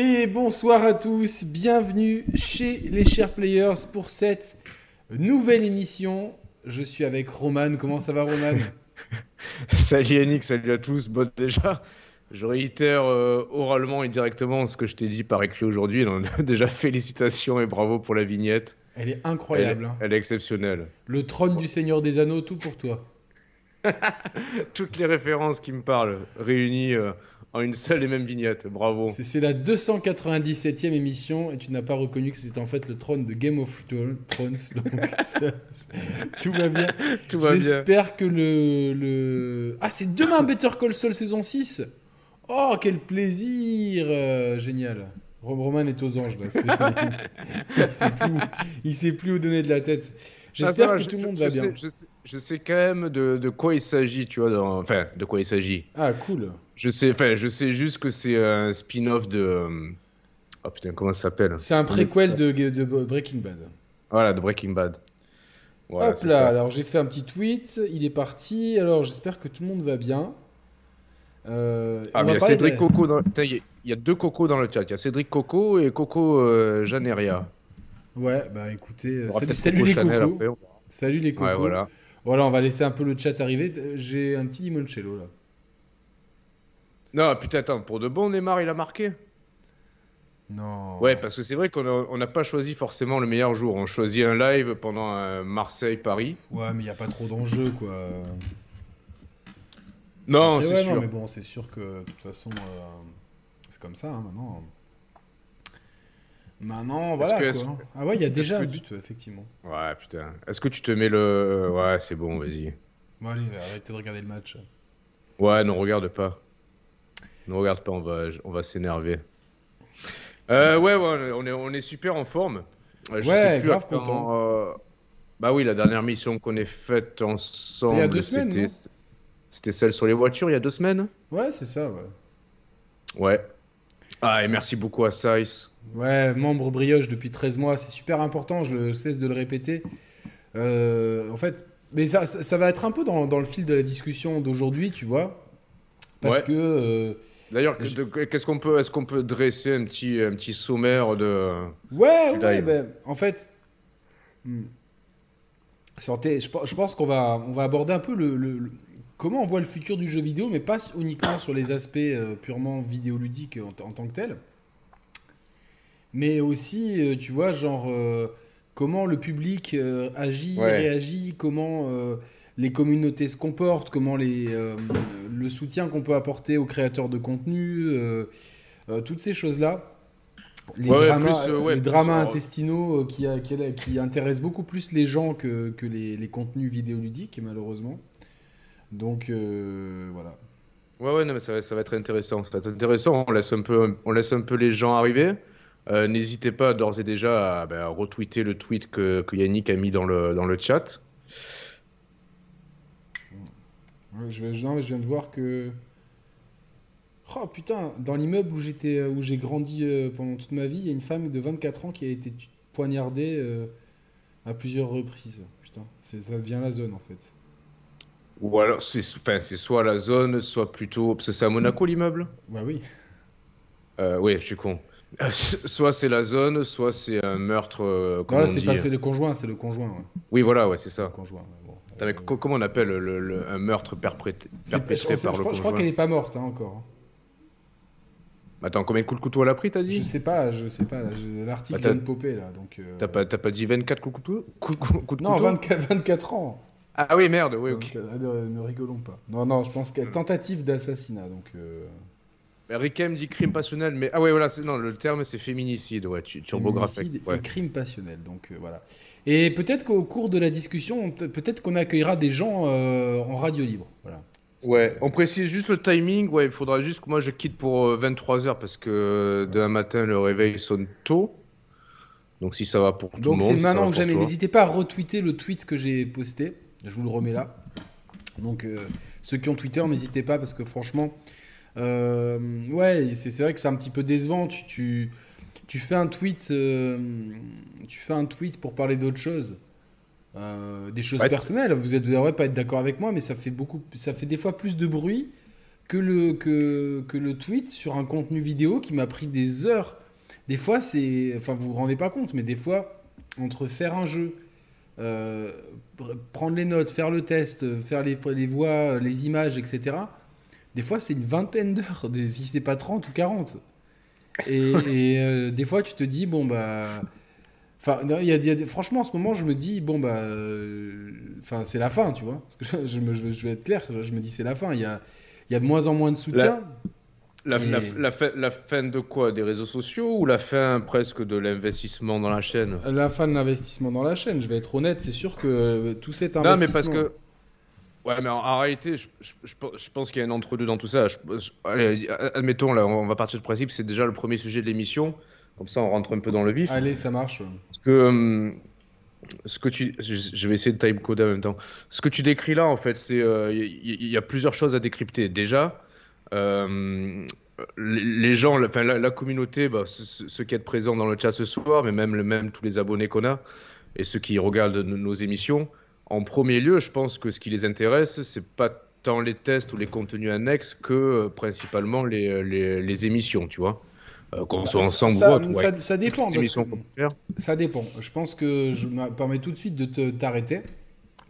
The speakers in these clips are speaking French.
Et bonsoir à tous, bienvenue chez les chers players pour cette nouvelle émission. Je suis avec Roman, comment ça va Roman? Salut Yannick, salut à tous. Bon déjà, je réitère euh, oralement et directement ce que je t'ai dit par écrit aujourd'hui. Déjà félicitations et bravo pour la vignette. Elle est incroyable. hein. elle est exceptionnelle. Le trône du Seigneur des Anneaux, tout pour toi. Toutes les références qui me parlent réunies euh, en une seule et même vignette. Bravo. C'est la 297e émission et tu n'as pas reconnu que c'était en fait le trône de Game of Thrones. Donc ça- ça- tout va bien. J'espère que le, le... Ah, c'est demain Better Call Saul saison 6 Oh, quel plaisir euh, Génial. Rom- Roman est aux anges, là. Il, sait plus où... il sait plus où donner de la tête. J'espère que je- tout le monde je va bien. Je sais, je sais quand même de, de quoi il s'agit, tu vois. dans- Enfin, de quoi il s'agit. Ah, cool. Je sais, enfin, je sais juste que c'est un spin-off de. euh, Oh putain, comment ça s'appelle? C'est un préquel de, de Breaking Bad. Voilà, de Breaking Bad. Voilà, Hop là, ça. alors j'ai fait un petit tweet, il est parti. Alors j'espère que tout le monde va bien. Euh, Ah, mais il y a Cédric de- Coco dans... Il y a deux Coco dans le chat. Il y a Cédric Coco et Coco euh, Janeria. Ouais, bah écoutez, euh, salut, les Chanel après, on. Salut les cocos. Voilà. Voilà, on va laisser un peu le chat arriver. J'ai un petit limoncello là. Non, putain, attends, pour de bon, Neymar, il a marqué? Non. Ouais, parce que c'est vrai qu'on n'a pas choisi forcément le meilleur jour. On choisit un live pendant Marseille-Paris. Ouais, mais il n'y a pas trop d'enjeux quoi. Non, c'est ouais, sûr. Non, mais bon, c'est sûr que de toute façon, euh, c'est comme ça hein, maintenant. Maintenant, voilà. que- quoi. Ah ouais, il y a déjà que un tu- but, effectivement. Ouais, putain. Est-ce que tu te mets le... Ouais, c'est bon, vas-y. Bon, allez, arrêtez de regarder le match. Ouais, ne regarde pas. Ne regarde pas, on va, on va s'énerver. Euh, ouais, ouais, on est, on est super en forme. Euh, je Ouais, sais plus grave quand, content. euh, Bah oui, la dernière mission qu'on ait faite ensemble, deux semaines, c'était non c'était celle sur les voitures il y a deux semaines. Ouais, c'est ça, ouais. Ouais. Ah, et merci beaucoup à Size. Ouais, membre brioche depuis 13 mois, c'est super important, je cesse de le répéter. Euh, en fait, mais ça, ça, ça va être un peu dans, dans le fil de la discussion d'aujourd'hui, tu vois. Parce Ouais. que. euh, D'ailleurs, Je- qu'est-ce qu'on peut, est-ce qu'on peut dresser un petit, un petit sommaire de. ouais, Du ouais, ben, en fait. hmm. Santé, je, pe- je pense qu'on va, on va aborder un peu le, le- le- comment on voit le futur du jeu vidéo, mais pas uniquement sur les aspects euh, purement vidéoludiques en, en tant que tel. Mais aussi, euh, tu vois, genre, euh, comment le public euh, agit, Ouais. réagit, comment les communautés se comportent, comment les, le soutien qu'on peut apporter aux créateurs de contenu, toutes ces choses-là. Les Ouais, dramas, plus, ouais, les dramas intestinaux qui, qui, qui intéressent beaucoup plus les gens que, que les, les contenus vidéoludiques, malheureusement. Donc, euh, voilà. Ouais, ouais, non, mais ça va, ça va être intéressant. Ça va être intéressant. On laisse un peu, on laisse un peu les gens arriver. Euh, N'hésitez pas d'ores et déjà à, bah, retweeter le tweet que, que Yannick a mis dans le, dans le chat. Je, vais- non, mais je viens de voir que. Oh putain, dans l'immeuble où j'étais, où j'ai grandi euh, pendant toute ma vie, il y a une femme de 24 ans qui a été poignardée euh, à plusieurs reprises. Putain, ça devient la zone en fait. Ou alors, c'est enfin, soit la zone, soit plutôt. Parce que c'est à Monaco l'immeuble? Bah oui. euh, Oui, je suis con. Euh, Soit c'est la zone, soit c'est un meurtre. euh, comment c'est pas c'est le conjoint, c'est le conjoint. Ouais. Oui, voilà, ouais, c'est Le ça. conjoint. bon. Mais comment on appelle le, le- un meurtre perpétré, je, je- par je le crois, je crois conjoint qu'elle est pas morte hein, encore. Attends, combien de coups de couteau elle a pris, t'as Je dit sais pas, je sais pas. je- L'article vient de popper là, donc. euh, T'as pas, pas dit 24 coups de couteau de Non, couteau 24, 24 ans. Ah oui, merde, oui, ok. Donc, euh, ne, ne rigolons pas. Non, non, je pense qu'elle tentative d'assassinat, donc. Euh, Rikem dit crime passionnel, mais ah ouais, voilà, c'est- non, le terme c'est féminicide, ouais, tu, turbographique. Féminicide Ouais. crime passionnel. Donc euh, voilà. Et peut-être qu'au cours de la discussion, peut- peut-être qu'on accueillera des gens euh, en radio libre. Voilà. Ouais, on précise juste le timing, ouais, il faudra juste que moi je quitte pour 23h parce que euh, demain matin le réveil sonne tôt. Donc si ça va pour tout le Donc monde. c'est ça va maintenant que jamais. N'hésitez pas à retweeter le tweet que j'ai posté. Je vous le remets là. Donc euh, ceux qui ont Twitter, n'hésitez pas parce que franchement, euh, ouais, c'est vrai que c'est un petit peu décevant. Tu, tu, tu fais un tweet, euh, tu fais un tweet pour parler d'autre chose. Euh, des choses Ouais, personnelles, vous êtes, vous n'aurez pas être d'accord avec moi, mais ça fait beaucoup, ça fait des fois plus de bruit que le, que, que le tweet sur un contenu vidéo qui m'a pris des heures. Des fois, c'est. Enfin, vous vous rendez pas compte, mais des fois, entre faire un jeu, euh, prendre les notes, faire le test, faire les, les voix, les images, etc. Des fois, c'est une vingtaine d'heures, si c'est pas 30 ou 40. Et, et euh, des fois, tu te dis, bon, bah. Enfin, il y a, y a, franchement, en ce moment, je me dis, bon, bah. euh, Enfin, c'est la fin, tu vois. Parce que je, je me- je, je vais être clair, je me dis, c'est la fin. Il y a, y a de moins en moins de soutien. La, Et- la, la fin, la fin de quoi? Des réseaux sociaux ou la fin presque de l'investissement dans la chaîne? La fin de l'investissement dans la chaîne, je vais être honnête, c'est sûr que euh, tout cet Non, investissement. mais parce que. Ouais, mais en, en réalité, je, je- je pense- qu'il y a un entre-deux dans tout ça. Je- je- allez, admettons, là, on va partir du principe, c'est déjà le premier sujet de l'émission. Comme ça, on rentre un peu dans le vif. Allez, ça marche. Parce que. hum, ce que tu, je vais essayer de timecoder en même temps. Ce que tu décris là, en fait, c'est euh, il y, a plusieurs choses à décrypter. Déjà, euh, les gens, la, enfin, la, la communauté, bah, ceux, qui sont présents dans le chat ce soir, mais même, même tous les abonnés qu'on a et ceux qui regardent nos émissions, en premier lieu, je pense que ce qui les intéresse, c'est pas tant les tests ou les contenus annexes que euh, principalement les, les, les émissions, tu vois. Euh, qu'on soit ensemble ça, ou autre. ça, ouais. ça dépend. Parce émissions que- ça dépend. Je pense que je me permets tout de suite de te- t'arrêter.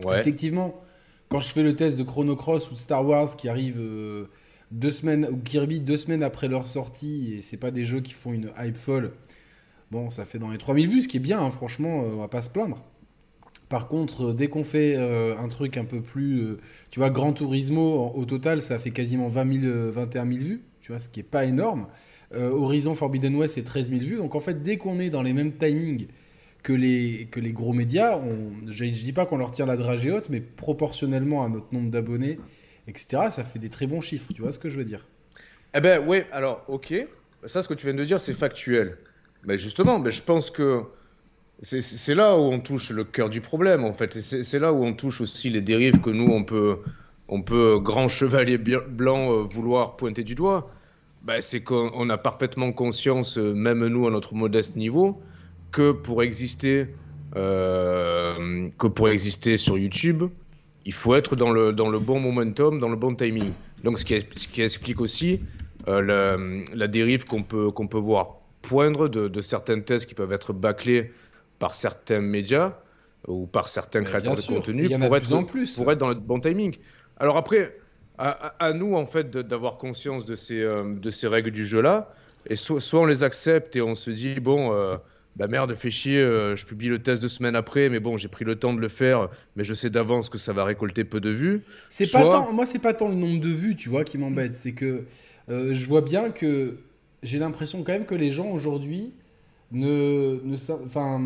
Ouais. Effectivement, quand je fais le test de Chrono Cross ou de Star Wars qui arrive euh, deux semaines, ou Kirby deux semaines après leur sortie, et c'est pas des jeux qui font une hype folle, bon, ça fait dans les 3000 vues, ce qui est bien, hein, franchement, euh, on va pas se plaindre. Par contre, euh, dès qu'on fait euh, un truc un peu plus, euh, tu vois, Gran Turismo, au total, ça fait quasiment 20 000, euh, 21 000 vues, tu vois, ce qui est pas énorme. Horizon Forbidden West, c'est 13 000 vues. Donc en fait, dès qu'on est dans les mêmes timings que les, que les gros médias, je, je dis pas qu'on leur tire la dragée haute, mais proportionnellement à notre nombre d'abonnés, etc., ça fait des très bons chiffres. Tu vois ce que je veux dire? Eh ben ouais, alors ok, ça ce que tu viens de dire c'est factuel. Mais justement, ben, je pense que c'est- là où on touche le cœur du problème en fait. C'est là où on touche aussi les dérives que nous on peut, on peut grand chevalier blanc euh, vouloir pointer du doigt. Ben, c'est qu'on on a parfaitement conscience, euh, même nous à notre modeste niveau, que pour exister, euh, que pour exister sur YouTube, il faut être dans le, dans le bon momentum, dans le bon timing. Donc ce qui, explique aussi euh, la, dérive qu'on peut, peut voir poindre de, de certains tests qui peuvent être bâclés par certains médias ou par certains créateurs de sûr, contenu pour être, plus en plus. pour être dans le bon timing. Alors après, à, nous en fait d'avoir conscience de ces, euh, de ces règles du jeu-là, et so- soit on les accepte et on se dit, bon, euh, bah merde, fais chier, euh, je publie le test deux semaines après, mais bon, j'ai pris le temps de le faire, mais je sais d'avance que ça va récolter peu de vues. C'est Soit- pas tant, moi, c'est pas tant le nombre de vues, tu vois, qui m'embête. C'est que je vois bien que j'ai l'impression quand même que les gens aujourd'hui ne, ne, enfin,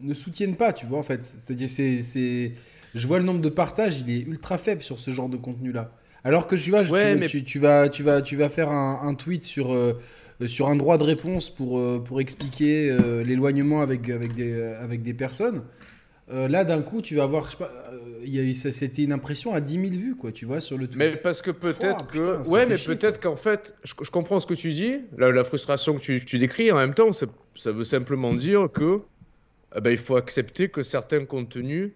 ne soutiennent pas, tu vois, en fait. C'est-à-dire, c'est, c'est, je vois le nombre de partages, il est ultra faible sur ce genre de contenu-là. Alors que tu vois, Ouais, tu, mais- tu, tu vas, tu vas, tu vas faire un, un tweet sur. euh, sur un droit de réponse pour, euh, pour expliquer euh, l'éloignement avec, avec, des, avec des personnes. Euh, là, d'un coup, tu vas avoir, je sais pas, euh, il y a eu, ça, c'était une impression à 10 000 vues, quoi, tu vois, sur le tweet. Mais parce que peut-être Oh, que. putain, ouais, mais chier, peut-être qu'en fait, je, je comprends ce que tu dis, la, la frustration que tu, que tu décris, en même temps, ça, ça veut simplement dire que eh ben, il faut accepter que certains contenus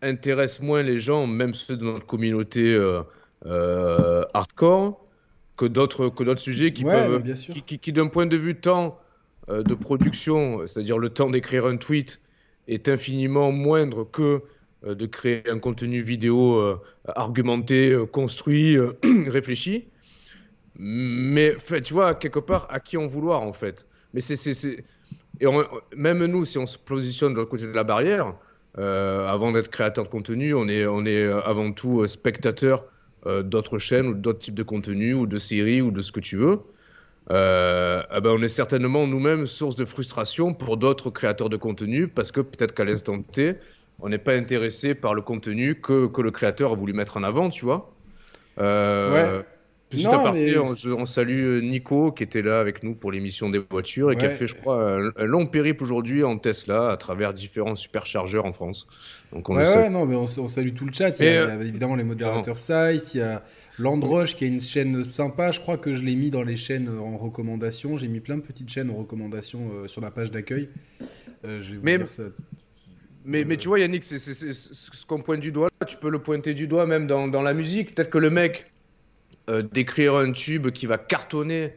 intéressent moins les gens, même ceux de notre communauté euh, hardcore, que d'autres que d'autres sujets qui Ouais, peuvent. bien sûr. qui, qui- qui, d'un point de vue temps de production, c'est-à-dire le temps d'écrire un tweet, est infiniment moindre que euh, de créer un contenu vidéo euh, argumenté, euh, construit, réfléchi. Mais tu vois, quelque part, à qui en vouloir en fait? Mais c'est, Et même nous, si on se positionne de l'autre côté de la barrière, avant d'être créateur de contenu, on est, on est avant tout spectateur d'autres chaînes ou d'autres types de contenus ou de séries ou de ce que tu veux. Euh, eh ben, on est certainement nous-mêmes source de frustration pour d'autres créateurs de contenu parce que peut-être qu'à l'instant T, on n'est pas intéressé par le contenu que, que le créateur a voulu mettre en avant, tu vois. Euh, Ouais. Juste Non, à partir, mais on, on salue Nico qui était là avec nous pour l'émission des voitures et qui a fait, je crois, un, un long périple aujourd'hui en Tesla à travers différents superchargeurs en France. Donc on Ouais, ouais, non, mais on, on salue tout le chat. Il y a, évidemment les modérateurs Size, il y a Landroche qui a une chaîne sympa. Je crois que je l'ai mis dans les chaînes en recommandation. J'ai mis plein de petites chaînes en recommandation euh, sur la page d'accueil. Euh, je vais vous Mais- dire ça. Mais, mais tu vois, Yannick, c'est, ce qu'on pointe du doigt, là, tu peux le pointer du doigt même dans, dans la musique. Peut-être que le mec, d'écrire un tube qui va cartonner,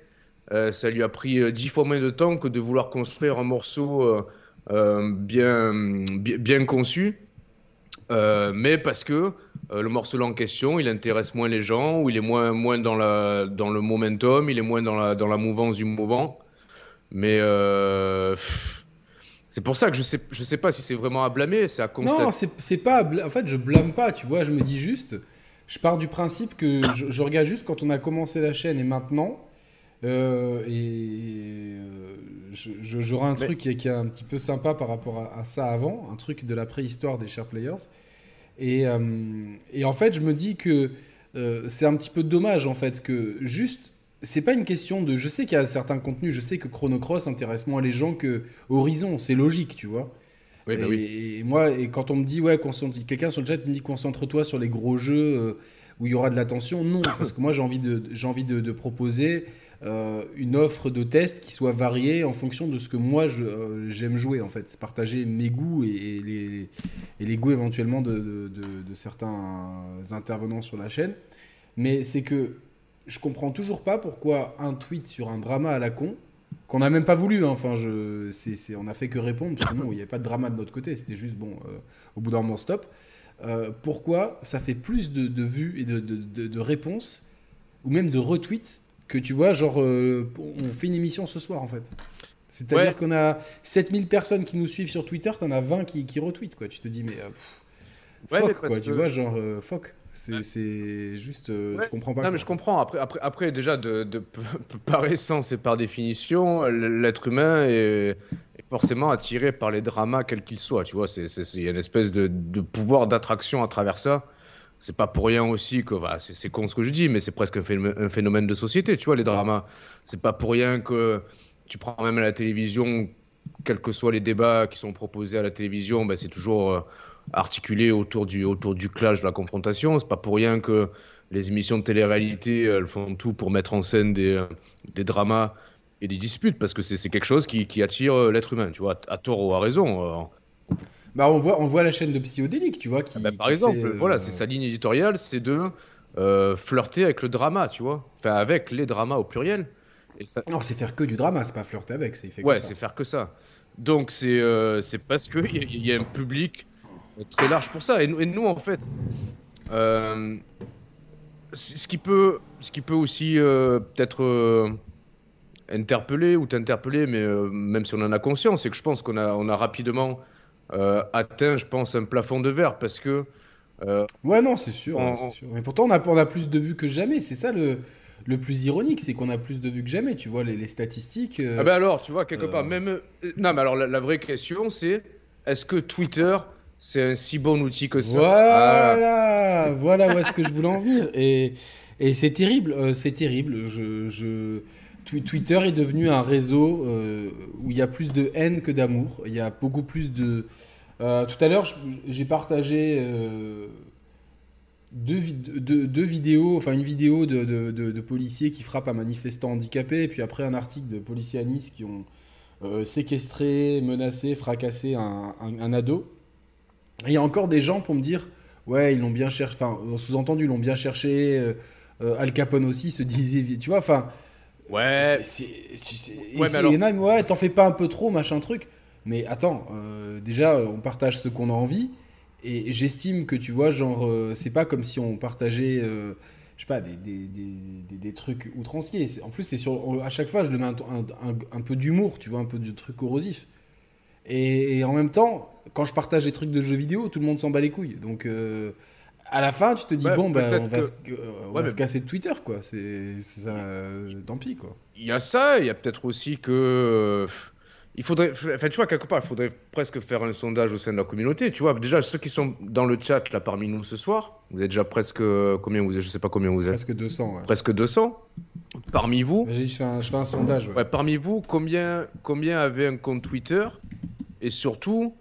ça lui a pris dix fois moins de temps que de vouloir construire un morceau bien, bien, conçu. mais parce que le morceau en question, il intéresse moins les gens, ou il est moins, moins dans, la, dans le momentum, il est moins dans la, dans la mouvance du mouvement. Mais c'est pour ça que je sais, je sais pas si c'est vraiment à blâmer, c'est à constater. Non, c'est pas. En fait, je blâme pas, tu vois. Je me dis juste, je pars du principe que je, regarde juste quand on a commencé la chaîne et maintenant. Euh, et euh, j'aurai un truc qui, est un petit peu sympa par rapport à, ça avant, un truc de la préhistoire des share players. Et, euh, et en fait, je me dis que c'est un petit peu dommage en fait que juste c'est pas une question de. Je sais qu'il y a certains contenus, je sais que Chrono Cross intéresse moins les gens que Horizon, c'est logique, tu vois. Oui, bah et, oui. et, moi, et quand on me dit, ouais, quelqu'un sur le chat, il me dit concentre-toi sur les gros jeux euh, où il y aura de l'attention, non, parce que moi j'ai envie de, j'ai envie de, proposer euh, une offre de test qui soit variée en fonction de ce que moi euh, j'aime jouer en fait, c'est partager mes goûts et, les, et les goûts éventuellement de, de certains intervenants sur la chaîne. Mais c'est que je comprends toujours pas pourquoi un tweet sur un drama à la con, qu'on n'a même pas voulu, hein, enfin, je, c'est, on a fait que répondre, parce que non, il n'y avait pas de drama de notre côté, c'était juste, bon, euh, au bout d'un moment, stop. Pourquoi ça fait plus de, vues et de, réponses, ou même de retweets, que tu vois, genre, euh, on fait une émission ce soir, en fait. C'est-à-dire qu'on a 7000 personnes qui nous suivent sur Twitter, t'en as 20 qui, qui retweetent, quoi. Tu te dis, mais... fuck, quoi, tu vois, genre, fuck. C'est juste, euh, tu comprends pas. Non, mais je comprends. Après, après, après déjà, de, de, par essence et par définition, l'être humain est, forcément attiré par les dramas, quels qu'ils soient. Tu vois, il y a une espèce de, de pouvoir d'attraction à travers ça. C'est pas pour rien aussi que, voilà, c'est con ce que je dis, mais c'est presque un phénomène, de société, tu vois, les dramas. C'est pas pour rien que tu prends même à la télévision, quels que soient les débats qui sont proposés à la télévision, ben, c'est toujours. Euh, articulé autour du, clash, de la confrontation. C'est pas pour rien que les émissions de télé-réalité elles font tout pour mettre en scène des, euh, dramas et des disputes parce que c'est quelque chose qui, attire euh, l'être humain, tu vois, à tort ou à raison. Bah on voit, on voit la chaîne de Psyodélique, tu vois. Qui, ah bah, par exemple, voilà, c'est sa ligne éditoriale, c'est de flirter avec le drama, tu vois. Enfin, avec les dramas au pluriel. Et ça... Non, c'est faire que du drama, c'est pas flirter avec, c'est Ouais, c'est faire que ça. Donc c'est c'est parce qu'il y, y, a un public très large pour ça. Et, nous, en fait, euh, ce, qui peut, ce qui peut aussi euh, peut-être euh, interpeller ou t'interpeller, mais même si on en a conscience, c'est que je pense qu'on a, on a rapidement atteint, je pense, un plafond de verre parce que. ouais, non, c'est sûr, sûr. Mais pourtant, on a, on a plus de vues que jamais. C'est ça le le plus ironique, c'est qu'on a plus de vues que jamais. Tu vois, les, statistiques. Ah ben alors, tu vois, quelque part, même. Non, mais alors la vraie question, c'est est-ce que Twitter c'est un si bon outil que ça? Voilà, voilà où est-ce que je voulais en venir. Et, et c'est terrible, euh, c'est terrible. Je, je... Twitter est devenu un réseau euh, où il y a plus de haine que d'amour. Il y a beaucoup plus de. Euh, tout à l'heure, j'ai partagé deux, deux, vidéos, enfin une vidéo de, de, policiers qui frappent un manifestant handicapé, et puis après un article de policiers à Nice qui ont séquestré, menacé, fracassé un, un ado il y a encore des gens pour me dire, ouais, ils l'ont bien cherché, enfin, sous-entendu, ils l'ont bien cherché. Euh, euh, Al Capone aussi se disait, tu vois, enfin. Ouais. alors... ouais, t'en fais pas un peu trop, machin truc. Mais attends, euh, déjà, on partage ce qu'on a envie. Et j'estime que, tu vois, genre, c'est pas comme si on partageait, je sais pas, des, des, des, des, trucs outranciers. En plus, c'est sur, à chaque fois, je le mets un, un, un peu d'humour, tu vois, un peu de truc corrosif. Et, en même temps, quand je partage des trucs de jeux vidéo, tout le monde s'en bat les couilles. Donc euh, à la fin, tu te dis bon, bah, on va, se, on casser de Twitter, quoi. C'est ça, tant pis, quoi. Il y a ça, il y a peut-être aussi que. Il faudrait, enfin, tu vois, quelque part, il faudrait presque faire un sondage au sein de la communauté. Tu vois, déjà, ceux qui sont dans le chat, là, parmi nous ce soir, vous êtes déjà presque. Combien vous êtes Je sais pas combien vous êtes. Presque 200. Presque 200. Parmi vous. Je fais, un, je fais un sondage. Ouais. parmi vous, combien, combien avaient un compte Twitter? Et surtout,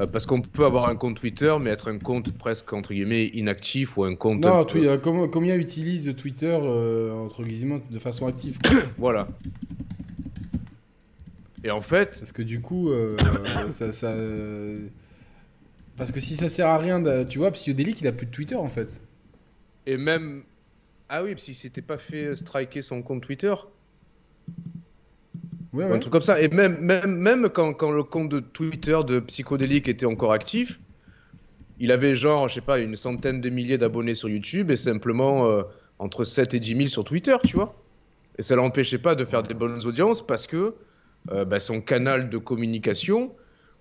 euh, parce qu'on peut avoir un compte Twitter, mais être un compte presque entre guillemets inactif ou un compte. Non, combien utilise Twitter euh, entre guillemets de façon active Voilà. Et en fait. Parce que du coup, euh, ça, Parce que si ça sert à rien, tu vois, Psyodélique, il a plus de Twitter en fait. Et même. Ah oui, parce qu'il s'était pas fait striker son compte Twitter. Ouais, Un truc comme ça. Et même, même, même quand, quand le compte de Twitter de Psychodélique était encore actif, il avait genre, je sais pas, une centaine de milliers d'abonnés sur YouTube et simplement euh, entre 7 et 10 000 sur Twitter, tu vois. Et ça l'empêchait pas de faire des bonnes audiences parce que euh, bah, son canal de communication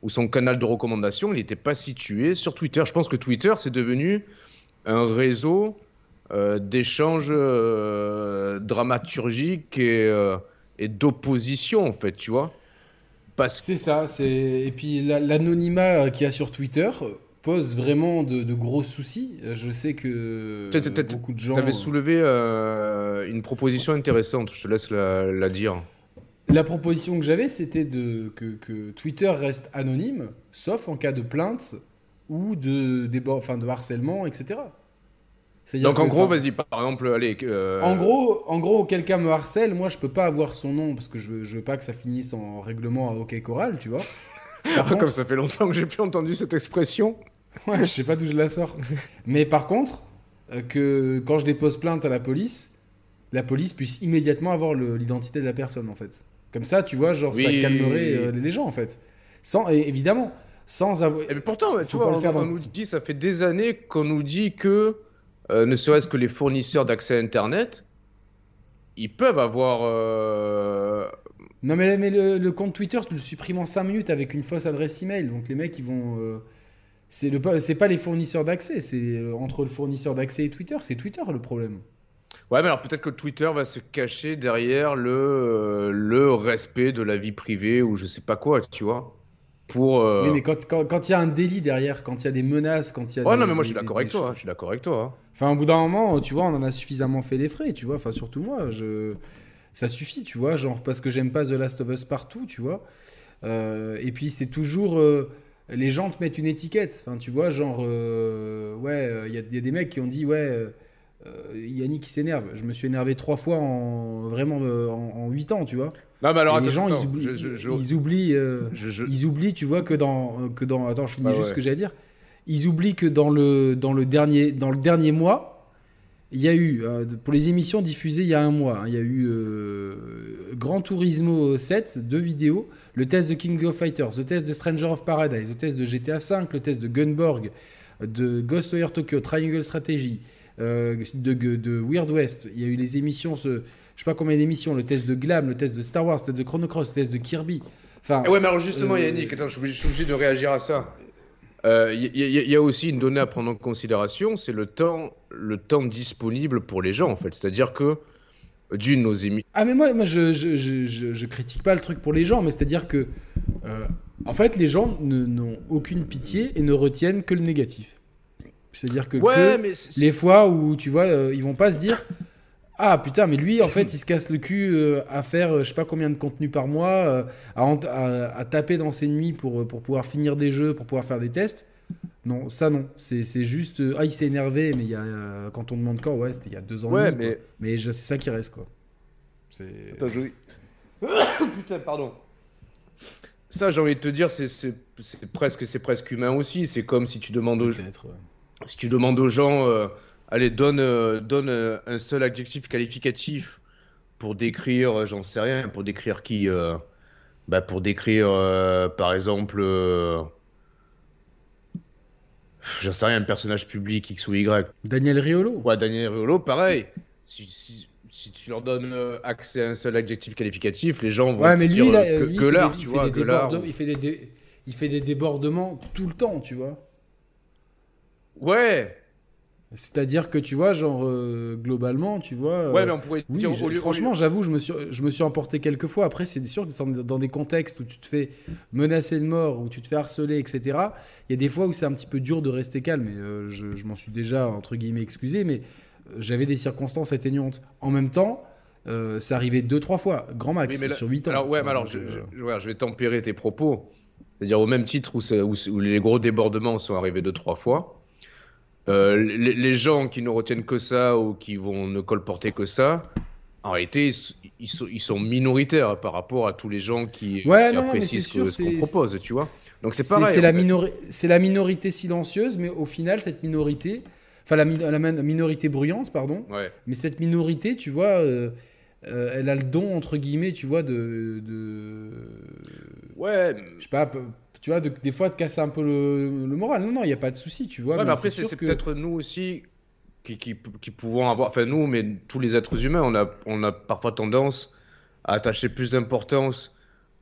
ou son canal de recommandation, il n'était pas situé sur Twitter. Je pense que Twitter, c'est devenu un réseau euh, d'échanges dramaturgiques et, et d'opposition, en fait, tu vois. Parce que C'est ça, c'est et puis la- l'anonymat euh, qu'il y a sur Twitter euh, pose vraiment de, de gros soucis. Euh, Je sais que beaucoup de gens. tu avais soulevé euh, une proposition intéressante, je te laisse la, la dire. La proposition que j'avais, c'était de que, que Twitter reste anonyme, sauf en cas de plainte ou de débord, enfin de harcèlement, etc. Donc en que, gros, vas-y, par exemple, allez. euh, En gros, en gros, quelqu'un me harcèle, moi je peux pas avoir son nom parce que je veux, je veux pas que ça finisse en règlement à OK Choral, tu vois. Par Comme ça fait longtemps que j'ai plus entendu cette expression. ouais, je sais pas d'où je la sors. Mais par contre, euh, que quand je dépose plainte à la police, la police puisse immédiatement avoir l'identité de la personne en fait. Comme ça, tu vois, genre ça calmerait euh, les gens en fait. Sans, et évidemment, sans avoir. Et mais pourtant, tu vois, on, on nous dit, ça fait des années qu'on nous dit que, euh, ne serait-ce que les fournisseurs d'accès à Internet, ils peuvent avoir. euh, Non mais, mais le, le compte Twitter, tu le supprimes en 5 minutes avec une fausse adresse email. Donc les mecs, ils vont. euh, C'est le pas- c'est pas les fournisseurs d'accès, c'est euh, entre le fournisseur d'accès et Twitter, c'est Twitter le problème. Ouais, mais alors peut-être que Twitter va se cacher derrière le, le respect de la vie privée ou je sais pas quoi, tu vois. Pour. euh, Oui, mais quand quand- quand il y a un délit derrière, quand il y a des menaces, quand il y a. Ouais, des- non, mais moi des- je suis d'accord avec toi. hein, Je suis d'accord avec toi. hein. Enfin, au bout d'un moment, tu vois, on en a suffisamment fait les frais, tu vois. Enfin, surtout moi, je... ça suffit, tu vois. Genre, parce que j'aime pas The Last of Us partout, tu vois. Euh, et puis, c'est toujours. euh, Les gens te mettent une étiquette. Enfin, tu vois, genre. Ouais, il y, a- y a des mecs qui ont dit, ouais. Yannick qui s'énerve. Je me suis énervé trois fois en vraiment en, en 8 ans, tu vois. Non, mais alors attends, les gens, attends, ils oublient, je- je- je- ils oublient, euh, ils oublient, tu vois, que dans, que dans, attends, je finis Bah juste ouais. ce que j'allais dire. Ils oublient que dans le, dans le dernier, dans le dernier mois, il y a eu, euh, pour les émissions diffusées il y a un mois, hein, il y a eu euh, Gran Turismo 7, deux vidéos, le test de King of Fighters, le test de Stranger of Paradise, le test de GTA 5, le test de Gunborg, de Ghostwire Tokyo, Triangle Strategy, euh, de, de Weird West. Il y a eu les émissions, ce, je sais pas combien d'émissions, le test de Glam, le test de Star Wars, le test de Chrono Cross, le test de Kirby. Enfin, Eh Ouais, mais alors justement, Euh, Yannick, attends, je suis obligé, de réagir à ça. Euh, Il y, y- y a aussi une donnée à prendre en considération, c'est le temps, le temps disponible pour les gens, en fait. C'est-à-dire que, d'une, nos émissions. Ah mais moi, moi je, je, je, je- je critique pas le truc pour les gens, mais c'est-à-dire que euh, en fait les gens n'ont aucune pitié et ne retiennent que le négatif. C'est-à-dire que, Ouais, que mais c'est- les fois où tu vois, euh, ils vont pas se dire ah putain mais lui en fait il se casse le cul euh, à faire euh, je sais pas combien de contenu par mois, euh, à, ent- à- à taper dans ses nuits pour, euh, pour pouvoir finir des jeux, pour pouvoir faire des tests. Non, ça non. C'est c'est juste euh, ah il s'est énervé mais il y a euh, quand on demande quand ouais c'était il y a deux ans. et Ouais, quoi. mais. mais je- c'est ça qui reste quoi. C'est Attends, je- Putain, pardon. Ça, j'ai envie de te dire, c'est presque, c'est presque humain aussi. C'est comme si tu demandes aux, peut-être. ouais. si tu demandes aux gens, euh, allez, donne, euh, donne euh, un seul adjectif qualificatif pour décrire, euh, j'en sais rien, pour décrire qui bah, Pour décrire, par exemple, j'en sais rien, un personnage public X ou Y. Daniel Riolo. Ouais, Daniel Riolo, pareil. Si, si- si tu leur donnes accès à un seul adjectif qualificatif, les gens vont Ouais, mais dire lui, là, euh, que, lui, l'art, tu vois, que l'art. il fait des dé- il fait des débordements tout le temps, tu vois. Ouais, C'est-à-dire que tu vois, genre euh, globalement, tu vois. euh, ouais, mais on pourrait oui, dire au lieu- franchement, j'avoue, je me suis, je me suis emporté quelques fois. Après, c'est sûr que dans, des contextes où tu te fais menacer de mort, où tu te fais harceler, etc. Il y a des fois où c'est un petit peu dur de rester calme. Et euh, je, je m'en suis déjà entre guillemets excusé, mais euh, j'avais des circonstances atténuantes. En même temps, euh, c'est arrivé deux, trois fois, grand max, Oui, mais là- sur 8 ans. Alors, ouais, mais alors, je, euh, je- ouais, je vais tempérer tes propos. C'est-à-dire, au même titre où, où les gros débordements sont arrivés deux, trois fois, euh, les, les gens qui ne retiennent que ça ou qui vont ne colporter que ça, en réalité, ils, sont, ils sont minoritaires par rapport à tous les gens qui, Ouais, qui non, apprécient ce sûr, que- ce qu'on propose, tu vois. Donc, c'est pareil. c'est en la, fait. minori- c'est la minorité silencieuse, mais au final, cette minorité. Enfin, la, minorité bruyante, pardon. Mais cette minorité, tu vois, euh, euh, elle a le don, entre guillemets, tu vois, de. de... Ouais. Je sais pas, tu vois, des fois, de casser un peu le, moral. Non, non, il n'y a pas de souci, tu vois. mais, après, c'est peut-être nous aussi qui, qui, qui, pouvons avoir. Enfin, nous, mais tous les êtres humains, on a, on a parfois tendance à attacher plus d'importance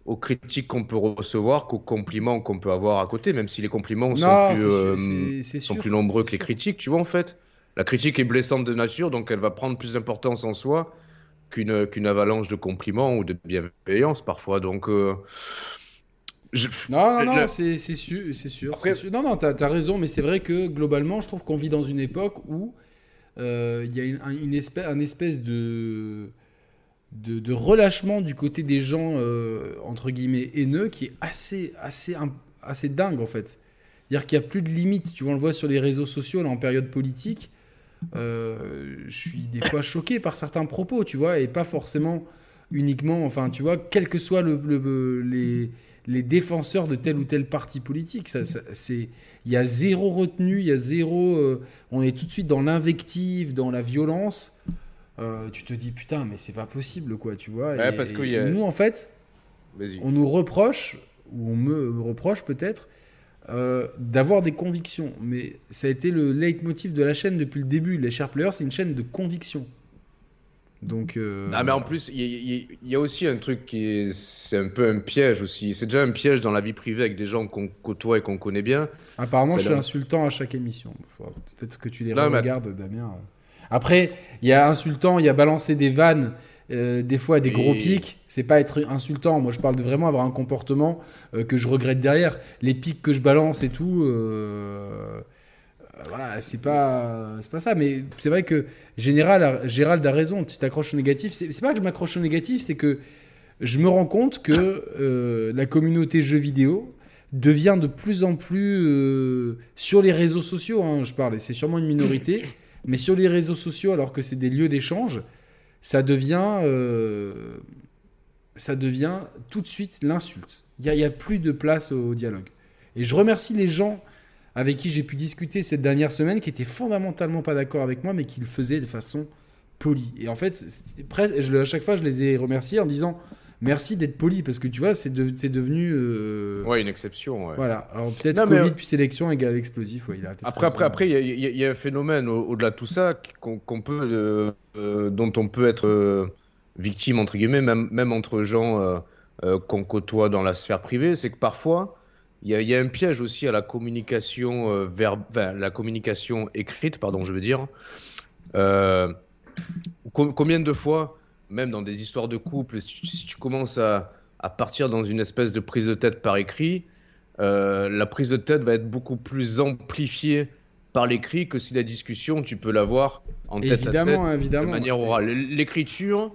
aux critiques qu'on peut recevoir qu'aux compliments qu'on peut avoir à côté, même si les compliments sont, plus, euh, sont plus nombreux que les critiques, tu vois, en fait. La critique est blessante de nature, donc elle va prendre plus d'importance en soi qu'une qu'une avalanche de compliments ou de bienveillance parfois. Donc. Euh, non, non, non, c'est sûr, c'est sûr, sûr, Non, non, t'as as raison, mais c'est vrai que globalement, je trouve qu'on vit dans une époque où euh, il y a une, une espèce, un espèce de de, relâchement du côté des gens, euh, entre guillemets, haineux, qui est assez, assez, assez dingue, en fait. C'est-à-dire qu'il n'y a plus de limites. Tu vois, on le voit sur les réseaux sociaux, là, en période politique. Euh, je suis des fois choqué par certains propos, tu vois, et pas forcément uniquement, enfin, tu vois, quel que soit le, les, les, défenseurs de tel ou tel parti politique. Ça, c'est, il y a zéro retenue, il y a zéro. Euh, on est tout de suite dans l'invective, dans la violence. Euh, tu te dis putain, mais c'est pas possible, quoi, tu vois. et, parce que nous, en fait, on nous reproche, ou on me reproche peut-être, euh, d'avoir des convictions. Mais ça a été le leitmotiv de la chaîne depuis le début. Les Sharp Players, c'est une chaîne de convictions. Donc. Euh... Ah, mais en plus, il y, a aussi un truc qui est. C'est un peu un piège aussi. C'est déjà un piège dans la vie privée avec des gens qu'on côtoie et qu'on connaît bien. Apparemment, je suis insultant à chaque émission. Peut-être que tu les regardes, Damien. Après, il y a insultant, il y a balancé des vannes, euh, des fois des gros pics. C'est pas être insultant. Moi, je parle de vraiment avoir un comportement euh, que je regrette derrière. Les pics que je balance et tout. Euh, voilà, c'est pas, c'est pas ça. Mais c'est vrai que Général, Gérald a raison. Si tu t'accroches au négatif, c'est pas que je m'accroche au négatif, c'est que je me rends compte que la communauté jeux vidéo devient de plus en plus sur les réseaux sociaux. Hein, je parle, c'est sûrement une minorité. Mais sur les réseaux sociaux, alors que c'est des lieux d'échange, ça devient, euh, ça devient tout de suite l'insulte. Il n'y a, plus de place au, dialogue. Et je remercie les gens avec qui j'ai pu discuter cette dernière semaine, qui étaient fondamentalement pas d'accord avec moi, mais qui le faisaient de façon polie. Et en fait, à chaque fois, je les ai remerciés en disant merci d'être poli parce que tu vois, c'est devenu. Euh... Ouais, une exception. Ouais. Voilà. Alors peut-être Covid mais... puis sélection égale explosif. Ouais, il a après, après, après, il y, y, a un phénomène au-delà de tout ça qu'on peut, euh, euh, dont on peut être euh, victime entre guillemets, même, même entre gens qu'on côtoie dans la sphère privée, c'est que parfois. Il y, y, a un piège aussi à la communication vers la communication écrite, pardon, je veux dire. combien de fois même dans des histoires de couple, si tu, commences à, partir dans une espèce de prise de tête par écrit, euh, la prise de tête va être beaucoup plus amplifiée par l'écrit que si la discussion, tu peux l'avoir en tête à tête évidemment. de manière orale. L'écriture,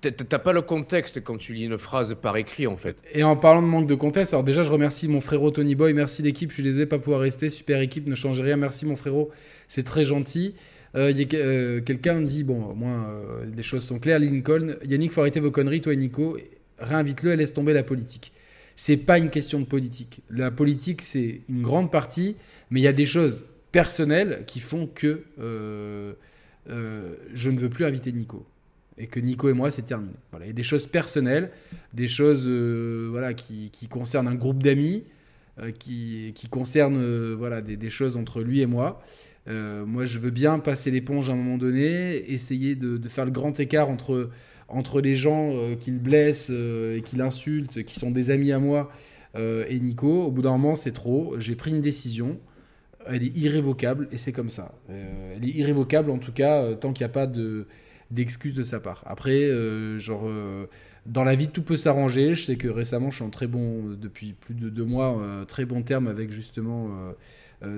T'as pas le contexte quand tu lis une phrase par écrit en fait. Et en parlant de manque de contexte, alors déjà je remercie mon frérot Tony Boy, merci l'équipe, je suis désolé pas pouvoir rester, super équipe, ne change rien, merci mon frérot, c'est très gentil. Euh, euh, quelqu'un dit, bon, au moins, euh, les choses sont claires. Lincoln, Yannick, faut arrêter vos conneries, toi et Nico. Réinvite-le et laisse tomber la politique. C'est pas une question de politique. La politique, c'est une grande partie, mais il y a des choses personnelles qui font que je ne veux plus inviter Nico. Et que Nico et moi, c'est terminé. Il y a des choses personnelles, des choses voilà, qui, concernent un groupe d'amis, qui, qui concernent voilà, des, choses entre lui et moi. Euh, moi, je veux bien passer l'éponge à un moment donné, essayer de, faire le grand écart entre, entre les gens euh, qu'il blesse euh, et qu'il insulte, qui sont des amis à moi, et Nico. Au bout d'un moment, c'est trop. J'ai pris une décision. Elle est irrévocable et c'est comme ça. elle est irrévocable en tout cas tant qu'il n'y a pas de d'excuses de sa part. Après, genre, dans la vie, tout peut s'arranger. Je sais que récemment, je suis en très bon, depuis plus de deux mois, très bon terme avec justement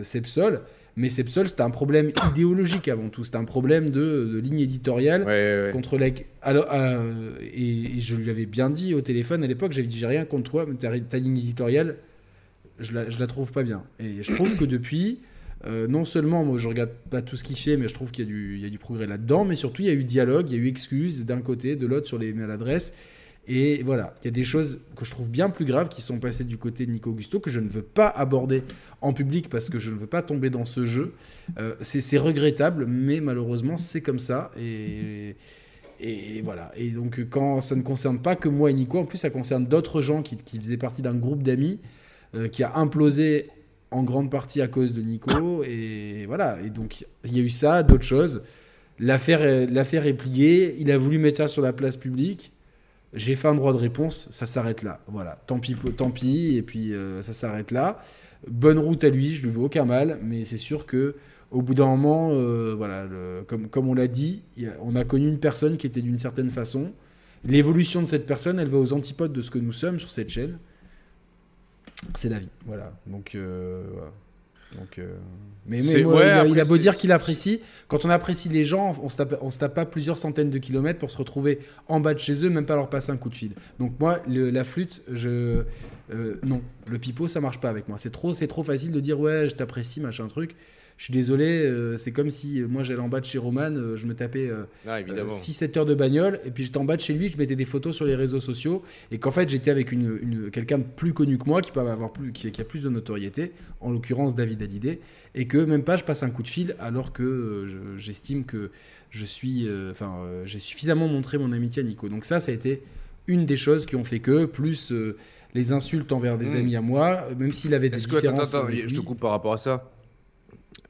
Sepsol. Mais Sepsol, c'était un problème idéologique avant tout. C'était un problème de, ligne éditoriale contre la. Alors, euh, et, je lui avais bien dit au téléphone à l'époque, j'avais dit j'ai rien contre toi, mais ta, ligne éditoriale, je la, je la trouve pas bien. Et je trouve que depuis, euh, non seulement moi je regarde pas tout ce qu'il fait, mais je trouve qu'il y, a du progrès là-dedans, mais surtout il y a eu dialogue, il y a eu excuses d'un côté, de l'autre sur les maladresses. Et voilà, il y a des choses que je trouve bien plus graves qui sont passées du côté de Nico Augusto que je ne veux pas aborder en public parce que je ne veux pas tomber dans ce jeu. Euh, c'est regrettable, mais malheureusement, c'est comme ça. Et, voilà. Et donc, quand ça ne concerne pas que moi et Nico, en plus, ça concerne d'autres gens qui, qui, faisaient partie d'un groupe d'amis euh, qui a implosé en grande partie à cause de Nico. Et voilà. Et donc, il y a eu ça, d'autres choses. L'affaire est pliée. Il a voulu mettre ça sur la place publique. J'ai fait un droit de réponse. Ça s'arrête là. Voilà. Tant pis, tant pis. Et puis, euh, ça s'arrête là. Bonne route à lui. Je lui veux aucun mal. Mais c'est sûr que au bout d'un moment, euh, voilà, comme, comme on l'a dit, on a connu une personne qui était d'une certaine façon. L'évolution de cette personne, elle va aux antipodes de ce que nous sommes sur cette chaîne. C'est la vie, voilà. Donc, euh, Donc, euh, Mais, il, a, beau dire qu'il apprécie. Quand on apprécie les gens, on se, tape, on se tape pas plusieurs centaines de kilomètres pour se retrouver en bas de chez eux, même pas leur passer un coup de fil. Donc moi, la flûte, je non, le pipeau, ça marche pas avec moi. C'est trop, c'est trop facile de dire ouais, je t'apprécie, machin truc je suis désolé, euh, c'est comme si euh, moi j'allais en bas de chez Roman, euh, je me tapais 6-7 heures de bagnole, et puis j'étais en bas de chez lui, je mettais des photos sur les réseaux sociaux, et qu'en fait j'étais avec une, quelqu'un de plus connu que moi, qui peut avoir plus, qui, a plus de notoriété, en l'occurrence David Hallyday, et que même pas je passe un coup de fil, alors que j'estime que je suis, enfin, j'ai suffisamment montré mon amitié à Nico. Donc ça, ça a été une des choses qui ont fait que, plus les insultes envers des hmm. amis à moi, même s'il avait des différences. attends, je te coupe par rapport à ça.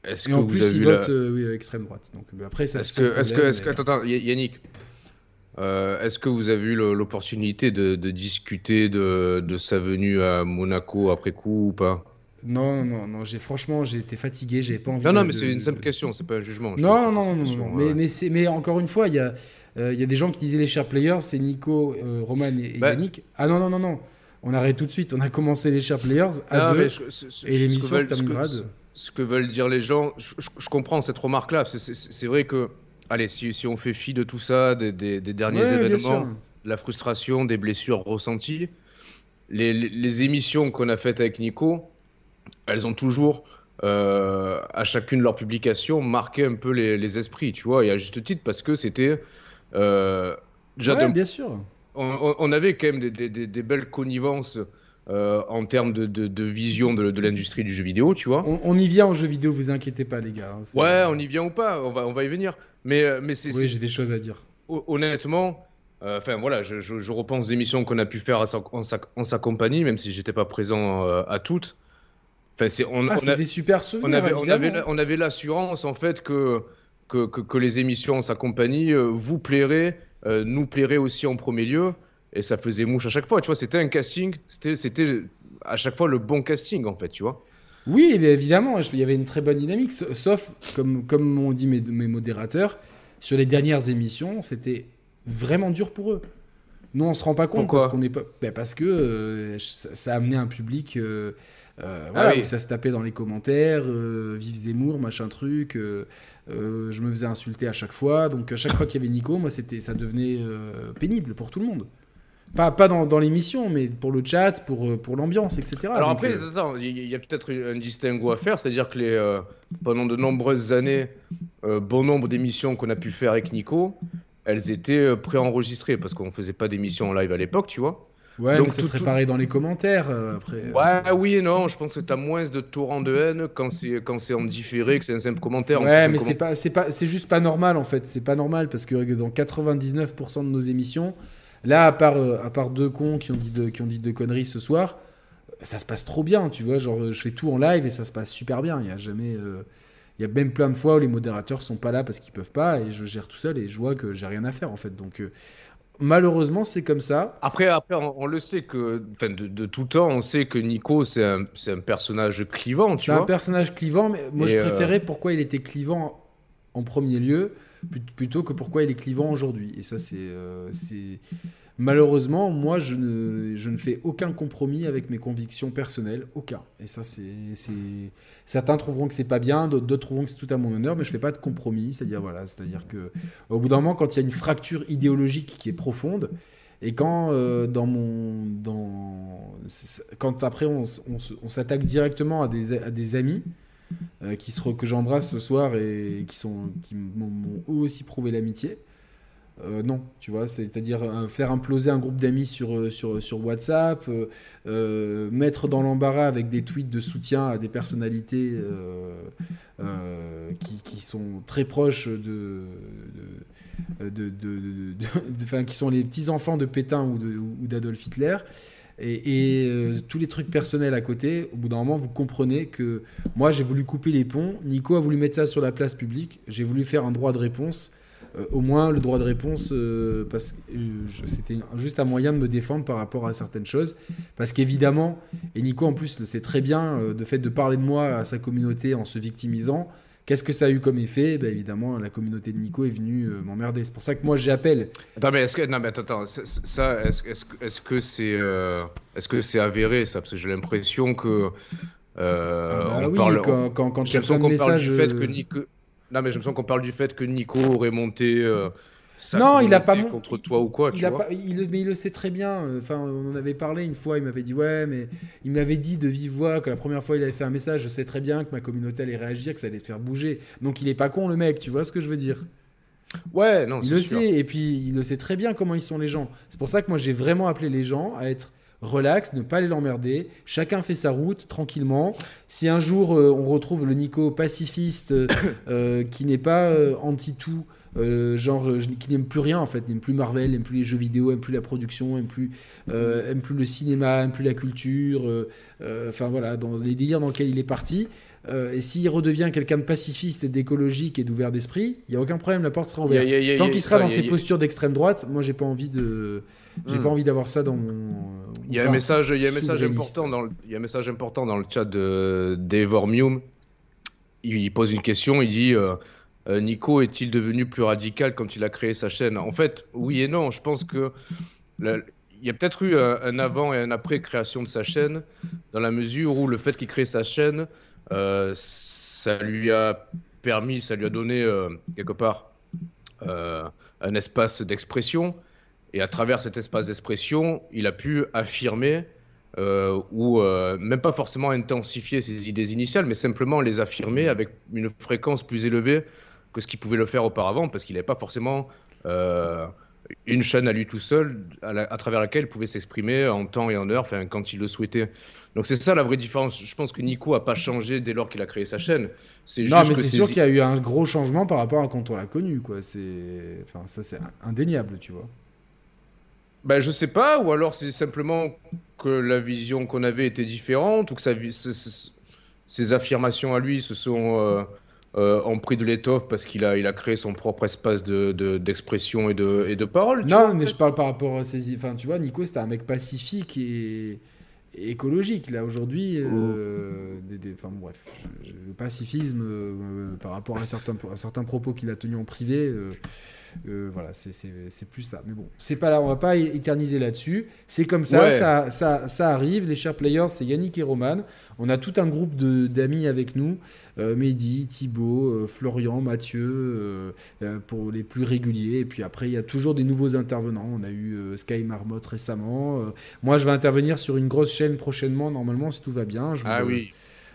Est-ce que en plus, il vote euh, oui, extrême droite. Donc bah, après, ça est-ce que, est-ce que, est-ce que, attends, Yannick, euh, est-ce que vous avez eu l'opportunité de, de, discuter de, de, sa venue à Monaco après coup ou pas? Non, non, non. J'ai franchement, j'ai été fatigué, j'avais pas envie. Non, non, mais c'est une simple question, c'est pas un jugement. Non, non, non, non, Mais, mais, mais encore une fois, il y a, euh, il y a des gens qui disaient les chers players, c'est Nico, Roman et, bah Yannick. Ah non, non, non, non. On arrête tout de suite. On a commencé les chers players à deux, et l'émission se terminera à deux ce que veulent dire les gens. Je, comprends cette remarque-là. C'est vrai que, allez, si, si, on fait fi de tout ça, des, des, derniers événements, la frustration, des blessures ressenties, les, les, émissions qu'on a faites avec Nico, elles ont toujours, euh, à chacune de leurs publications, marqué un peu les, les, esprits, tu vois, et à juste titre, parce que c'était. Euh, ouais, bien sûr. On, on, avait quand même des, des belles connivences euh, en termes de, vision de, l'industrie du jeu vidéo, tu vois. On, y vient en jeu vidéo, vous inquiétez pas, les gars. Hein, ouais, on y vient ou pas, on va, on va y venir. Mais, euh, mais c'est. Oui, j'ai des choses à dire. Honnêtement, euh, enfin voilà, je, repense aux émissions qu'on a pu faire en, sa, compagnie, même si j'étais pas présent à toutes. Enfin, c'est on, ah, des super souvenirs. On avait, on avait, l'assurance en fait que que, que, les émissions en sa compagnie vous plairaient, nous plairaient aussi en premier lieu et ça faisait mouche à chaque fois. Tu vois, c'était un casting, c'était, à chaque fois le bon casting en fait, tu vois. Oui, évidemment, il y avait une très bonne dynamique, sauf, comme, comme m'ont dit mes, mes, modérateurs, sur les dernières émissions, c'était vraiment dur pour eux. Nous, on se rend pas compte parce qu'on est pas, ben, parce que euh, ça, a amené un public, euh, euh, voilà, ah ça se tapait dans les commentaires, vive Zemmour, machin truc. je me faisais insulter à chaque fois, donc à chaque fois qu'il y avait Nico, moi, c'était, ça devenait pénible pour tout le monde. Pas, pas dans, dans l'émission, mais pour le chat, pour, euh, pour l'ambiance, etc. Alors après, euh, il y a peut-être un distinguo à faire, c'est-à-dire que les, euh, pendant de nombreuses années, bon nombre d'émissions qu'on a pu faire avec Nico, elles étaient préenregistrées parce qu'on faisait pas d'émissions en live à l'époque, tu vois. Ouais, Donc, mais ça serait pareil dans les commentaires après. Ouais, oui et non. Je pense que tu as moins de torrents de haine quand c'est quand c'est en différé, que c'est un simple commentaire. Ouais, mais c'est pas c'est pas c'est juste pas normal en fait. C'est pas normal parce que dans 99% de nos émissions, Là, à part, euh, à part deux cons qui ont, dit de, qui ont dit deux conneries ce soir, ça se passe trop bien, tu vois. Genre, je fais tout en live et ça se passe super bien. Il y a jamais. Euh, il y a même plein de fois où les modérateurs sont pas là parce qu'ils peuvent pas et je gère tout seul et je vois que j'ai rien à faire en fait. Donc. Euh, malheureusement, c'est comme ça. Après, après on, le sait que, de, tout temps, on sait que Nico, c'est un, un, personnage clivant, tu vois. C'est un personnage clivant, mais moi, je préférais pourquoi il était clivant en premier lieu plutôt que pourquoi il est clivant aujourd'hui. Et ça, c'est. Euh, malheureusement, moi, je ne, je ne fais aucun compromis avec mes convictions personnelles. Aucun. Et ça, c'est. Certains trouveront que c'est pas bien, d'autres trouveront que c'est tout à mon honneur, mais je fais pas de compromis. C'est-à-dire, voilà. C'est-à-dire que, au bout d'un moment, quand il y a une fracture idéologique qui est profonde, et quand euh, dans mon dans quand après on, on, s'attaque directement à des, à des amis euh, qui que j'embrasse ce soir et qui sont qui m'ont aussi prouvé l'amitié. euh, non, tu vois, c'est-à-dire euh, faire imploser un groupe d'amis sur, sur, sur WhatsApp, mettre dans l'embarras avec des tweets de soutien à des personnalités qui, qui, sont très proches de, de, de, qui sont les petits-enfants de Pétain ou d'Adolf Hitler. Et, tous les trucs personnels à côté, au bout d'un moment, vous comprenez que moi, j'ai voulu couper les ponts. Nico a voulu mettre ça sur la place publique. J'ai voulu faire un droit de réponse. Euh, au moins le droit de réponse, euh, parce que euh, c'était juste un moyen de me défendre par rapport à certaines choses. Parce qu'évidemment, et Nico en plus le sait très bien, de fait de parler de moi à sa communauté en se victimisant, Qu'est-ce que ça a eu comme effet? Ben Évidemment, la communauté de Nico est venue m'emmerder. C'est pour ça que moi j'appelle. Attends, mais est-ce que. Non, mais attends, ça, est-ce est que c'est est-ce que c'est avéré ça? Parce que j'ai l'impression que. Euh, ah bah on oui, parle, quand, quand, quand a plein de messages. Du fait que Nico, non, mais me sens qu'on parle du fait que Nico aurait monté. Euh, non, il a pas contre toi ou quoi. Il tu a vois pas, il, mais il le sait très bien. Enfin, on en avait parlé une fois. Il m'avait dit ouais, mais il m'avait dit de vive voix que la première fois il avait fait un message. Je sais très bien que ma communauté allait réagir, que ça allait te faire bouger. Donc il est pas con le mec. Tu vois ce que je veux dire? Ouais, non. Il le sait et puis il le sait très bien comment ils sont les gens. C'est pour ça que moi j'ai vraiment appelé les gens à être relax, ne pas aller l'emmerder. Chacun fait sa route tranquillement. Si un jour euh, on retrouve le Nico pacifiste euh, euh, qui n'est pas anti-tout, genre qui n'aime plus rien en fait, n'aime plus Marvel, n'aime plus les jeux vidéo, n'aime plus la production, n'aime plus, aime plus le cinéma, n'aime plus la culture, enfin voilà, dans les délires dans lesquels il est parti. et s'il redevient quelqu'un de pacifiste et d'écologique et d'ouvert d'esprit, il n'y a aucun problème, la porte sera ouverte. Tant qu'il sera dans ses postures d'extrême droite, moi j'ai pas envie de j'ai pas hmm. envie d'avoir ça dans mon. Il y a un message, il y a un message important dans le, il y a un message important dans le chat de d'Evormium. Il, pose une question, il dit euh, euh, Nico est-il devenu plus radical quand il a créé sa chaîne? En fait, oui et non. Je pense que il y a peut-être eu un, avant et un après création de sa chaîne, dans la mesure où le fait qu'il crée sa chaîne, euh, ça lui a permis, ça lui a donné quelque part un espace d'expression et à travers cet espace d'expression, il a pu affirmer euh, ou euh, même pas forcément intensifier ses idées initiales, mais simplement les affirmer avec une fréquence plus élevée que ce qu'il pouvait le faire auparavant, parce qu'il n'avait pas forcément euh, une chaîne à lui tout seul à, travers laquelle il pouvait s'exprimer en temps et en heure, enfin, quand il le souhaitait. Donc c'est ça la vraie différence. Je pense que Nico a pas changé dès lors qu'il a créé sa chaîne. C'est non, mais c'est sûr qu'il y a eu un gros changement par rapport à quand on l'a connu, quoi. C'est, enfin, ça c'est indéniable, tu vois. Ben, je sais pas, ou alors c'est simplement que la vision qu'on avait était différente, ou que sa, ses, affirmations à lui se sont euh, euh, ont pris de l'étoffe parce qu'il a, il a créé son propre espace d'expression de, et, de, et de parole. Non, mais je parle par rapport à ses. Enfin, tu vois, Nico, c'était un mec pacifique et, écologique. Là, aujourd'hui, euh, oh. enfin, bref, le pacifisme par rapport à certains, à certains propos qu'il a tenus en privé euh, voilà, c'est plus ça. Mais bon, c'est pas là, on va pas éterniser là-dessus. C'est comme ça, ça, ça, ça, arrive. Les chers players, c'est Yannick et Roman. On a tout un groupe d'amis avec nous. Euh, Mehdi, Thibaut, euh, Florian, Mathieu, pour les plus réguliers. Et puis après, il y a toujours des nouveaux intervenants. On a eu Sky Marmotte récemment. moi, je vais intervenir sur une grosse chaîne prochainement, normalement, si tout va bien. Je ah oui.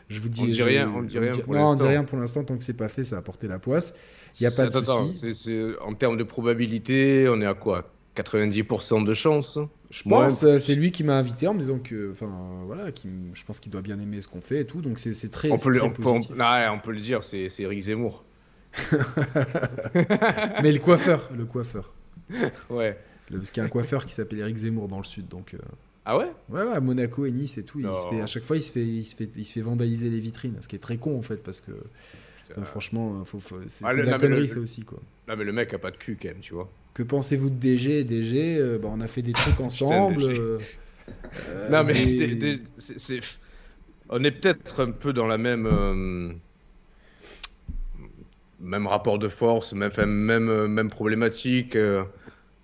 Je vous dis, on dit rien, on dit rien pour l'instant. on dit rien pour l'instant tant que c'est pas fait, ça a porté la poisse. Il y a pas de souci. en termes de probabilité, on est à quoi? 90% de chance? Je pense, euh, c'est lui qui m'a invité en me disant que, enfin, voilà, qui, je pense qu'il doit bien aimer ce qu'on fait et tout, donc c'est très, on peut, le, on, positif. on, peut le dire, c'est Eric Zemmour. Mais le coiffeur, le coiffeur. ouais. parce qu'il y a un coiffeur qui s'appelle Eric Zemmour dans le sud, donc. Euh, ah ouais? Ouais, ouais, à Monaco et Nice et tout. Il se fait, à chaque fois, il se, fait, il, se fait, il se fait vandaliser les vitrines. Ce qui est très con, en fait, parce que franchement, faut, c'est ah, de la connerie, ça aussi. Quoi. Non, mais le mec a pas de cul, quand même, tu vois. Que pensez-vous de DG DG, euh, bah, on a fait des trucs ensemble. Euh, non, mais c'est, on est peut-être un peu dans la même. même rapport de force, même, même, même problématique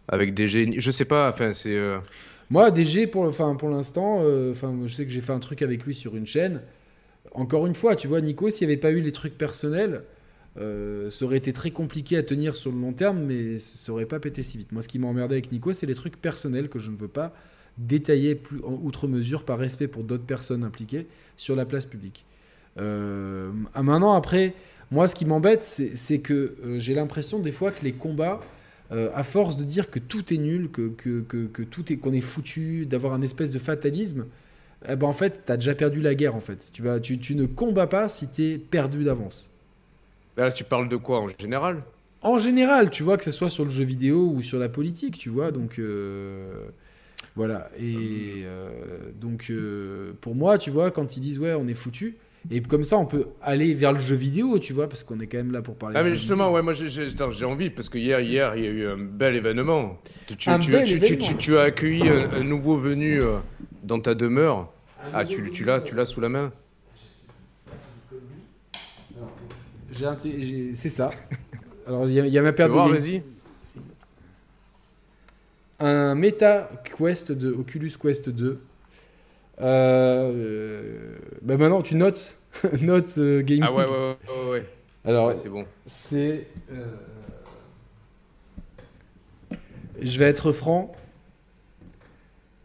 avec DG. Je sais pas, enfin, c'est. Moi, DG, pour, enfin, pour l'instant, euh, enfin, je sais que j'ai fait un truc avec lui sur une chaîne. Encore une fois, tu vois, Nico, s'il n'y avait pas eu les trucs personnels, euh, ça aurait été très compliqué à tenir sur le long terme, mais ça aurait pas pété si vite. Moi, ce qui m'a emmerdé avec Nico, c'est les trucs personnels que je ne veux pas détailler plus en outre mesure par respect pour d'autres personnes impliquées sur la place publique. Euh, maintenant, après, moi, ce qui m'embête, c'est que j'ai l'impression des fois que les combats euh, à force de dire que tout est nul, que, que tout est qu'on est foutu, d'avoir un espèce de fatalisme, eh ben en fait, t'as déjà perdu la guerre en fait. Tu vas, tu, tu ne combats pas si t'es perdu d'avance. Là, tu parles de quoi en général? En général, tu vois que ce soit sur le jeu vidéo ou sur la politique, tu vois. Donc euh, voilà. Et euh, donc euh, pour moi, tu vois, quand ils disent ouais, on est foutu. Et comme ça, on peut aller vers le jeu vidéo, tu vois, parce qu'on est quand même là pour parler. Ah de mais justement, vidéo. ouais, moi j'ai- envie parce que hier, hier, il y a eu un bel événement. Tu, tu, Un tu- bel tu- événement. tu- tu as accueilli un, un nouveau venu euh, dans ta demeure. Ah, tu, tu l'as, tu l'as sous la main. C'est ça. Alors il y, a- il y a ma paire de vas-y. un Meta Quest 2, Oculus Quest 2. Euh, euh, bah maintenant tu notes, notes euh. Ah ouais, ouais, ouais, ouais, ouais. Alors Ouais, c'est bon. c'est, euh, je vais être franc,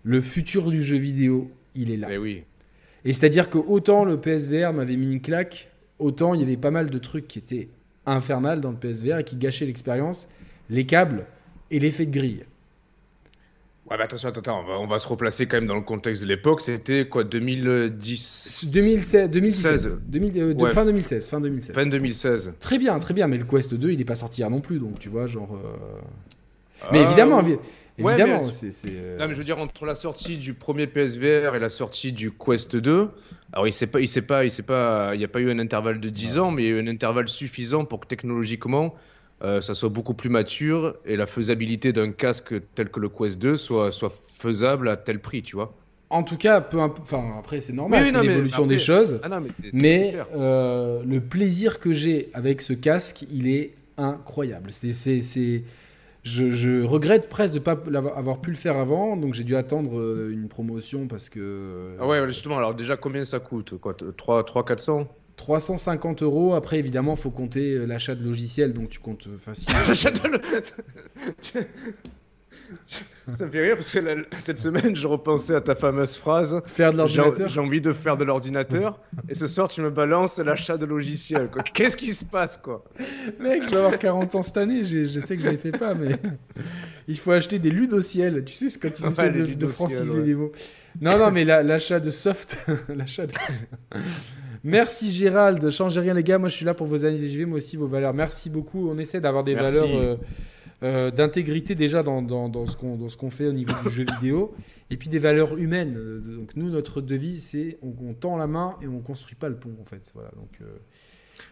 le futur du jeu vidéo, il est là. Mais oui. Et c'est-à-dire que autant le PSVR m'avait mis une claque, autant il y avait pas mal de trucs qui étaient infernales dans le PSVR et qui gâchaient l'expérience, les câbles et l'effet de grille. Ouais, mais attention, attends, on va, on va se replacer quand même dans le contexte de l'époque. C'était quoi, 2010 2016, 2016, 16. 2000, euh, de- Ouais. fin 2016, fin 2016. Fin 2016. Très bien, très bien, mais le Quest 2, il est pas sorti hier non plus, donc tu vois, genre. euh, Mais Ah, évidemment, ouais. évi- Ouais, évidemment, c'est. euh, Non, mais je veux dire, entre la sortie du premier PSVR et la sortie du Quest 2, alors il s'est pas, il s'est pas, il s'est pas, il n'y a pas eu un intervalle de 10 ans, mais il y a eu un intervalle suffisant pour que technologiquement, euh, ça soit beaucoup plus mature et la faisabilité d'un casque tel que le Quest 2 soit, soit faisable à tel prix, tu vois. En tout cas, peu enfin, après, c'est normal, Oui, c'est l'évolution des choses. Ah non, mais euh, le plaisir que j'ai avec ce casque, il est incroyable. C'est, c'est, c'est- Je, je regrette presque de ne pas avoir pu le faire avant, donc j'ai dû attendre euh, une promotion parce que. Ah ouais, justement, alors déjà, combien ça coûte? Quoi 3, 3 400 350 euros. Après, évidemment, faut compter euh, l'achat de logiciels, donc tu comptes euh, facilement. J'adore le- Ça me fait rire parce que la- cette semaine, je repensais à ta fameuse phrase Faire de J'ai l'ordinateur. j'ai envie de faire de l'ordinateur et ce soir tu me balances l'achat de logiciels. Qu'est-ce qui se passe quoi? Mec, je vais avoir 40 ans cette année, je sais que je les fais pas, mais il faut acheter des ludociels. Tu sais, c'est quand ils Ouais, essaient de, de franciser ouais. les mots. Non, non, mais la- l'achat de soft. l'achat de... Merci Gérald, changez rien les gars, moi je suis là pour vos années et j'y vais, moi aussi vos valeurs. Merci beaucoup, on essaie d'avoir des Merci. valeurs euh, euh, d'intégrité déjà dans, dans, dans ce qu'on fait au niveau du jeu vidéo, et puis des valeurs humaines. Euh, Donc nous, notre devise, c'est on, on tend la main et on construit pas le pont en fait. Voilà, donc, euh,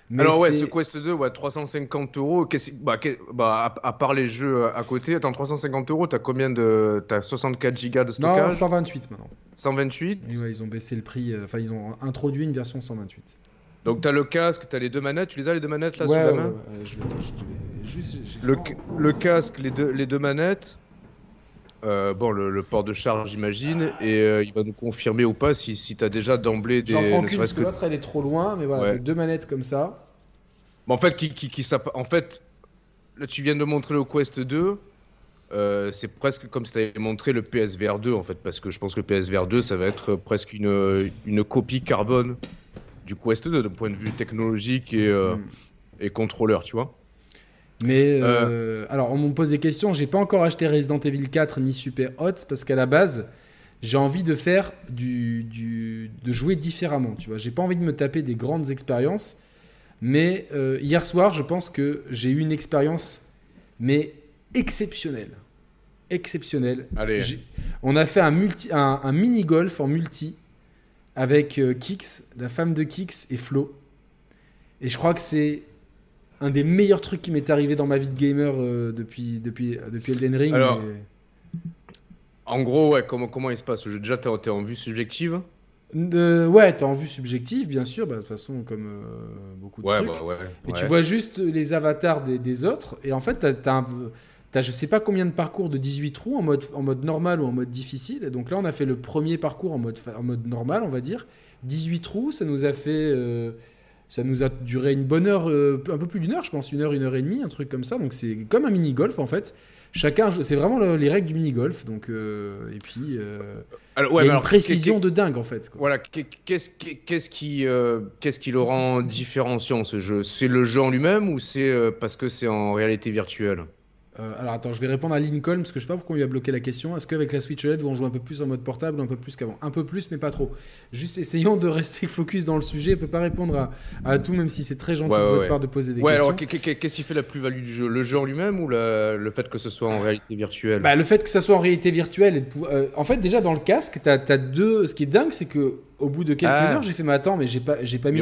mais Alors ouais, ce Quest 2, ouais, 350 euros. Bah, bah, à, à part les jeux à côté, attends, 350 euros, t'as combien de... T'as 64 gigas de Non, stockage? 128 maintenant. 128 Et ouais, ils ont baissé le prix, euh, enfin ils ont introduit une version 128. Donc t'as le casque, t'as les deux manettes. Tu les as les deux manettes là ouais, sous la main? je je juste, le, le casque, les deux, les deux manettes. Euh, bon, le, le port de charge, j'imagine, et euh, il va nous confirmer ou pas si, si t'as déjà d'emblée des. J'en prends qu'une parce que l'autre elle est trop loin, mais voilà, Ouais. t'as deux manettes comme ça. Mais en fait, qui, qui, qui s'app- en fait, là, tu viens de montrer le Quest 2. euh, c'est presque comme si tu avais montré le PSVR 2 en fait, parce que je pense que le PSVR 2 ça va être presque une, une copie carbone du Quest 2 d'un point de vue technologique et, euh, Mm. et contrôleur, tu vois. Mais euh, alors on me pose des questions, j'ai pas encore acheté Resident Evil 4 ni Super Hot parce qu'à la base j'ai envie de faire du, du de jouer différemment, tu vois. J'ai pas envie de me taper des grandes expériences, mais euh, hier soir je pense que j'ai eu une expérience mais exceptionnelle, exceptionnelle. Allez. On a fait un, multi, un, un mini-golf en multi avec euh, Kix, la femme de Kix et Flo. Et je crois que c'est un des meilleurs trucs qui m'est arrivé dans ma vie de gamer euh, depuis, depuis, depuis Elden Ring. Alors, mais- En gros, ouais, comment, comment il se passe? Déjà, t'es t'es en vue subjective? Euh, ouais, t'es en vue subjective, bien sûr, bah, de toute façon, comme euh, beaucoup de Ouais, trucs. bah ouais. Et tu vois juste les avatars des, des autres. Et en fait, t'as, un- t'as je sais pas combien de parcours de 18 trous en mode, en mode normal ou en mode difficile. Et donc là, on a fait le premier parcours en mode, en mode normal, on va dire. 18 trous, ça nous a fait. Ça nous a duré une bonne heure, euh, un peu plus d'une heure, je pense, une heure, une heure et demie, un truc comme ça. Donc c'est comme un mini-golf en fait. Chacun, c'est vraiment le- les règles du mini-golf. Donc, euh, et puis, euh, Alors, il ouais, y mais a une alors, précision de dingue en fait. quoi. Voilà, qu'est- qu'est-ce qui, qu'est-ce qui, qu'est-ce qui le rend différenciant ce jeu? C'est le jeu en lui-même ou c'est parce que c'est en réalité virtuelle? Euh, alors attends, je vais répondre à Lincoln parce que je sais pas pourquoi on lui a bloqué la question. Est-ce qu'avec la Switch OLED, on joue un peu plus en mode portable un peu plus qu'avant? Un peu plus, mais pas trop. Juste essayons de rester focus dans le sujet. On peut pas répondre à, à tout, même si c'est très gentil Ouais, de ouais, votre ouais. part de poser des Ouais, questions. alors qu'est- qu'est- qu'est-ce qui fait la plus-value du jeu? Le jeu en lui-même ou la- le fait que ce soit en réalité virtuelle Bah, le fait que ça soit en réalité virtuelle et de pouvoir- euh, en fait déjà dans le casque t'as as deux ce qui est dingue c'est que au bout de quelques Ah. heures j'ai fait mais attends mais j'ai pas pas mis Les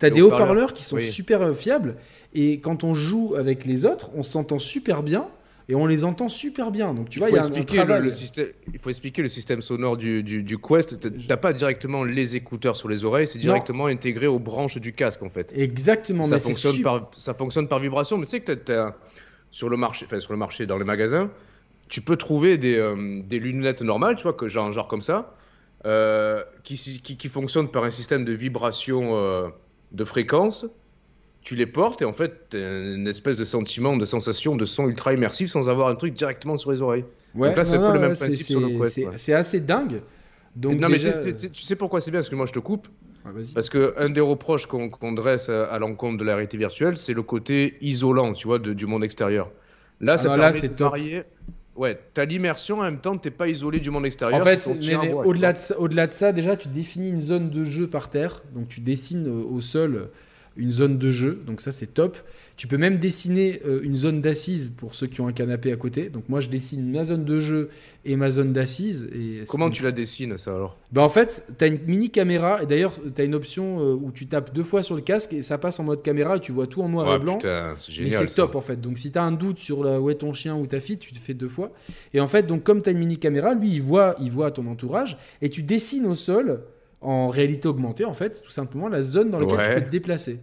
t'as Les des haut-parleurs. qui sont Oui. super fiables et quand on joue avec les autres on s'entend super bien et on les entend super bien donc tu vois il il y faut, a un, un expliquer le, travail le système, il faut expliquer le système sonore du, du, du Quest. T'as- pas directement les écouteurs sur les oreilles, c'est Non. directement intégré aux branches du casque en fait. exactement ça mais fonctionne, par, ça fonctionne par vibration, mais tu sais que t'as- sur le marché, enfin sur le marché, dans les magasins, tu peux trouver des, euh, des lunettes normales, tu vois, que genre, genre comme ça, euh, qui, qui, qui fonctionnent par un système de vibration euh, de fréquence. Tu les portes et en fait, une espèce de sentiment, de sensation, de son ultra immersif sans avoir un truc directement sur les oreilles. ouais, donc là, c'est le même principe sur le c'est- Quest, c'est ouais. c'est assez dingue donc non, déjà- mais tu sais pourquoi c'est bien Parce que moi, je te coupe. Ouais, vas-y. Parce que un des reproches qu'on dresse à, à l'encontre de la réalité virtuelle, c'est le côté isolant, tu vois, de- du monde extérieur. Là, Ah ça non, là, permet c'est de varier. Ouais, t'as l'immersion en même temps, t'es pas isolé du monde extérieur. En fait, au-delà de, de ça, déjà, tu définis une zone de jeu par terre. Donc, tu dessines euh, au sol euh, une zone de jeu. Donc, ça, c'est top. Tu peux même dessiner euh, une zone d'assise pour ceux qui ont un canapé à côté. Donc, moi, je dessine ma zone de jeu et ma zone d'assise. Et Comment tu la dessines, ça alors? Bah, En fait, tu as une mini caméra. Et d'ailleurs, tu as une option euh, où tu tapes deux fois sur le casque et ça passe en mode caméra et tu vois tout en noir Ouais, et blanc. putain, c'est Mais génial. c'est top en fait. Donc si tu as un doute sur la, où est ton chien ou ta fille, tu te fais deux fois. Et en fait, donc comme tu as une mini caméra, lui il voit, il voit ton entourage et tu dessines au sol en réalité augmentée en fait, tout simplement la zone dans laquelle tu peux te déplacer.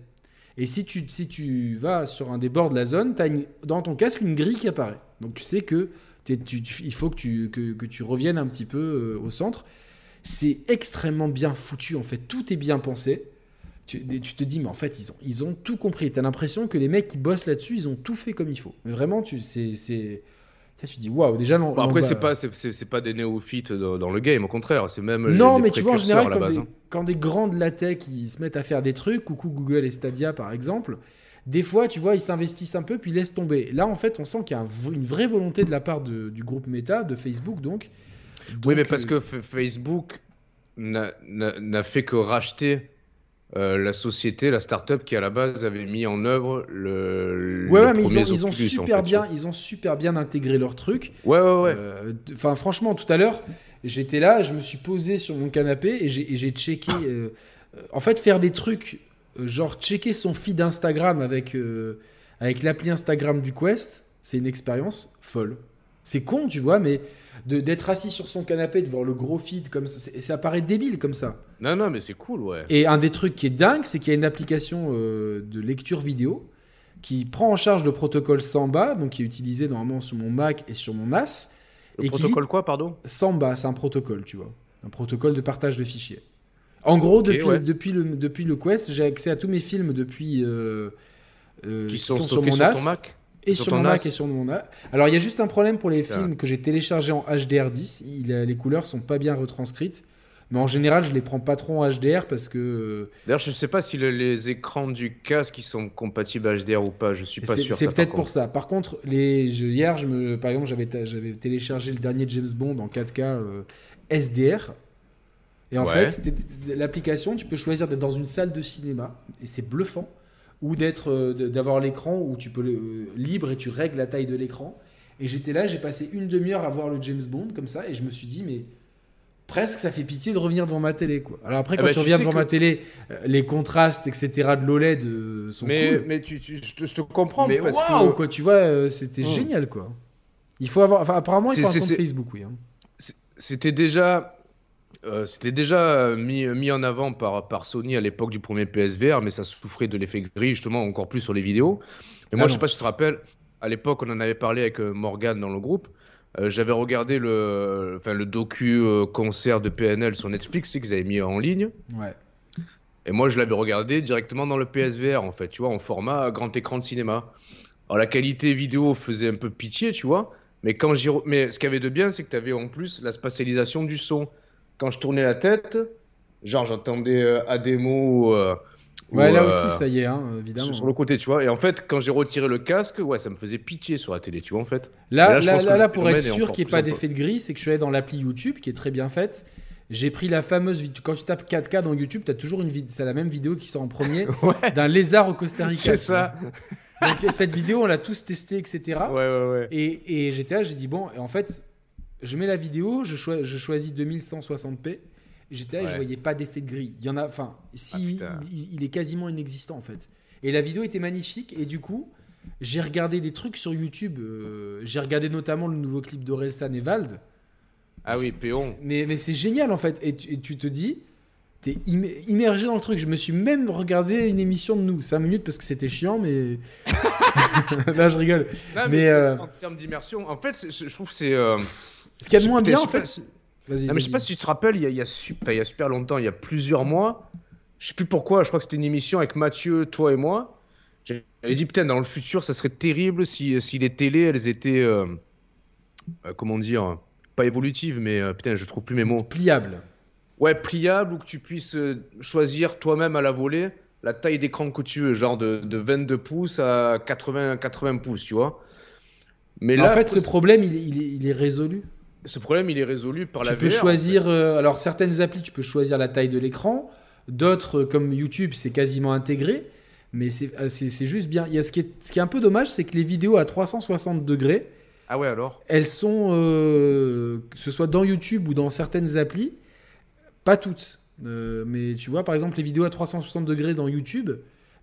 Et si tu, si tu vas sur un des bords de la zone, tu as dans ton casque une grille qui apparaît. Donc tu sais que il faut que tu, que, que tu reviennes un petit peu euh, au centre. C'est extrêmement bien foutu en fait, tout est bien pensé. Tu, te dis, mais en fait, ils ont, ils ont tout compris. Tu as l'impression que les mecs qui bossent là-dessus, ils ont tout fait comme il faut. Vraiment, tu, c'est, c'est... Tu te dis, waouh, déjà, Bon, après, l'en- c'est pas, c'est- pas des néophytes dans, dans le game, au contraire, c'est même. Non, les mais tu vois, en général, quand base, des, hein. quand des grands de la tech, ils se mettent à faire des trucs, coucou Google et Stadia, par exemple, des fois, tu vois, ils s'investissent un peu, puis ils laissent tomber. Là, en fait, on sent qu'il y a un une vraie volonté de la part de- du groupe Meta, de Facebook, donc. Oui, mais parce euh, que Facebook n'a fait que racheter euh, la société, la start-up qui à la base avait mis en œuvre le. Ouais, le ouais, mais ils ont, ils ont Oculus, en super fait, bien, ils ont super bien intégré leur truc. Ouais, ouais, ouais. Euh, Enfin, franchement, tout à l'heure, j'étais là, je me suis posé sur mon canapé et j'ai checké. euh, euh, en fait, faire des trucs, genre checker son feed Instagram avec, avec l'appli Instagram du Quest, c'est une expérience folle. C'est con, tu vois, mais d'être assis sur son canapé, de voir le gros feed comme ça, ça paraît débile comme ça. Non, non, mais c'est cool, ouais. Et un des trucs qui est dingue, c'est qu'il y a une application euh, de lecture vidéo qui prend en charge le protocole Samba, donc qui est utilisé normalement sur mon Mac et sur mon NAS. Le et qui protocole quoi, pardon? Samba, c'est un protocole, tu vois. Un protocole de partage de fichiers. En gros, depuis, ouais. depuis, le, depuis le Quest, j'ai accès à tous mes films depuis. euh, euh, Qui sont, sur stockés mon sur NAS. ton Mac? Et Sur mon Mac et sur mon NAS. Alors, il y a juste un problème pour les films que j'ai téléchargés en HDR10. Il a- les couleurs sont pas bien retranscrites. Mais en général, je les prends pas trop en HDR parce que. euh, D'ailleurs, je sais pas si le- les écrans du casque ils sont compatibles HDR ou pas, je suis pas sûr. c'est peut-être pour ça. Par contre, les, je- hier, je me, par exemple, j'avais j'avais téléchargé le dernier James Bond en 4K euh, SDR. Et en Ouais. fait, l'application, tu peux choisir d'être dans une salle de cinéma, et c'est bluffant, ou d'être, euh, d'avoir l'écran où tu peux le, euh, libre et tu règles la taille de l'écran. Et j'étais là, j'ai passé une demi-heure à voir le James Bond comme ça, et je me suis dit, mais presque ça fait pitié de revenir devant ma télé. Quoi. Alors après, Eh quand ben, tu tu reviens devant que- ma télé, euh, les contrastes, etc. de l'OLED euh, sont Mais, cool. mais tu, tu- je, te, je te comprends Mais waouh, que quoi, tu vois, euh, c'était Hmm. génial, quoi. Il faut avoir, enfin, apparemment, il faut un compte Facebook, oui. hein. c'était déjà. Euh, c'était déjà mis, mis en avant par, par Sony à l'époque du premier PSVR, mais ça souffrait de l'effet gris, justement, encore plus sur les vidéos. Et moi, Ah je sais non. pas si tu te rappelles, à l'époque, on en avait parlé avec euh, Morgan dans le groupe. euh, J'avais regardé le, enfin, le docu euh, concert de PNL sur Netflix, qu'ils avaient mis en ligne. Ouais. Et moi, je l'avais regardé directement dans le PSVR, en fait, tu vois, en format grand écran de cinéma. Alors, la qualité vidéo faisait un peu pitié, tu vois. Mais, quand mais ce qu'il y avait de bien, c'est que tu avais en plus la spatialisation du son. Quand je tournais la tête, genre, j'entendais euh, Ademo euh, Ouais, Ou, là euh, aussi, ça y est, hein, évidemment. sur, sur le côté, tu vois. Et en fait, quand j'ai retiré le casque, ouais, ça me faisait pitié sur la télé, tu vois, en fait. Là, là, là, pour être sûr qu'il n'y ait pas d'effet de gris, c'est que je suis allé dans l'appli YouTube qui est très bien faite. J'ai pris la fameuse vidéo. Quand tu tapes 4K dans YouTube, tu as toujours une vidéo. C'est la même vidéo qui sort en premier Ouais, d'un lézard au Costa Rica. c'est ça. Donc, cette vidéo, on l'a tous testée, etc. Ouais, ouais, ouais. Et, et j'étais là, j'ai dit, bon, et en fait, je mets la vidéo, je, choi- je choisis 2160p. J'étais là, et je voyais pas d'effet de gris. Il y en a, enfin, si, Ah, il, il est quasiment inexistant en fait. Et la vidéo était magnifique, et du coup, j'ai regardé des trucs sur YouTube. euh, j'ai regardé notamment le nouveau clip d'Orelsan et Vald. Ah oui, Péon. Mais, mais c'est génial en fait. Et tu, et tu te dis, t'es im- immergé dans le truc. Je me suis même regardé une émission de nous, 5 minutes parce que c'était chiant, mais. Là, je rigole. Non, Mais, mais, euh, en termes d'immersion, en fait, je trouve que c'est. euh, Ce qu'il y a de moins bien en fait. c'est- Vas-y. Non, mais je sais pas si tu te rappelles, il y a, il y a super, il y a super longtemps, il y a plusieurs mois, je sais plus pourquoi, je crois que c'était une émission avec Mathieu, toi et moi. J'avais dit, putain, dans le futur, ça serait terrible si, si les télés, elles étaient. euh, euh, comment dire Pas évolutives, mais euh, putain, je trouve plus mes mots. Pliable. Ouais, pliable ou que tu puisses choisir toi-même à la volée la taille d'écran que tu veux, genre de, de 22 pouces à 80, 80 pouces, tu vois. Mais là, en fait, ce problème, il est résolu. Ce problème, il est résolu par tu la peux VR, en choisir. euh, alors, certaines applis, tu peux choisir la taille de l'écran. D'autres, euh, comme YouTube, c'est quasiment intégré. Mais c'est euh, juste bien. Il y a ce, qui est, ce qui est un peu dommage, c'est que les vidéos à 360 degrés. Ah ouais, alors? elles sont, euh, que ce soit dans YouTube ou dans certaines applis, pas toutes. Euh, mais tu vois, par exemple, les vidéos à 360 degrés dans YouTube,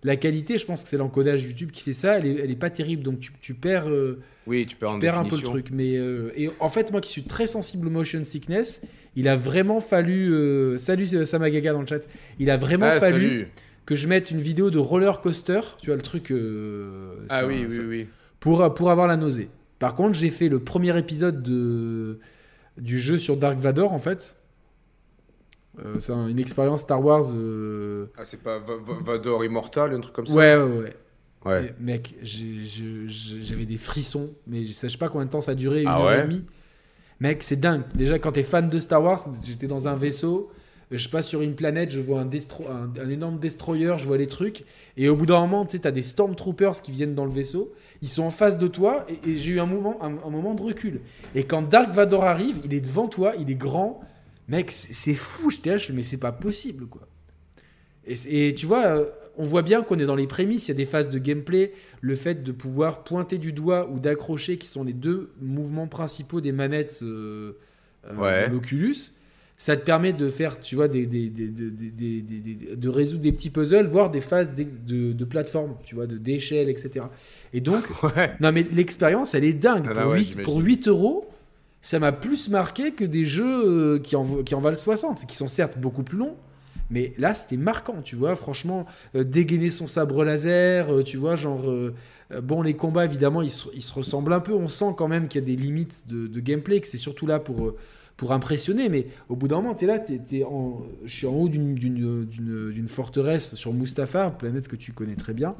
la qualité, je pense que c'est l'encodage YouTube qui fait ça, elle est, elle est pas terrible. Donc tu, tu perds, euh, Oui, tu perds tu en perds un peu le truc. Mais, euh, et en fait, moi qui suis très sensible au motion sickness, il a vraiment fallu. euh, salut euh, Samagaga dans le chat. Il a vraiment Ah, fallu salut. que je mette une vidéo de roller coaster, tu vois le truc. Ah ça- oui, ça- oui, oui. pour, pour avoir la nausée. Par contre, j'ai fait le premier épisode de, du jeu sur Dark Vador, en fait. Euh, c'est un- une expérience Star Wars. euh, Ah, c'est pas Va- Va- Vador Immortal, un truc comme ça? Ouais, ouais, ouais. Mec, j'avais des frissons, mais je sais pas combien de temps ça a duré, une Ah heure ouais? et demie. Mec, c'est dingue. Déjà, quand t'es fan de Star Wars, j'étais dans un vaisseau, je passe sur une planète, je vois un, destro- un, un énorme destroyer, je vois les trucs, et au bout d'un moment, tu sais, t'as des stormtroopers qui viennent dans le vaisseau, ils sont en face de toi, et, et j'ai eu un moment, un, un moment de recul. Et quand Dark Vador arrive, il est devant toi, il est grand, mec, c'est fou, j'étais là, je fais, mais c'est pas possible, quoi. Et, tu vois, euh, on voit bien qu'on est dans les prémices, il y a des phases de gameplay, le fait de pouvoir pointer du doigt ou d'accrocher, qui sont les deux mouvements principaux des manettes euh, euh, Ouais. de l'Oculus, ça te permet de faire, tu vois, des, des- des- des- de résoudre des petits puzzles, voire des phases de, de, de plateforme, tu vois, d'échelle, etc. Et donc, Ouais. non mais l'expérience, elle est dingue. Ah pour, ouais, 8, j'imagine. pour 8 euros, ça m'a plus marqué que des jeux euh, qui en, valent 60, qui sont certes beaucoup plus longs. Mais là, c'était marquant, tu vois. Franchement, euh, dégainer son sabre laser, euh, tu vois, genre. bon, les combats, évidemment, ils se, ressemblent un peu. On sent quand même qu'il y a des limites de, gameplay, que c'est surtout là pour, impressionner. Mais au bout d'un moment, tu es là, t'es- t'es en, je suis en haut d'une- forteresse sur Mustafar, planète que tu connais très bien.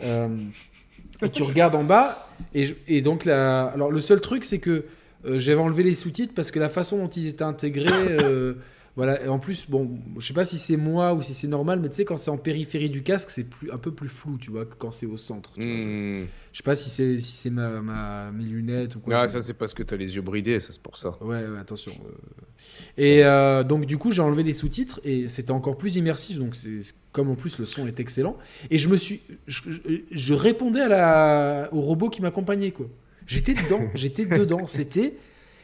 Et tu regardes en bas, et, et donc la, alors le seul truc, c'est que euh, j'avais enlevé les sous-titres parce que la façon dont ils étaient intégrés, euh, voilà. Et en plus, bon, je sais pas si c'est moi ou si c'est normal, mais tu sais, quand c'est en périphérie du casque, c'est plus, un peu plus flou, tu vois, que quand c'est au centre. tu vois. Hmm. Je sais pas si c'est si c'est ma, ma- mes lunettes ou quoi. Ah, ça, c'est parce que t'as les yeux bridés, ça, c'est pour ça. Ouais, ouais, attention. euh. Et euh, donc, du coup, j'ai enlevé les sous-titres et c'était encore plus immersif. Donc, c'est c'est- comme en plus le son est excellent. Et je me suis. Je, je- je répondais à la, au robot qui m'accompagnait, quoi. J'étais dedans, j'étais dedans. C'était.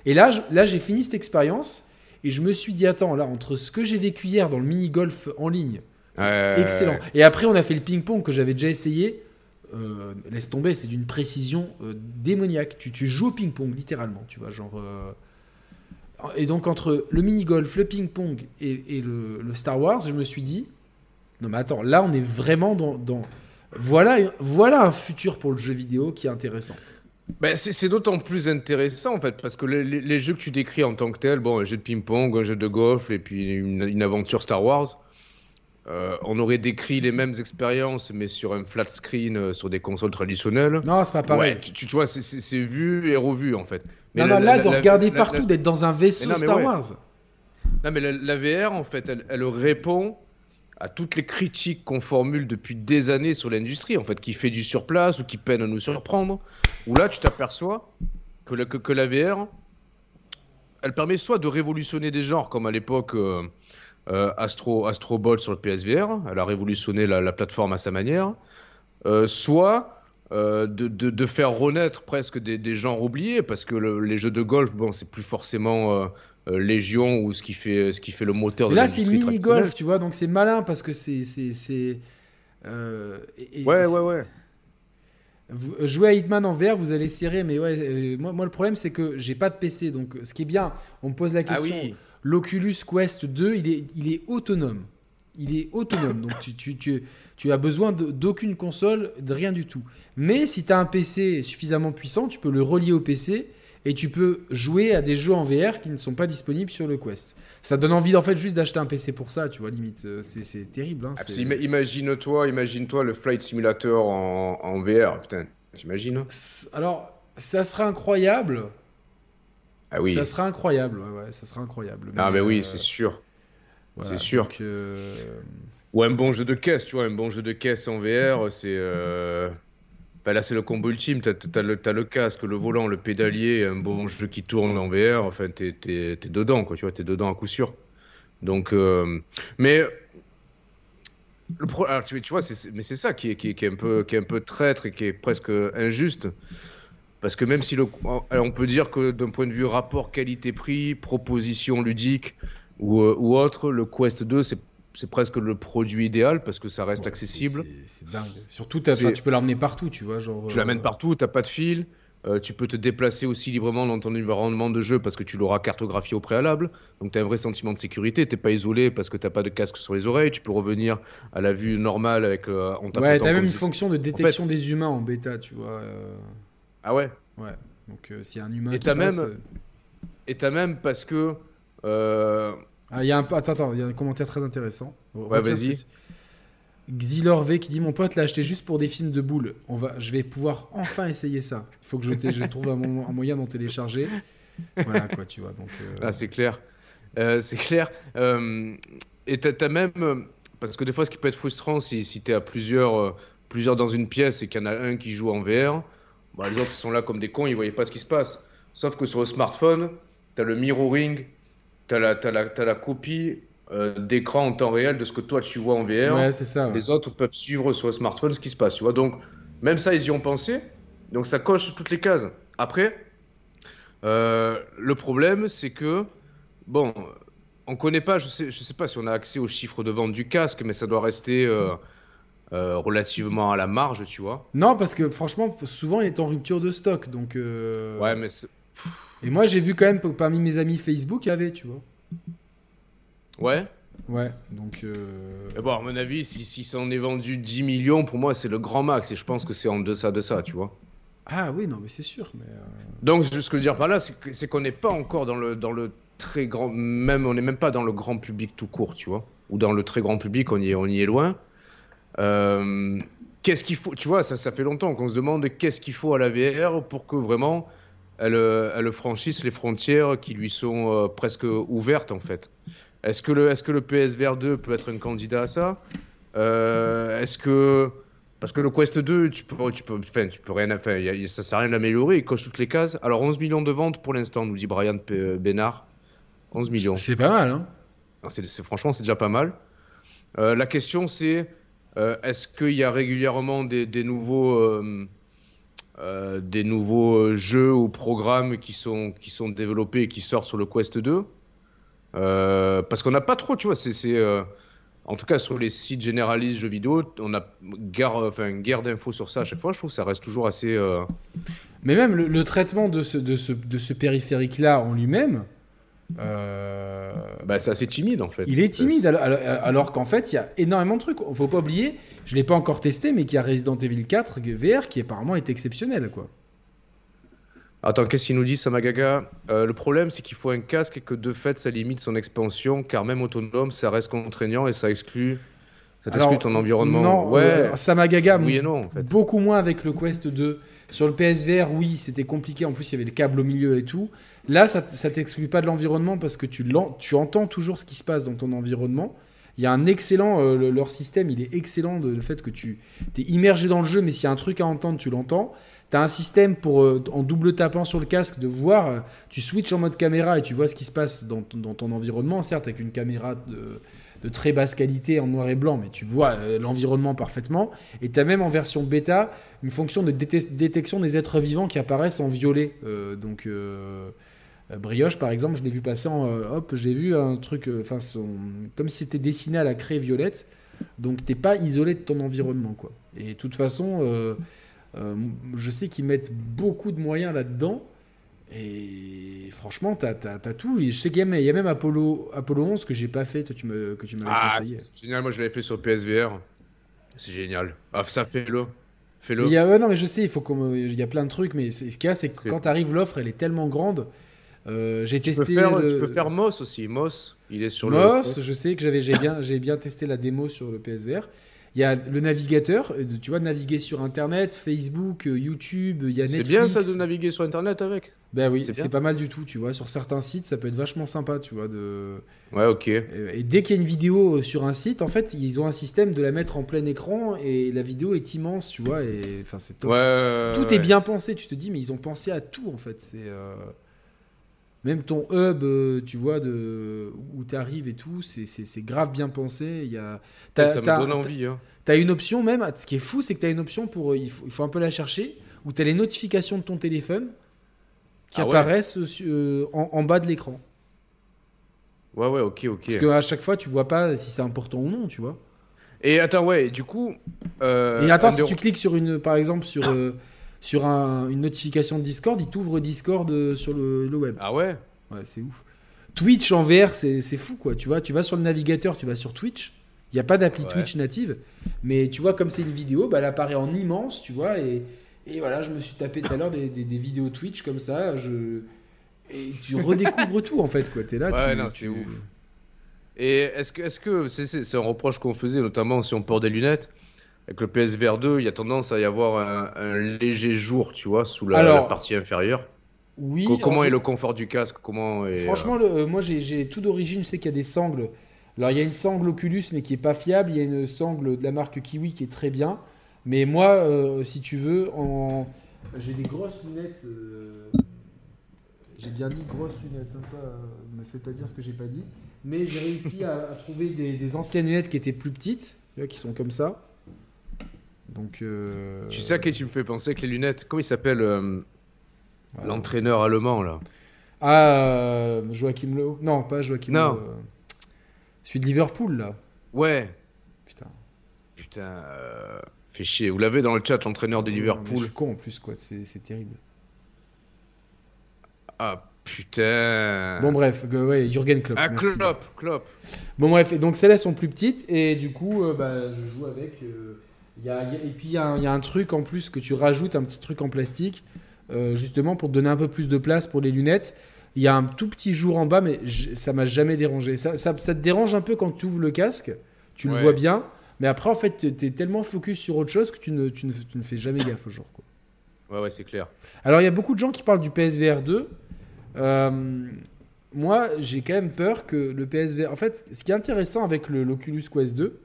Et là, je- là j'ai fini cette expérience et je me suis dit, attends, là, entre ce que j'ai vécu hier dans le mini-golf en ligne, excellent. Et après, on a fait le ping-pong que j'avais déjà essayé. Euh, laisse tomber, c'est d'une précision euh, démoniaque. Tu, tu joues au ping-pong, littéralement, tu vois, genre. euh, Et donc, entre le mini-golf, le ping-pong et, et le, le Star Wars, je me suis dit, non mais attends, là, on est vraiment dans. dans- Voilà, voilà un futur pour le jeu vidéo qui est intéressant. Ben, c'est d'autant plus intéressant en fait, parce que les, jeux que tu décris en tant que tel, bon, un jeu de ping-pong, un jeu de golf et puis une, une aventure Star Wars, euh, on aurait décrit les mêmes expériences, mais sur un flat screen, euh, sur des consoles traditionnelles. Non, c'est pas pareil. Ouais, tu, vois, c'est- vu et revu en fait. Mais non, la- non, la- là, de la- regarder partout, d'être dans un vaisseau non, Star ouais. Wars. Non, mais la, la VR en fait, elle, elle répond à toutes les critiques qu'on formule depuis des années sur l'industrie, en fait, qui fait du surplace ou qui peine à nous surprendre, où là, tu t'aperçois que la, VR, elle permet soit de révolutionner des genres, comme à l'époque euh, euh, Astro, Astro Ball sur le PSVR, elle a révolutionné la, plateforme à sa manière, euh, soit de, faire renaître presque des, des genres oubliés, parce que les jeux de golf, bon, c'est plus forcément euh, Légion ou ce qui fait, ce qui fait le moteur de Là, c'est mini-golf, tu vois, donc c'est malin parce que c'est. c'est, euh, ouais, ouais, ouais. Vous, jouer à Hitman en VR, vous allez serrer, mais ouais, euh, moi, moi, le problème c'est que j'ai pas de PC, donc ce qui est bien, on me pose la ah question. L'Oculus Quest 2, il est, il est autonome. Il est autonome, donc tu, tu, tu, tu as besoin d'aucune console, de rien du tout. Mais si tu as un PC suffisamment puissant, tu peux le relier au PC et tu peux jouer à des jeux en VR qui ne sont pas disponibles sur le Quest. Ça donne envie en fait juste d'acheter un PC pour ça, tu vois, limite. Euh, c'est terrible. Hein, imagine-toi imagine toi le Flight Simulator en, VR, putain, t'imagines hein Alors, ça serait incroyable. Ah oui. Ça serait incroyable, ouais, ouais ça serait incroyable. ah mais oui, euh, c'est sûr. c'est sûr. Euh, Ou un bon jeu de caisse, tu vois, un bon jeu de caisse en VR, c'est... Bah, là, c'est le combo ultime. Tu as, le casque, le volant, le pédalier, un bon jeu qui tourne en VR. Enfin, tu es, dedans, quoi. Tu vois, es dedans à coup sûr. Donc, euh, mais le pro... Alors, tu, vois, mais c'est ça qui est, qui, est, un peu, qui est un peu traître et qui est presque injuste. Parce que même si on peut dire que d'un point de vue rapport qualité-prix, proposition ludique ou, euh, ou autre, le Quest 2, c'est c'est presque le produit idéal parce que ça reste accessible. C'est dingue. Surtout, tu peux l'emmener partout, tu vois. Genre, tu l'amènes euh, partout, tu n'as pas de fil. Euh, tu peux te déplacer aussi librement dans ton environnement de jeu parce que tu l'auras cartographié au préalable. Donc tu as un vrai sentiment de sécurité. Tu n'es pas isolé parce que tu n'as pas de casque sur les oreilles. Tu peux revenir à la vue normale avec. Euh, ouais, tu as même une fonction de détection des humains en bêta, tu vois. Ah ouais? Ouais. Donc si un humain. Et tu même. Et as même parce que. Ah, y a un... Attends, attends, il y a un commentaire très intéressant. Ouais, vas-y. Xilor V qui dit Mon pote l'a acheté juste pour des films de boules. On va... Je vais pouvoir enfin essayer ça. Il faut que je, je trouve un, moyen d'en télécharger. Voilà, quoi, tu vois. Donc, euh, Ah, c'est clair. Euh, c'est clair. Euh, et t'as même. Parce que des fois, ce qui peut être frustrant, si, si t'es à plusieurs, plusieurs dans une pièce et qu'il y en a un qui joue en VR, bah, les autres sont là comme des cons, ils voyaient pas ce qui se passe. Sauf que sur le smartphone, t'as le mirroring tu as, la copie euh, d'écran en temps réel de ce que toi tu vois en VR. Ouais, c'est ça. Les autres peuvent suivre sur le smartphone ce qui se passe, tu vois. Donc, même ça, ils y ont pensé. Donc, ça coche toutes les cases. Après, euh, le problème, c'est que, bon, on connaît pas, je sais, je sais pas si on a accès aux chiffres de vente du casque, mais ça doit rester euh, relativement à la marge, tu vois. Non, parce que franchement, souvent, il est en rupture de stock. Donc, Ouais, mais et moi, j'ai vu quand même parmi mes amis Facebook, il y avait, tu vois. Ouais. Ouais, donc. Euh... bon, à mon avis, si, si ça en est vendu 10 millions, pour moi, c'est le grand max. Et je pense que c'est en deçà de ça, tu vois. Ah oui, non, mais c'est sûr. Mais euh, Donc, ce que je veux dire par là, c'est qu'on n'est pas encore dans le, dans le très grand. Même, on n'est même pas dans le grand public tout court, tu vois. Ou dans le très grand public, on y est, on y est loin. Euh, qu'est-ce qu'il faut Tu vois, ça, ça fait longtemps qu'on se demande qu'est-ce qu'il faut à la VR pour que vraiment elle, elle franchisse les frontières qui lui sont euh, presque ouvertes en fait. Est-ce que le, que le PSVR 2 peut être un candidat à ça? Euh, Est-ce que parce que le Quest 2, tu peux, tu peux, enfin, tu peux rien, enfin, y a, ça sert à rien d'améliorer, il coche toutes les cases. Alors 11 millions de ventes pour l'instant, nous dit Brian Bénard. 11 millions. C'est pas mal, hein c'est, franchement, c'est déjà pas mal. Euh, la question, c'est est-ce qu'il y a régulièrement des, des nouveaux euh, des nouveaux euh, jeux ou programmes qui sont, qui sont développés et qui sortent sur le Quest 2. Euh, parce qu'on n'a pas trop, tu vois, c'est. en tout cas, sur les sites généralistes jeux vidéo, on a guerre, enfin, une guerre d'infos sur ça à chaque fois. Je trouve que ça reste toujours assez. Mais même le, traitement de ce, de ce, de ce périphérique-là en lui-même, bah, c'est assez timide en fait. Il est timide alors, qu'en fait il y a énormément de trucs. Faut pas oublier, je l'ai pas encore testé, mais qu'il y a Resident Evil 4 VR qui apparemment est exceptionnel quoi. Attends, qu'est-ce qu'il nous dit Samagaga? Euh, Le problème c'est qu'il faut un casque et que de fait ça limite son expansion, car même autonome ça reste contraignant et ça exclut. Ça t'exclut ton environnement. Non, ouais. Euh, Samagaga, oui et non, en fait. beaucoup moins avec le Quest 2. Sur le PSVR, oui, c'était compliqué. En plus, il y avait le câble au milieu et tout. Là, ça, ça t'exclut pas de l'environnement parce que tu, entends toujours ce qui se passe dans ton environnement. Il y a un excellent, euh, leur système, il est excellent de le fait que tu es immergé dans le jeu, mais s'il y a un truc à entendre, tu l'entends. Tu as un système pour, euh, en double tapant sur le casque, de voir, euh, tu switches en mode caméra et tu vois ce qui se passe dans, ton environnement, certes avec une caméra de, très basse qualité en noir et blanc, mais tu vois l'environnement parfaitement. Et tu as même en version bêta une fonction de détection des êtres vivants qui apparaissent en violet. donc Brioche, par exemple, je l'ai vu passer en. Euh, hop, j'ai vu un truc. Euh, enfin, comme si c'était dessiné à la craie violette. Donc, t'es pas isolé de ton environnement, quoi. Et de toute façon, je sais qu'ils mettent beaucoup de moyens là-dedans. Et franchement, t'as as, tout. je sais qu'il y, a même Apollo, Apollo 11 que j'ai pas fait, toi, tu me, que tu m'avais ah, conseillé. C'est génial, moi je l'avais fait sur PSVR. C'est génial. Ah, ça, fais-le. Fais-le. Il y a, non, mais je sais, il, faut il y a plein de trucs, mais ce qu'il y a, c'est que quand t'arrives, l'offre, elle est tellement grande euh, j'ai testé. Tu peux, faire, tu peux faire Moss aussi. Moss, il est sur le. Moss, je sais que j'avais, j'ai bien, j'ai bien testé la démo sur le PSVR. Il y a le navigateur, euh, tu vois, naviguer sur Internet, Facebook, euh, YouTube, il y a Netflix. C'est bien ça de naviguer sur Internet avec Ben oui, c'est pas mal du tout, tu vois. Sur certains sites, ça peut être vachement sympa, tu vois. De... Ouais, ok. Et dès qu'il y a une vidéo sur un site, en fait, ils ont un système de la mettre en plein écran et la vidéo est immense, tu vois. Et enfin, c'est top. Ouais, tout est bien pensé, tu te dis, mais ils ont pensé à tout, en fait. C'est. Même ton hub, euh, tu vois, de, où tu arrives et tout, c'est grave bien pensé. Il y a, ça me donne envie. Hein. Tu as une option même, ce qui est fou, c'est que tu as une option pour, il faut, il faut, un peu la chercher, où tu as les notifications de ton téléphone qui ah apparaissent euh, en, bas de l'écran. Ouais, ouais, ok, ok. Parce qu'à chaque fois, tu vois pas si c'est important ou non, tu vois. Et attends, ouais, du coup. Euh, et attends, si tu cliques sur une, par exemple, sur sur une notification de Discord, il t'ouvre Discord euh, sur le, web. Ah ouais? Ouais, c'est ouf. Twitch en VR, c'est fou quoi. Tu vois, tu vas sur le navigateur, tu vas sur Twitch. Il n'y a pas d'appli Twitch native, mais tu vois, comme c'est une vidéo, bah, elle apparaît en immense, tu vois. Et, et voilà, je me suis tapé tout à l'heure des, des, vidéos Twitch comme ça. Je... Et tu redécouvres tout en fait, quoi. Es là, ouais, non, c'est ouf. Et est-ce que, est-ce que c'est, un reproche qu'on faisait, notamment si on porte des lunettes avec le PSVR 2, il y a tendance à y avoir un, léger jour, tu vois, sous la, partie inférieure. Oui. comment est le confort du casque? Comment Franchement, euh, moi j'ai tout d'origine. Je sais qu'il y a des sangles. Alors il y a une sangle Oculus, mais qui est pas fiable. Il y a une sangle de la marque Kiwi qui est très bien. Mais moi, euh, si tu veux, en... j'ai des grosses lunettes. Euh, j'ai bien dit grosses lunettes. Hein, pas... me fais pas dire ce que j'ai pas dit. Mais j'ai réussi à, trouver des, des, anciennes lunettes qui étaient plus petites, qui sont comme ça. Donc, euh, Tu sais à qui tu me fais penser que les lunettes? Comment il s'appelle euh, l'entraîneur allemand là? Ah, euh, Joachim Lowe Non, pas Joachim non. Celui de Liverpool là. Ouais. Putain. Putain. Fait chier. Vous l'avez dans le chat, l'entraîneur de Liverpool? Je suis con en plus, quoi. C'est terrible. Ah putain. Bon bref, ouais, Jürgen Klopp. Ah Klopp, Klopp. Bon bref, et donc celles-là sont plus petites et du coup, bah, je joue avec et puis il y, a un truc en plus que tu rajoutes, un petit truc en plastique, euh, justement pour te donner un peu plus de place pour les lunettes. Il y a un tout petit jour en bas, mais ça m'a jamais dérangé. Ça, te dérange un peu quand tu ouvres le casque, tu le vois bien, mais après en fait tu es tellement focus sur autre chose que tu ne, tu ne, fais jamais gaffe au jour. Quoi. Ouais, ouais, c'est clair. Alors il y a beaucoup de gens qui parlent du PSVR 2. Euh, moi, j'ai quand même peur que le PSVR. En fait, ce qui est intéressant avec l'Oculus Quest 2,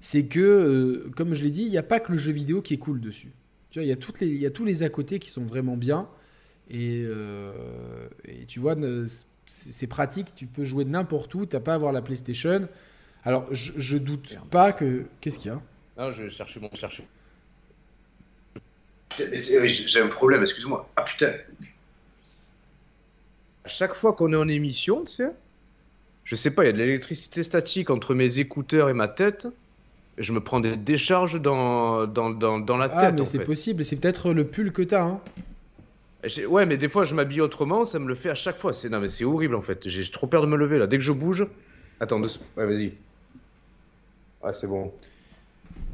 c'est que, euh, comme je l'ai dit, il n'y a pas que le jeu vidéo qui est cool dessus. Tu vois, il y, a toutes les, il y a tous les à côté qui sont vraiment bien. Et, euh, tu vois, c'est pratique, tu peux jouer n'importe où, tu n'as pas à avoir la PlayStation. Alors, je, je doute pas que. Qu'est-ce qu'il y a? Non, je cherchais mon chercher. J'ai un problème, excuse-moi. Ah putain. À chaque fois qu'on est en émission, tu sais, je sais pas, il y a de l'électricité statique entre mes écouteurs et ma tête je me prends des décharges dans, dans, dans, la ah, tête. mais c'est possible, c'est peut-être le pull que t'as. Hein. Ouais, mais des fois je m'habille autrement, ça me le fait à chaque fois. C'est non, mais c'est horrible en fait. J'ai trop peur de me lever là. Dès que je bouge. Attends, ouais, vas-y. Ah, c'est bon.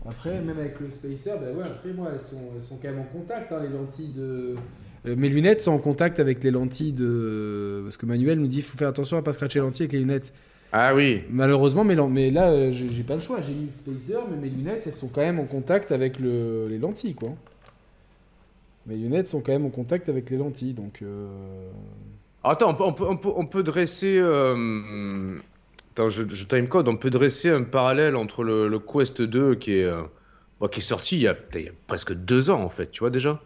Après, même avec le Spacer, bah ouais, après moi, elles sont, elles sont quand même en contact, hein, les lentilles de. Euh, mes lunettes sont en contact avec les lentilles de. Parce que Manuel nous dit qu'il faut faire attention à pas scratcher les lentilles avec les lunettes. Ah oui. Malheureusement, mais, mais là, euh, j'ai pas le choix. J'ai mis le spacer, mais mes lunettes, elles sont quand même en contact avec le, les lentilles, quoi. Mes lunettes sont quand même en contact avec les lentilles, donc. Euh... Attends, on peut, on peut, on peut, dresser. Euh, Attends, je, je timecode. On peut dresser un parallèle entre le, Quest 2 qui est, euh, qui est sorti il y, a, presque deux ans, en fait, tu vois déjà?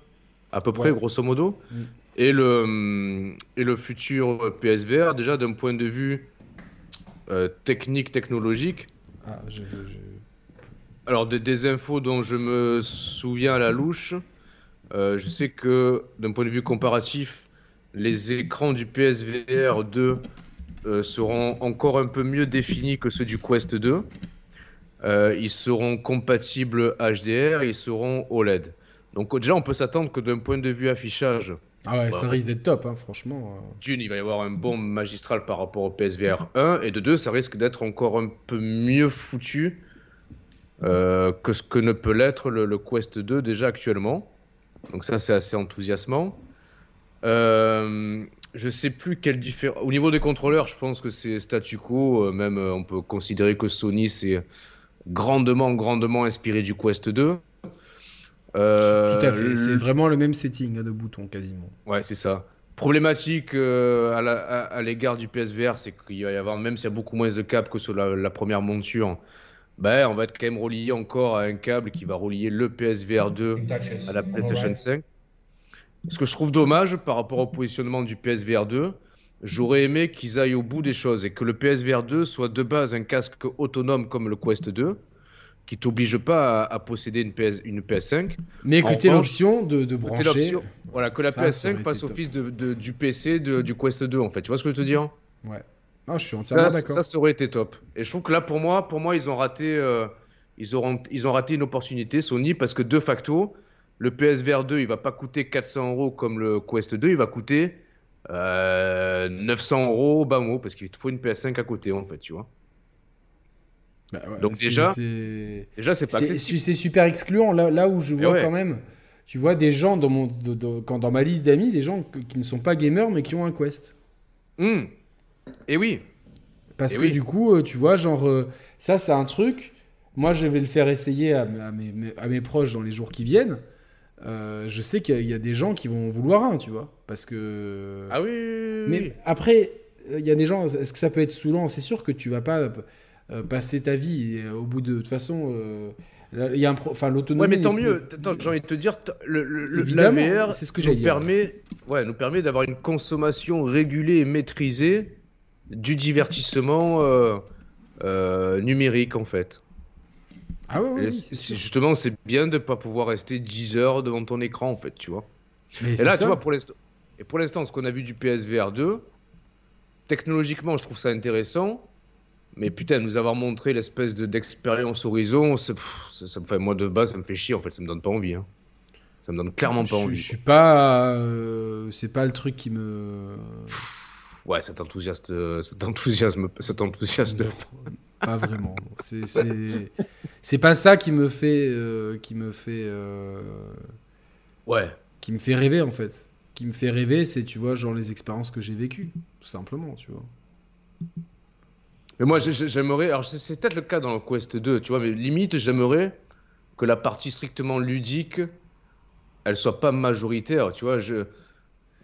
À peu près, grosso modo. Mm. Et, le, et le futur PSVR, déjà d'un point de vue euh, technique, technologique. Ah, Alors, des, infos dont je me souviens à la louche, euh, je sais que d'un point de vue comparatif, les écrans du PSVR 2 euh, seront encore un peu mieux définis que ceux du Quest 2. Euh, ils seront compatibles HDR, ils seront OLED. Donc déjà, on peut s'attendre que d'un point de vue affichage, ah ouais, ça risque d'être top, hein, franchement. D'une, il va y avoir un bon magistral par rapport au PSVR 1, et de deux, ça risque d'être encore un peu mieux foutu euh, que ce que ne peut l'être le, Quest 2 déjà actuellement. Donc ça, c'est assez enthousiasmant. Euh, je sais plus quelle différence. Au niveau des contrôleurs, je pense que c'est statu quo. Euh, même, euh, on peut considérer que Sony s'est grandement, grandement inspiré du Quest 2. Euh, Tout à fait. C'est vraiment le même setting hein, de boutons quasiment. Ouais, c'est ça. Problématique à l'égard du PSVR, c'est qu'il va y avoir, même s'il y a beaucoup moins de câbles que sur la, première monture, ben, on va être quand même relié encore à un câble qui va relier le PSVR 2 à la PlayStation 5. Ce que je trouve dommage par rapport au positionnement du PSVR 2, j'aurais aimé qu'ils aillent au bout des choses et que le PSVR 2 soit de base un casque autonome comme le Quest 2, qui t'oblige pas à, posséder une, PS, une PS5. Mais que tu l'option de, de brancher. Voilà, que la PS5 passe au fils de, du PC du Quest 2, en fait. Tu vois ce que je veux te dire Ouais. Non, je suis entièrement d'accord. Ça, ça aurait été top. Et je trouve que là, pour moi, pour moi ils ont raté. Euh, ils, auront, ils ont raté une opportunité, Sony, parce que de facto, le PSVR 2, il va pas coûter 400 euros comme le Quest 2, il va coûter 900 euh, euros au bas mot, parce qu'il faut une PS5 à côté, en fait, tu vois. Bah Donc déjà, déjà c'est pas C'est super excluant. Là, là où je vois quand même, tu vois des gens dans, mon, quand, dans ma liste d'amis, des gens qui ne sont pas gamers mais qui ont un Quest. Mmh. Et oui. Parce que du coup, euh, tu vois, genre, euh, ça c'est un truc. Moi, je vais le faire essayer à, mes, à mes proches dans les jours qui viennent. Euh, je sais qu'il y, a des gens qui vont vouloir un, tu vois. Parce que. Ah oui. Mais après, il y a des gens. Est-ce que ça peut être saoulant? C'est sûr que tu vas pas passer ta vie au bout de. De toute façon. Euh, il y a un enfin l'autonomie. Ouais, mais tant mieux. j'ai envie de te dire, le, le c'est ce que j'ai nous permet, ouais, nous permet d'avoir une consommation régulée et maîtrisée du divertissement numérique en fait. Ah ouais, justement, c'est bien de ne pas pouvoir rester 10 heures devant ton écran, en fait, tu vois. et là, tu vois, pour l'instant, et pour l'instant, ce qu'on a vu du PSVR 2, technologiquement, je trouve ça intéressant. Mais putain, nous avoir montré l'espèce de d'expérience Horizon, ça, me fait moi de base, ça me fait chier en fait, ça me donne pas envie. Hein. Ça me donne clairement pas envie. Je suis pas, euh, c'est pas le truc qui me. Ouais, cet enthousiaste, cet enthousiasme, cet enthousiasme pas vraiment. C'est pas ça qui me fait, euh, qui me fait, euh, ouais, qui me fait rêver en fait. Qui me fait rêver, c'est tu vois genre les expériences que j'ai vécues, tout simplement, tu vois. Mais moi, j'aimerais. Alors, c'est peut-être le cas dans le Quest 2, tu vois, mais limite, j'aimerais que la partie strictement ludique, elle soit pas majoritaire, tu vois. Je,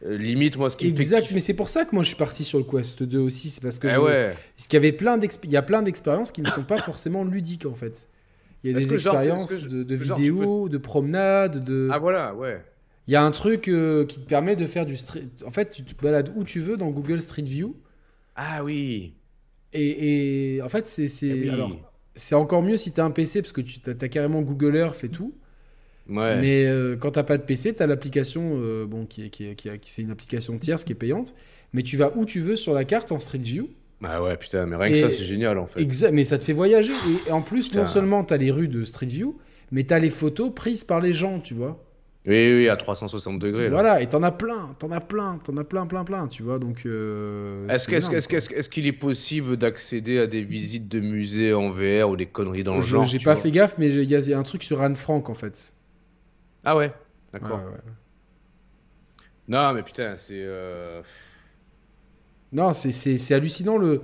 limite, moi, ce qui Exact, mais c'est pour ça que moi je suis parti sur le Quest 2 aussi. C'est parce que. Eh ouais. Parce qu'il y avait plein Il y a plein d'expériences qui ne sont pas forcément ludiques en fait. Il y a des expériences de, vidéos, de promenades, de. Ah voilà, ouais. Il y a un truc euh, qui te permet de faire du street. En fait, tu te balades où tu veux dans Google Street View. Ah oui. Et, en fait, c'est. Eh alors, c'est encore mieux si tu as un PC parce que tu as, carrément Google Earth et tout. Mais euh, quand tu n'as pas de PC, tu as l'application, euh, bon, qui, qui, qui, c'est une application tierce qui est payante, mais tu vas où tu veux sur la carte en Street View. Bah ouais, putain, mais rien que ça, c'est génial en fait. Mais ça te fait voyager. Et, en plus, non seulement tu as les rues de Street View, mais tu as les photos prises par les gens, tu vois. Oui, oui, à 360 degrés. Voilà, et t'en as plein, t'en as plein, t'en as plein, plein, plein, tu vois. Donc. Euh, est-ce est qu'il est, possible d'accéder à des visites de musées en VR ou des conneries dans le genre J'ai pas fait gaffe, mais il y, a un truc sur Anne Frank en fait. Ah ouais D'accord. Non, mais putain, c'est. Euh, non, c'est hallucinant le.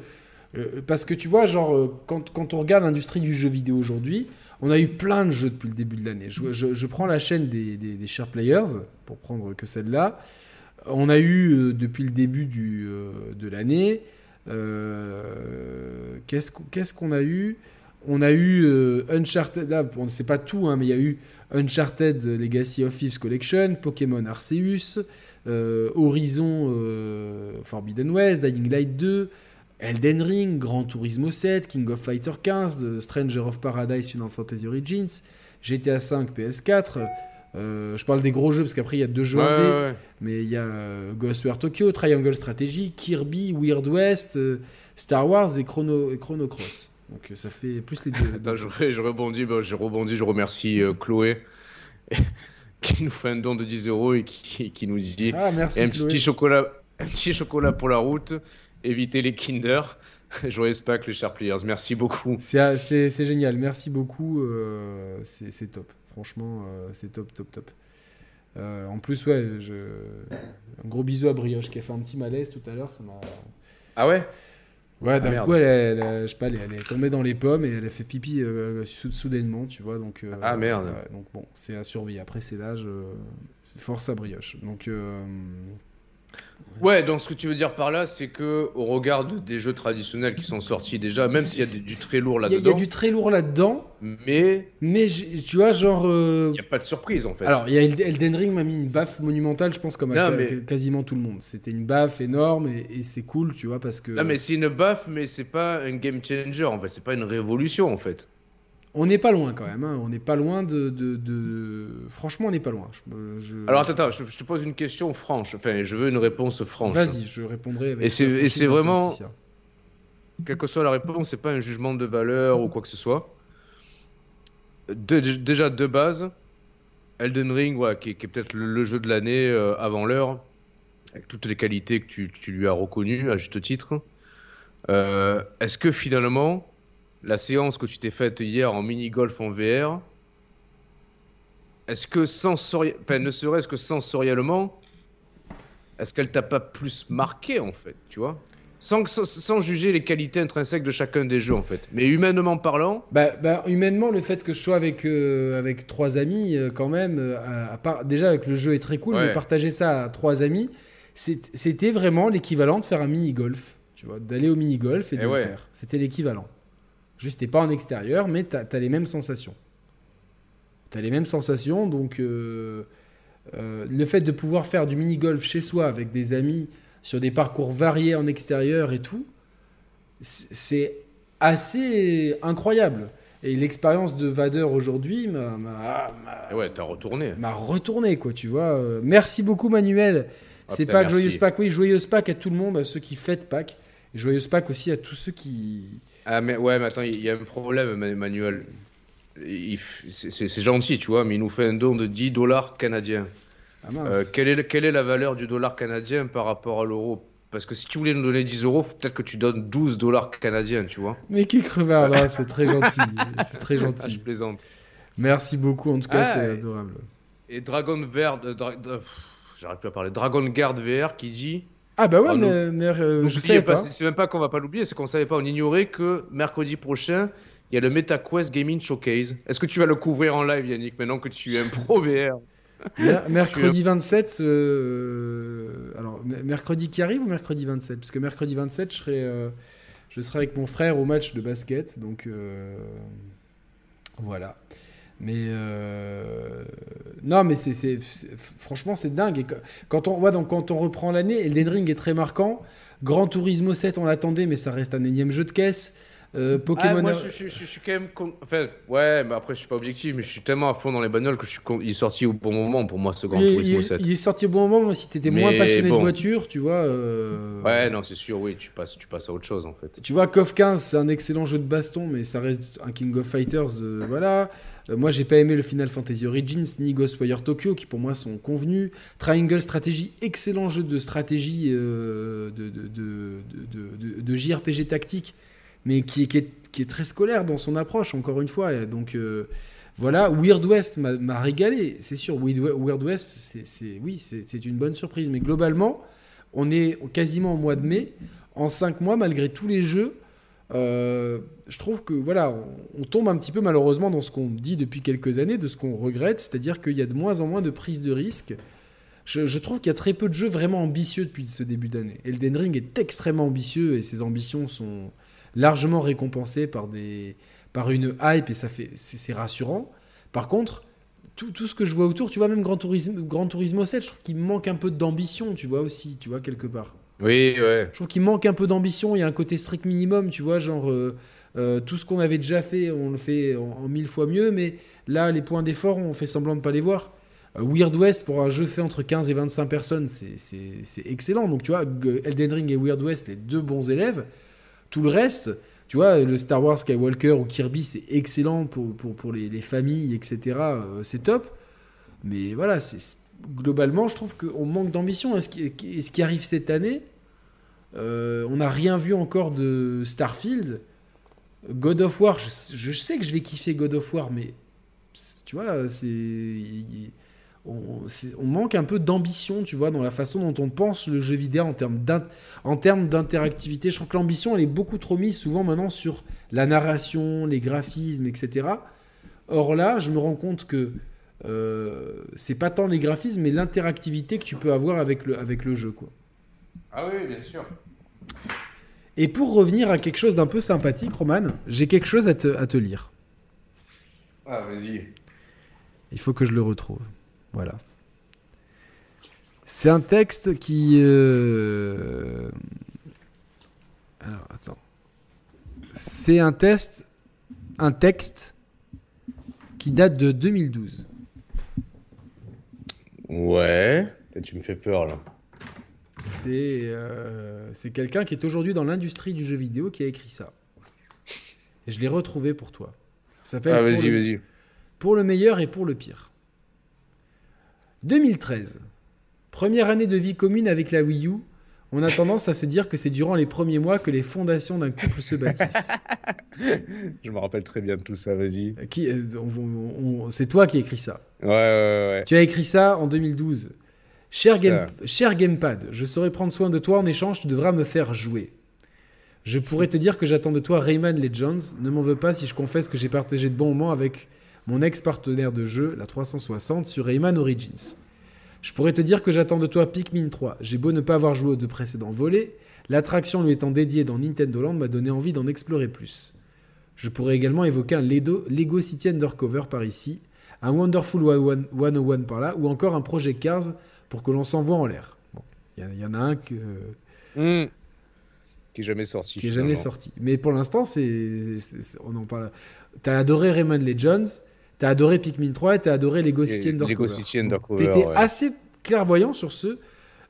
parce que tu vois, genre, euh, quand, quand on regarde l'industrie du jeu vidéo aujourd'hui, on a eu plein de jeux depuis le début de l'année. Je, prends la chaîne des, des, Share Players, pour prendre que celle-là. On a eu, euh, depuis le début du, de l'année, Qu'est-ce qu'on a eu? On a eu Uncharted, là, on ne sait pas tout, hein, mais il y a eu Uncharted Legacy of Thieves Collection, Pokémon Arceus, Horizon Forbidden West, Dying Light 2, Elden Ring, Gran Turismo 7, King of Fighter 15, Stranger of Paradise Final Fantasy Origins, GTA 5 PS4. Euh, je parle des gros jeux parce qu'après il y a deux jeux indés, mais il y a euh, Ghostware Tokyo, Triangle Strategy, Kirby, Weird West, euh, Star Wars et Chrono, et Chrono Cross. Donc ça fait plus les deux. je, rebondis, bah, je rebondis, je remercie Chloé qui nous fait un don de 10 euros et qui, nous dit ah, merci, un petit chocolat, un petit chocolat pour la route, évitez les Kinder. Joyeux Pâques les chers players, merci beaucoup. C'est génial, merci beaucoup, c'est top. Franchement, euh, c'est top, top, top. Euh, en plus, ouais, je... un gros bisou à Brioche qui a fait un petit malaise tout à l'heure. Ça m'a. Ah ouais? Ouais, d'un ah, coup, elle, je sais pas, elle, est tombée dans les pommes et elle a fait pipi euh, soudainement, tu vois. Donc, ah merde. donc bon, c'est à surveiller. Après, c'est l'âge. force à Brioche. Donc. Ouais, donc ce que tu veux dire par là, c'est que au regard des jeux traditionnels qui sont sortis déjà, même s'il y a du très lourd là-dedans. Il y, a du très lourd là-dedans. Mais. Mais tu vois, genre. Euh, il n'y a pas de surprise en fait. Alors, y a Elden Ring m'a mis une baffe monumentale, je pense, comme à quasiment tout le monde. C'était une baffe énorme et, c'est cool, tu vois, parce que. Non, mais c'est une baffe, mais c'est pas un game changer en fait. C'est pas une révolution en fait. On n'est pas loin quand même, hein. on n'est pas loin de, de, Franchement, on n'est pas loin. Alors attends, je, te pose une question franche, enfin je veux une réponse franche. Vas-y, je répondrai avec... Et c'est vraiment... Quelle que soit la réponse, c'est pas un jugement de valeur ou quoi que ce soit. déjà de base, Elden Ring, ouais, qui, est peut-être le, jeu de l'année euh, avant l'heure, avec toutes les qualités que tu, lui as reconnues à juste titre. Euh, est-ce que finalement la séance que tu t'es faite hier en mini-golf en VR, est-ce que ne serait-ce que sensoriellement, est-ce qu'elle t'a pas plus marqué en fait, tu vois? Sans, sans, juger les qualités intrinsèques de chacun des jeux en fait. Mais humainement parlant. Bah, bah humainement, le fait que je sois avec, euh, avec trois amis, euh, quand même, euh, à, part, déjà avec le jeu est très cool, mais partager ça à trois amis, c'était vraiment l'équivalent de faire un mini-golf. Tu vois, d'aller au mini-golf et, de le faire. C'était l'équivalent. Juste, t'es pas en extérieur, mais tu as, les mêmes sensations. Tu as les mêmes sensations, donc euh, euh, le fait de pouvoir faire du mini-golf chez soi avec des amis sur des parcours variés en extérieur et tout, c'est assez incroyable. Et l'expérience de Vader aujourd'hui m'a. Ouais, t'as retourné. M'a retourné, quoi, tu vois. Euh, merci beaucoup, Manuel. Ah, c'est pas joyeuse Pâques. Oui, joyeuse Pâques à tout le monde, à ceux qui fêtent Pâques. Et joyeuse Pâques aussi à tous ceux qui, ah, mais ouais, mais attends, il y a un problème, Emmanuel. C'est gentil, tu vois, mais il nous fait un don de 10 dollars canadiens. Ah, euh, quelle, est, quelle est la valeur du dollar canadien par rapport à l'euro? Parce que si tu voulais nous donner 10 euros, peut-être que tu donnes 12 dollars canadiens, tu vois. Mais qui crevard, là, c'est très gentil. c'est très gentil. Ah, je plaisante. Merci beaucoup, en tout cas, c'est adorable. Et Dragon Vert, euh, j'arrive plus à parler, Dragon Guard VR qui dit ah bah ouais, ah, mais, euh, je sais pas. C'est même pas qu'on va pas l'oublier, c'est qu'on savait pas, on ignorait que mercredi prochain, il y a le MetaQuest Gaming Showcase. Est-ce que tu vas le couvrir en live, Yannick, maintenant que tu es un pro VR mercredi 27, euh, alors mercredi qui arrive ou mercredi 27 Parce que mercredi 27, je serai, euh, je serai avec mon frère au match de basket, donc voilà. Mais euh, non, mais c'est franchement c'est dingue. Et quand on donc quand on reprend l'année, Elden Ring est très marquant. Grand Turismo 7, on l'attendait, mais ça reste un énième jeu de caisse. Euh, Pokémon. Ah, moi, je, suis quand même. Enfin, ouais, mais après, je suis pas objectif, mais je suis tellement à fond dans les bagnoles que je suis il est sorti au bon moment pour moi, ce Grand Turismo 7. Il est sorti au bon moment, si t'étais moins passionné de voiture, tu vois. Euh, ouais, non, c'est sûr, oui, tu passes, tu passes à autre chose en fait. Tu vois, KOF 15, c'est un excellent jeu de baston, mais ça reste un King of Fighters, voilà. Euh, moi, j'ai pas aimé le Final Fantasy Origins ni Ghostwire Tokyo, qui pour moi sont convenus. Triangle Strategy, excellent jeu de stratégie euh, de, JRPG tactique, mais qui, est, très scolaire dans son approche, encore une fois. Donc euh, voilà, Weird West m'a régalé, c'est sûr. Weird West, oui, c'est une bonne surprise, mais globalement, on est quasiment au mois de mai. En 5 mois, malgré tous les jeux, euh, je trouve que voilà, on, tombe un petit peu malheureusement dans ce qu'on dit depuis quelques années, de ce qu'on regrette, c'est-à-dire qu'il y a de moins en moins de prise de risque. Je, trouve qu'il y a très peu de jeux vraiment ambitieux depuis ce début d'année. Elden Ring est extrêmement ambitieux et ses ambitions sont largement récompensées par, des, par une hype et ça fait c'est rassurant. Par contre, tout, ce que je vois autour, tu vois, même Grand Turismo, Grand Turismo 7, je trouve qu'il manque un peu d'ambition, tu vois, aussi, tu vois, quelque part. Oui, ouais. Je trouve qu'il manque un peu d'ambition, il y a un côté strict minimum, tu vois, genre, euh, euh, tout ce qu'on avait déjà fait, on le fait en, mille fois mieux, mais là, les points d'effort, on fait semblant de pas les voir. Euh, Weird West, pour un jeu fait entre 15 et 25 personnes, c'est excellent. Donc, tu vois, Elden Ring et Weird West, les deux bons élèves. Tout le reste, tu vois, le Star Wars Skywalker ou Kirby, c'est excellent pour, pour, pour les, les, familles, etc. C'est top. Mais voilà, globalement, je trouve qu'on manque d'ambition. Et ce, ce qui arrive cette année, euh, on n'a rien vu encore de Starfield. God of War, je, sais que je vais kiffer God of War, mais tu vois, on, manque un peu d'ambition, tu vois, dans la façon dont on pense le jeu vidéo en termes d'interactivité. Je trouve que l'ambition, elle est beaucoup trop mise souvent maintenant sur la narration, les graphismes, etc. Or là, je me rends compte que euh, c'est pas tant les graphismes, mais l'interactivité que tu peux avoir avec le, avec le jeu, quoi. Ah oui, bien sûr. Et pour revenir à quelque chose d'un peu sympathique, Roman, j'ai quelque chose à te, à te lire. Ah, vas-y. Il faut que je le retrouve. Voilà. C'est un texte qui. Euh, alors, attends. C'est un test. Un texte qui date de 2012. Ouais. Tu me fais peur là. C'est euh, c'est quelqu'un qui est aujourd'hui dans l'industrie du jeu vidéo qui a écrit ça. Et je l'ai retrouvé pour toi. Ça s'appelle. Ah, vas-y, vas-y. Pour le meilleur et pour le pire. 2013. Première année de vie commune avec la Wii U. On a tendance à se dire que c'est durant les premiers mois que les fondations d'un couple se bâtissent. Je me rappelle très bien de tout ça, vas-y. Qui, c'est toi qui as écrit ça. Ouais, ouais, ouais. Tu as écrit ça en 2012. Cher, game, cher Gamepad, je saurais prendre soin de toi en échange, tu devras me faire jouer. Je pourrais te dire que j'attends de toi Rayman Legends. Ne m'en veux pas si je confesse que j'ai partagé de bons moments avec mon ex-partenaire de jeu, la 360, sur Rayman Origins. Je pourrais te dire que j'attends de toi Pikmin 3. J'ai beau ne pas avoir joué aux deux précédents volets, l'attraction lui étant dédiée dans Nintendo Land m'a donné envie d'en explorer plus. Je pourrais également évoquer un Lego, City Undercover par ici, un Wonderful 101 par là, ou encore un Project Cars pour que l'on s'envoie en l'air. Il y, en a un que... Hmm. Qui est jamais sorti. Qui est jamais sorti. Mais pour l'instant, c'est, on en parle. T'as adoré Rayman Legends, T'as adoré Pikmin 3 et t'as adoré Lego City Undercover. Lego City Undercover. T'étais assez clairvoyant sur ceux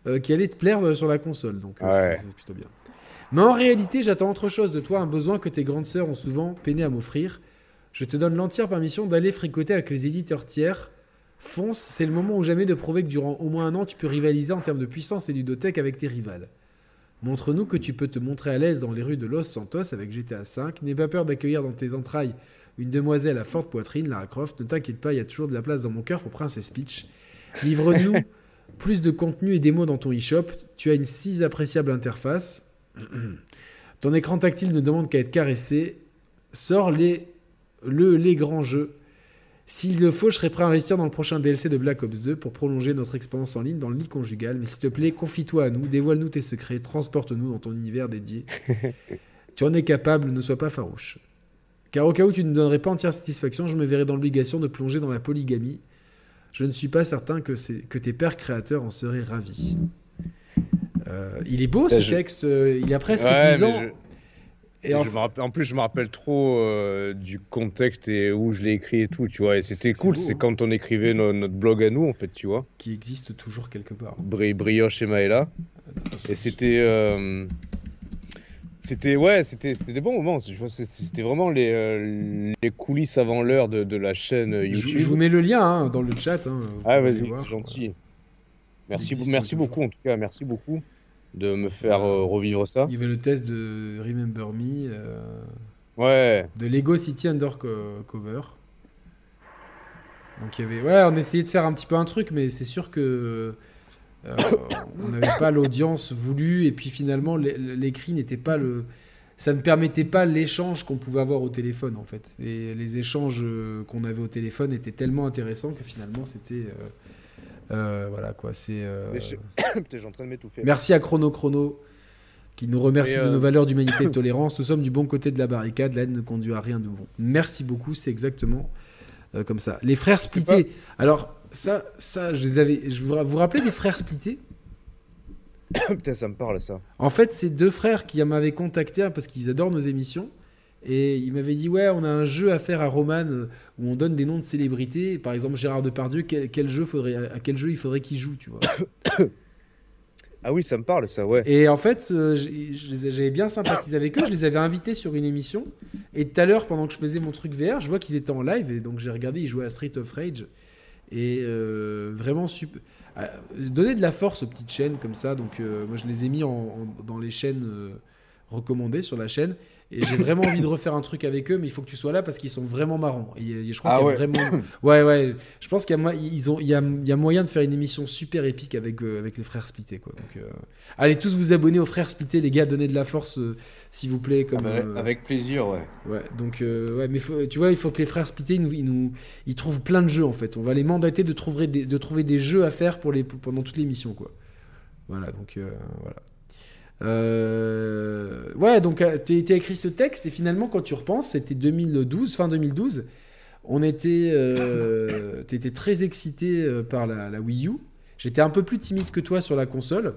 euh, qui allaient te plaire euh, sur la console. Donc euh, c'est plutôt bien. Mais en réalité, j'attends autre chose de toi, un besoin que tes grandes sœurs ont souvent peiné à m'offrir. Je te donne l'entière permission d'aller fricoter avec les éditeurs tiers. Fonce, c'est le moment ou jamais de prouver que durant au moins un an, tu peux rivaliser en termes de puissance et ludothèque avec tes rivales. Montre-nous que tu peux te montrer à l'aise dans les rues de Los Santos avec GTA V. N'aie pas peur d'accueillir dans tes entrailles une demoiselle à forte poitrine, Lara Croft. Ne t'inquiète pas, il y a toujours de la place dans mon cœur pour Princess Peach. Livre-nous plus de contenu et des mots dans ton e-shop. Tu as une si appréciable interface. ton écran tactile ne demande qu'à être caressé. Sors les, le, les grands jeux. S'il le faut, je serai prêt à investir dans le prochain DLC de Black Ops 2 pour prolonger notre expérience en ligne dans le lit conjugal. Mais s'il te plaît, confie-toi à nous, dévoile-nous tes secrets, transporte-nous dans ton univers dédié. tu en es capable, ne sois pas farouche. Car au cas où tu ne donnerais pas entière satisfaction, je me verrais dans l'obligation de plonger dans la polygamie. Je ne suis pas certain que, que tes pères créateurs en seraient ravis. Euh, il est beau ce texte, euh, il a presque 10 ans. Et en... en... plus, je me rappelle trop euh, du contexte et où je l'ai écrit et tout, tu vois. Et c'était cool, c'est hein. quand on écrivait notre blog à nous, en fait, tu vois. Qui existe toujours quelque part. Bri Brioche et Maëla. et c'était. C'était ouais, c'était des bons moments. C'était vraiment les, euh, les coulisses avant l'heure de, de, la chaîne YouTube. Je, vous mets le lien hein, dans le chat. Hein, ah vas-y, c'est gentil. Merci, merci beaucoup en tout cas, merci beaucoup de me faire euh, revivre ça. Il y avait le test de Remember Me. Euh, ouais. De Lego City Undercover. Donc il y avait, ouais, on essayait de faire un petit peu un truc, mais c'est sûr que euh, on n'avait pas l'audience voulue et puis finalement l'écrit n'était pas le ça ne permettait pas l'échange qu'on pouvait avoir au téléphone en fait et les échanges qu'on avait au téléphone étaient tellement intéressants que finalement c'était Euh, voilà quoi, c'est. euh, en train de m'étouffer. Merci à Chrono Chrono qui nous remercie Et, de euh, nos valeurs d'humanité et de tolérance. Nous sommes du bon côté de la barricade. La haine ne conduit à rien de bon. Merci beaucoup. C'est exactement euh, comme ça. Les frères splittés. Alors ça, ça, je les avais. Je vous, vous vous rappelez des frères splittés Putain, ça me parle ça. En fait, c'est deux frères qui m'avaient contacté hein, parce qu'ils adorent nos émissions. Et ils m'avaient dit Ouais, on a un jeu à faire à Roman euh, où on donne des noms de célébrités. Par exemple, Gérard Depardieu, quel, quel jeu faudrait, à quel jeu il faudrait qu'il joue, tu vois. Ah oui, ça me parle ça, ouais. Et en fait, euh, j'avais bien sympathisé avec eux. Je les avais invités sur une émission. Et tout à l'heure, pendant que je faisais mon truc VR, je vois qu'ils étaient en live. Et donc, j'ai regardé, ils jouaient à Street of Rage. Et euh, vraiment, super. euh, donner de la force aux petites chaînes comme ça. Donc, moi, je les ai mis en- en- dans les chaînes recommandées sur la chaîne. Et j'ai vraiment envie de refaire un truc avec eux, mais il faut que tu sois là parce qu'ils sont vraiment marrants. Et, euh, je crois Ah qu'il y a ouais. vraiment. Ouais, ouais. Je pense qu'il y a, mo- ils ont, il y a, il y a moyen de faire une émission super épique avec, euh, avec les frères quoi. Donc, euh, allez tous vous abonner aux frères splittés, les gars. Donnez de la force, euh, s'il vous plaît. Comme, Avec, avec plaisir, ouais. Ouais, donc, ouais, mais faut- tu vois, il faut que les frères splittés, ils nous, ils nous- ils trouvent plein de jeux, en fait. On va les mandater de trouver des, de trouver des jeux à faire pour les, pour- pendant toute l'émission, quoi. Voilà, donc, euh, voilà. Euh, ouais, donc, tu as écrit ce texte, et finalement, quand tu repenses, c'était 2012, fin 2012. On était, euh, t'étais très excité euh, par la, la Wii U. J'étais un peu plus timide que toi sur la console.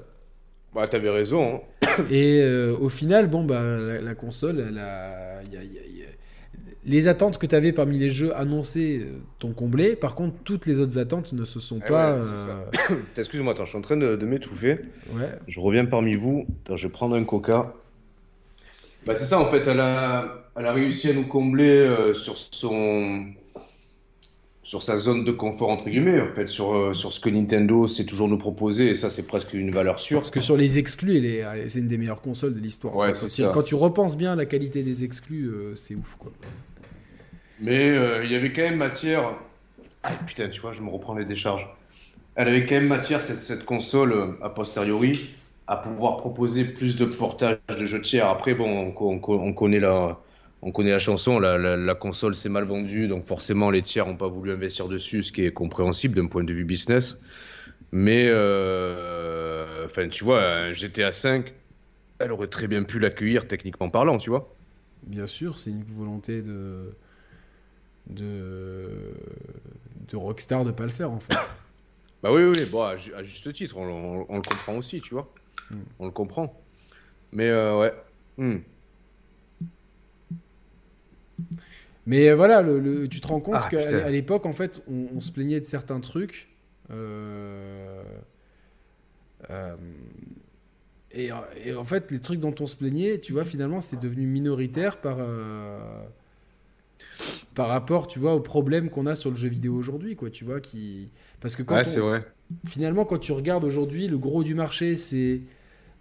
Bah, t'avais raison. hein. Et euh, au final, bon, bah, la, la console, il y a- il y a- il y a- les attentes que tu avais parmi les jeux annoncés euh, t'ont comblé. Par contre, toutes les autres attentes ne se sont Eh pas. ouais, euh, Excuse-moi, attends, je suis en train de, de m'étouffer. ouais. Je reviens parmi vous. Attends, je vais prendre un coca. Bah, c'est ça, en fait, elle a, elle a réussi à nous combler euh, sur son. Sur sa zone de confort, entre guillemets, en fait, sur, euh, sur ce que Nintendo sait toujours nous proposer, et ça, c'est presque une valeur sûre. Parce que sur les exclus, c'est une des meilleures consoles de l'histoire. Ouais, quand, tu- repenses bien à la qualité des exclus, c'est ouf, quoi. Mais euh, il y avait quand même matière. Ah putain, tu vois, je me reprends les décharges. Elle avait quand même matière, cette, cette console, euh, a posteriori, à pouvoir proposer plus de portages de jeux tiers. Après, bon, on, on- on connaît la, on connaît la chanson, la, la- console s'est mal vendue, donc forcément les tiers n'ont pas voulu investir dessus, ce qui est compréhensible d'un point de vue business. Mais, euh, tu vois, GTA 5, elle aurait très bien pu l'accueillir techniquement parlant, tu vois. Bien sûr, c'est une volonté de. De. de Rockstar de pas le faire, en fait. Bah oui, oui, bon, à, ju- à juste titre, on, on- on le comprend aussi, tu vois. Mm. On le comprend. Mais euh, ouais. Hmm. Mais euh, voilà, le, le- tu te rends compte Ah, qu'à l'époque, en fait, on, on se plaignait de certains trucs. euh, euh, et, et en fait, les trucs dont on se plaignait, tu vois, finalement, c'est devenu minoritaire par, par rapport, tu vois, aux problèmes qu'on a sur le jeu vidéo aujourd'hui, quoi, tu vois, qui... Parce que quand Ouais, on- c'est vrai. finalement, quand tu regardes aujourd'hui, le gros du marché, c'est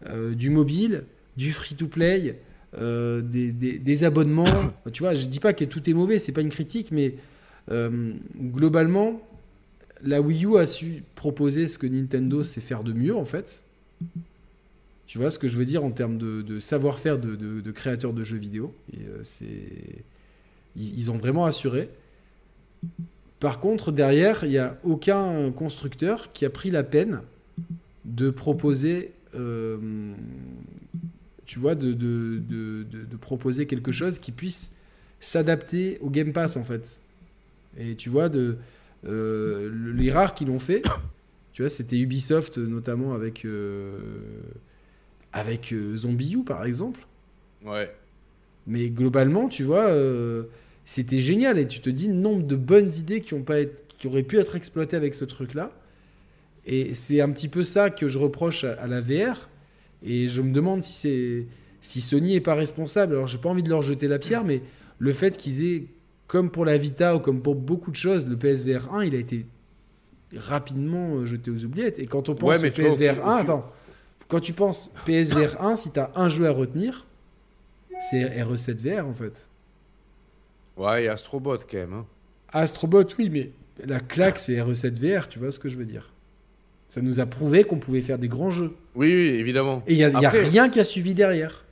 euh, du mobile, du free-to-play, euh, des, des- des abonnements. tu vois, je dis pas que tout est mauvais, c'est pas une critique, mais euh, globalement, la Wii U a su proposer ce que Nintendo sait faire de mieux, en fait. Tu vois ce que je veux dire en termes de, de savoir-faire de, de- de créateurs de jeux vidéo. Et, euh, c'est... Ils, ils ont vraiment assuré. Par contre, derrière, il n'y a aucun constructeur qui a pris la peine de proposer, euh, tu vois, de, de, de- de- de proposer quelque chose qui puisse s'adapter au Game Pass, en fait. Et tu vois, de, euh, le- les rares qui l'ont fait, tu vois, c'était Ubisoft, notamment avec, euh, avec euh, Zombie U, par exemple. Ouais. Mais globalement, tu vois, c'était génial. Et tu te dis le nombre de bonnes idées qui, ont pas être- qui auraient pu être exploitées avec ce truc-là. Et c'est un petit peu ça que je reproche à, à la VR. Et je me demande si, c'est, si Sony est pas responsable. Alors, j'ai pas envie de leur jeter la pierre, mais le fait qu'ils aient, comme pour la Vita ou comme pour beaucoup de choses, le PSVR 1, il a été rapidement euh, jeté aux oubliettes. Et quand on pense Ouais, au tu vois, au PSVR fil- 1, au fil- attends, quand tu penses PSVR 1, si tu as un jeu à retenir, c'est RE7 VR en fait. Ouais, Astrobot quand même. hein. Astrobot, oui, mais la claque, c'est RE7 VR, tu vois ce que je veux dire. Ça nous a prouvé qu'on pouvait faire des grands jeux. Oui, oui, évidemment. Et il n'y a, y a Après- rien qui a suivi derrière.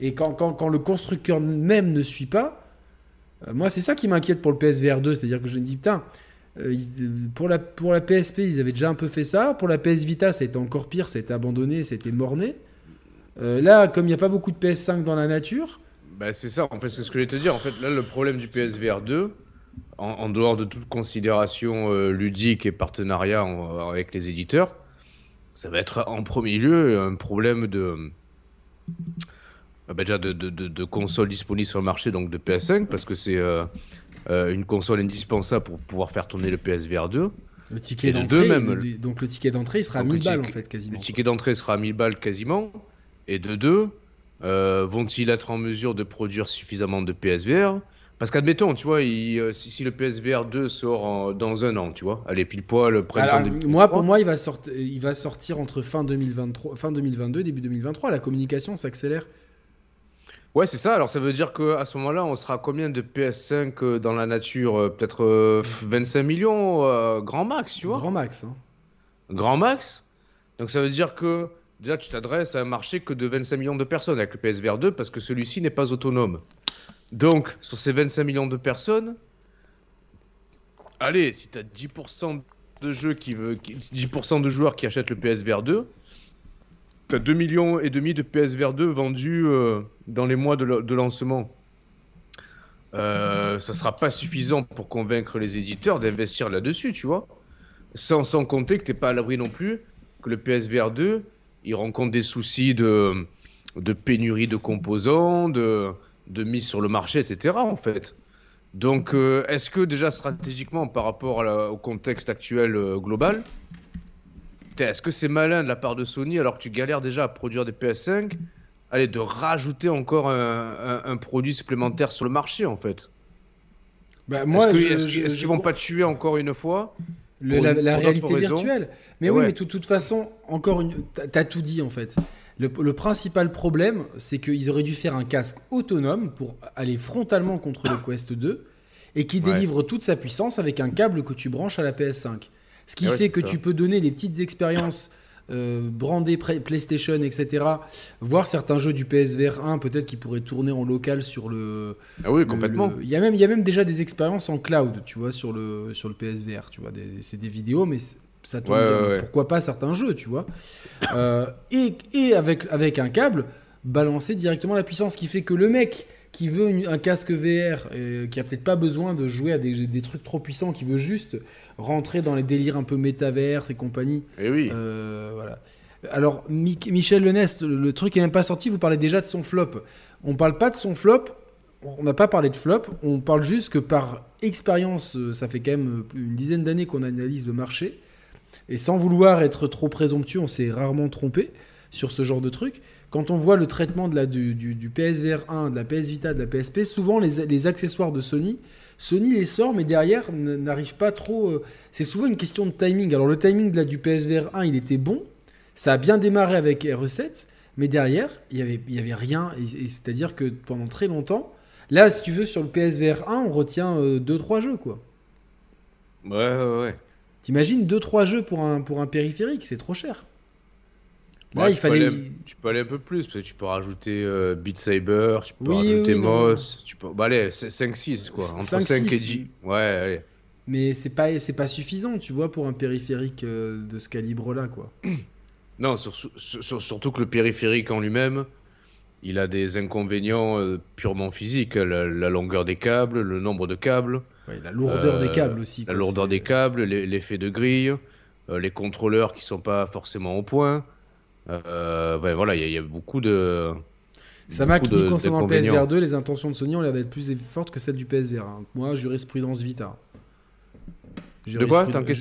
Et quand, quand, quand le constructeur même ne suit pas, euh, moi, c'est ça qui m'inquiète pour le PSVR 2. C'est-à-dire que je me dis, putain, Euh, pour, la, pour la PSP, ils avaient déjà un peu fait ça. Pour la PS Vita, ça a été encore pire, ça a été abandonné, ça a été morné. Euh, là, comme il n'y a pas beaucoup de PS5 dans la nature. Bah, c'est ça, en fait, c'est ce que je voulais te dire. En fait, là, le problème du PSVR 2, en, dehors de toute considération euh, ludique et partenariat avec les éditeurs, ça va être en premier lieu un problème de. Bah, déjà de, de, de, consoles disponibles sur le marché, donc de PS5, parce que c'est euh, une console indispensable pour pouvoir faire tourner le PSVR 2. Le ticket d'entrée, donc le ticket d'entrée sera à 1000 balles en fait quasiment. Le ticket d'entrée sera à 1000 balles quasiment. Et de deux, euh, vont-ils être en mesure de produire suffisamment de PSVR Parce qu'admettons, tu vois, euh, si, le PSVR 2 sort dans un an, tu vois, allez pile poil printemps Alors, Moi, pour moi, il va, sortir, il va sortir entre fin 2023, fin 2022, début 2023. La communication s'accélère. Ouais, c'est ça. Alors, ça veut dire qu'à ce moment-là, on sera combien de PS5 euh, dans la nature euh, Peut-être 25 euh, millions, grand max, tu vois? Grand max. Hein. Grand max? Donc, ça veut dire que déjà, tu t'adresses à un marché que de 25 millions de personnes avec le PSVR 2 parce que celui-ci n'est pas autonome. Donc, sur ces 25 millions de personnes, allez, si tu as 10% de jeux qui veut, 10% de joueurs qui achètent le PSVR 2, T'as 2 millions et demi de PSVR 2 vendus euh, dans les mois de, lancement. Euh, ça sera pas suffisant pour convaincre les éditeurs d'investir là-dessus, tu vois. Sans, sans compter que t'es pas à l'abri non plus que le PSVR 2 il rencontre des soucis de, de pénurie de composants, de, de mise sur le marché, etc. En fait. Donc, euh, est-ce que déjà stratégiquement, par rapport au contexte actuel global, est-ce que c'est malin de la part de Sony alors que tu galères déjà à produire des PS5 Allez, de rajouter encore un, produit supplémentaire sur le marché en fait? Bah, moi, Est-ce qu'ils vont pas tuer encore une fois la, réalité virtuelle. Mais oui, mais de toute façon, encore une. T'as tout dit en fait. Le, principal problème, c'est qu'ils auraient dû faire un casque autonome pour aller frontalement contre le Quest 2 et qui délivre toute sa puissance avec un câble que tu branches à la PS5. Ce qui fait que tu peux donner des petites expériences euh, brandées PlayStation, etc. Voir certains jeux du PSVR 1, peut-être qui pourraient tourner en local sur le. Ah oui, complètement. Il y, a même, il y a même déjà des expériences en cloud, tu vois, sur le, sur le PSVR. Tu vois, c'est des vidéos, mais ça tourne Pourquoi pas certains jeux, tu vois. Euh, et, et avec, avec un câble, balancer directement la puissance, qui fait que le mec qui veut un casque VR, euh, qui a peut-être pas besoin de jouer à des, des, trucs trop puissants, qui veut juste rentrer dans les délires un peu métavers et compagnie. Et eh oui. Euh, voilà. Alors, Michel Lenest, le truc est même pas sorti, vous parlez déjà de son flop. On parle pas de son flop, on n'a pas parlé de flop, on parle juste que par expérience, euh, ça fait quand même une dizaine d'années qu'on analyse le marché, et sans vouloir être trop présomptueux, on s'est rarement trompé sur ce genre de truc. Quand on voit le traitement de la, du, du, PSVR 1, de la PS Vita, de la PSP, souvent les, les accessoires de Sony Sony les sort, mais derrière n'arrive pas trop. Euh, c'est souvent une question de timing. Alors le timing là, du PSVR 1, il était bon. Ça a bien démarré avec RE7, mais derrière, il n'y avait, y avait rien. Et, c'est-à-dire que pendant très longtemps, là, si tu veux, sur le PSVR 1, on retient 2-3 euh, jeux, quoi. Ouais, ouais, ouais. T'imagines 2-3 jeux pour un, pour un périphérique, c'est trop cher. Là, il tu fallait. Peux aller, tu peux aller un peu plus, parce que tu peux rajouter euh, Beat Saber, tu peux rajouter Moss, tu peux. Bah, allez, 5-6 quoi. Entre 5, 5 et 10. Ouais, allez. Mais c'est pas, c'est pas suffisant, tu vois, pour un périphérique euh, de ce calibre-là, quoi. Non, sur, sur, surtout que le périphérique en lui-même, il a des inconvénients euh, purement physiques. La, longueur des câbles, le nombre de câbles. Ouais, la lourdeur des câbles aussi. la lourdeur des câbles, l'effet de grille, les contrôleurs qui sont pas forcément au point. Euh, voilà, il y, a beaucoup de. Sama qui dit concernant le PSVR 2, les intentions de Sony ont l'air d'être plus fortes que celles du PSVR. Hein. Moi, jurisprudence Vita. De quoi Tant que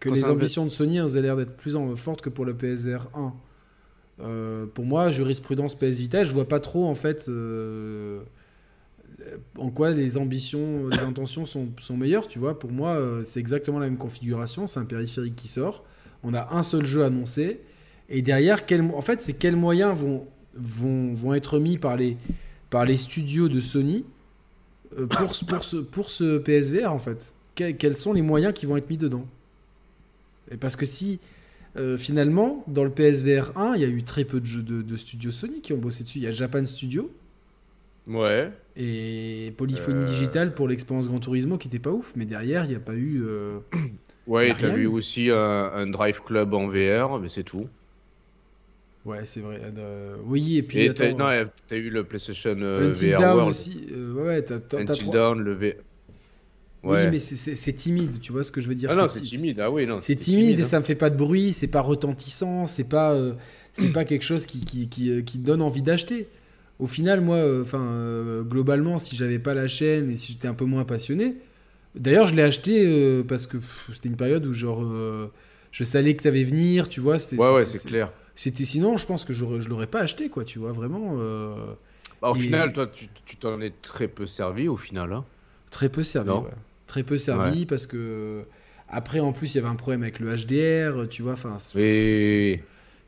Que les ambitions de Sony ont l'air d'être plus fortes que pour le PSVR 1. Euh, pour moi, jurisprudence PS Vita, je vois pas trop en fait euh, en quoi les ambitions, les intentions sont, sont meilleures. Tu vois, pour moi, euh, c'est exactement la même configuration. C'est un périphérique qui sort. On a un seul jeu annoncé. Et derrière, en fait, c'est quels moyens vont, vont, vont être mis par les, par les studios de Sony euh, pour, pour, ce, pour ce PSVR, en fait? Quels sont les moyens qui vont être mis dedans? Et Parce que si, euh, finalement, dans le PSVR 1, il y a eu très peu de, jeux de, studios Sony qui ont bossé dessus. Il y a Japan Studio, Ouais. Et Polyphonie Digital pour l'expérience Gran Turismo qui était pas ouf, mais derrière, il n'y a pas eu. ouais, t'as eu aussi un, Drive Club en VR, mais c'est tout. Ouais, c'est vrai. Oui, et puis. Et t'as, non, t'as eu le PlayStation VR World. aussi. ouais, ouais, t'as, Until Down, le VR. Oui, mais c'est timide, tu vois ce que je veux dire. Ah non, c'est timide, ah oui, non. C'est timide, et ça hein. me fait pas de bruit, c'est pas retentissant, c'est pas, euh, c'est pas quelque chose qui, qui, qui, euh, qui donne envie d'acheter. Au final, moi, euh, enfin, globalement, si j'avais pas la chaîne et si j'étais un peu moins passionné, d'ailleurs, je l'ai acheté parce que c'était une période où, genre, je savais que t'avais venir, tu vois. Ouais, ouais, c'est clair. C'était sinon, je pense que je l'aurais pas acheté, quoi, tu vois, vraiment. Bah, au final, toi, tu t'en es très peu servi, au final. Hein. Très peu servi, ouais très peu servi parce que après en plus il y avait un problème avec le HDR, tu vois, enfin.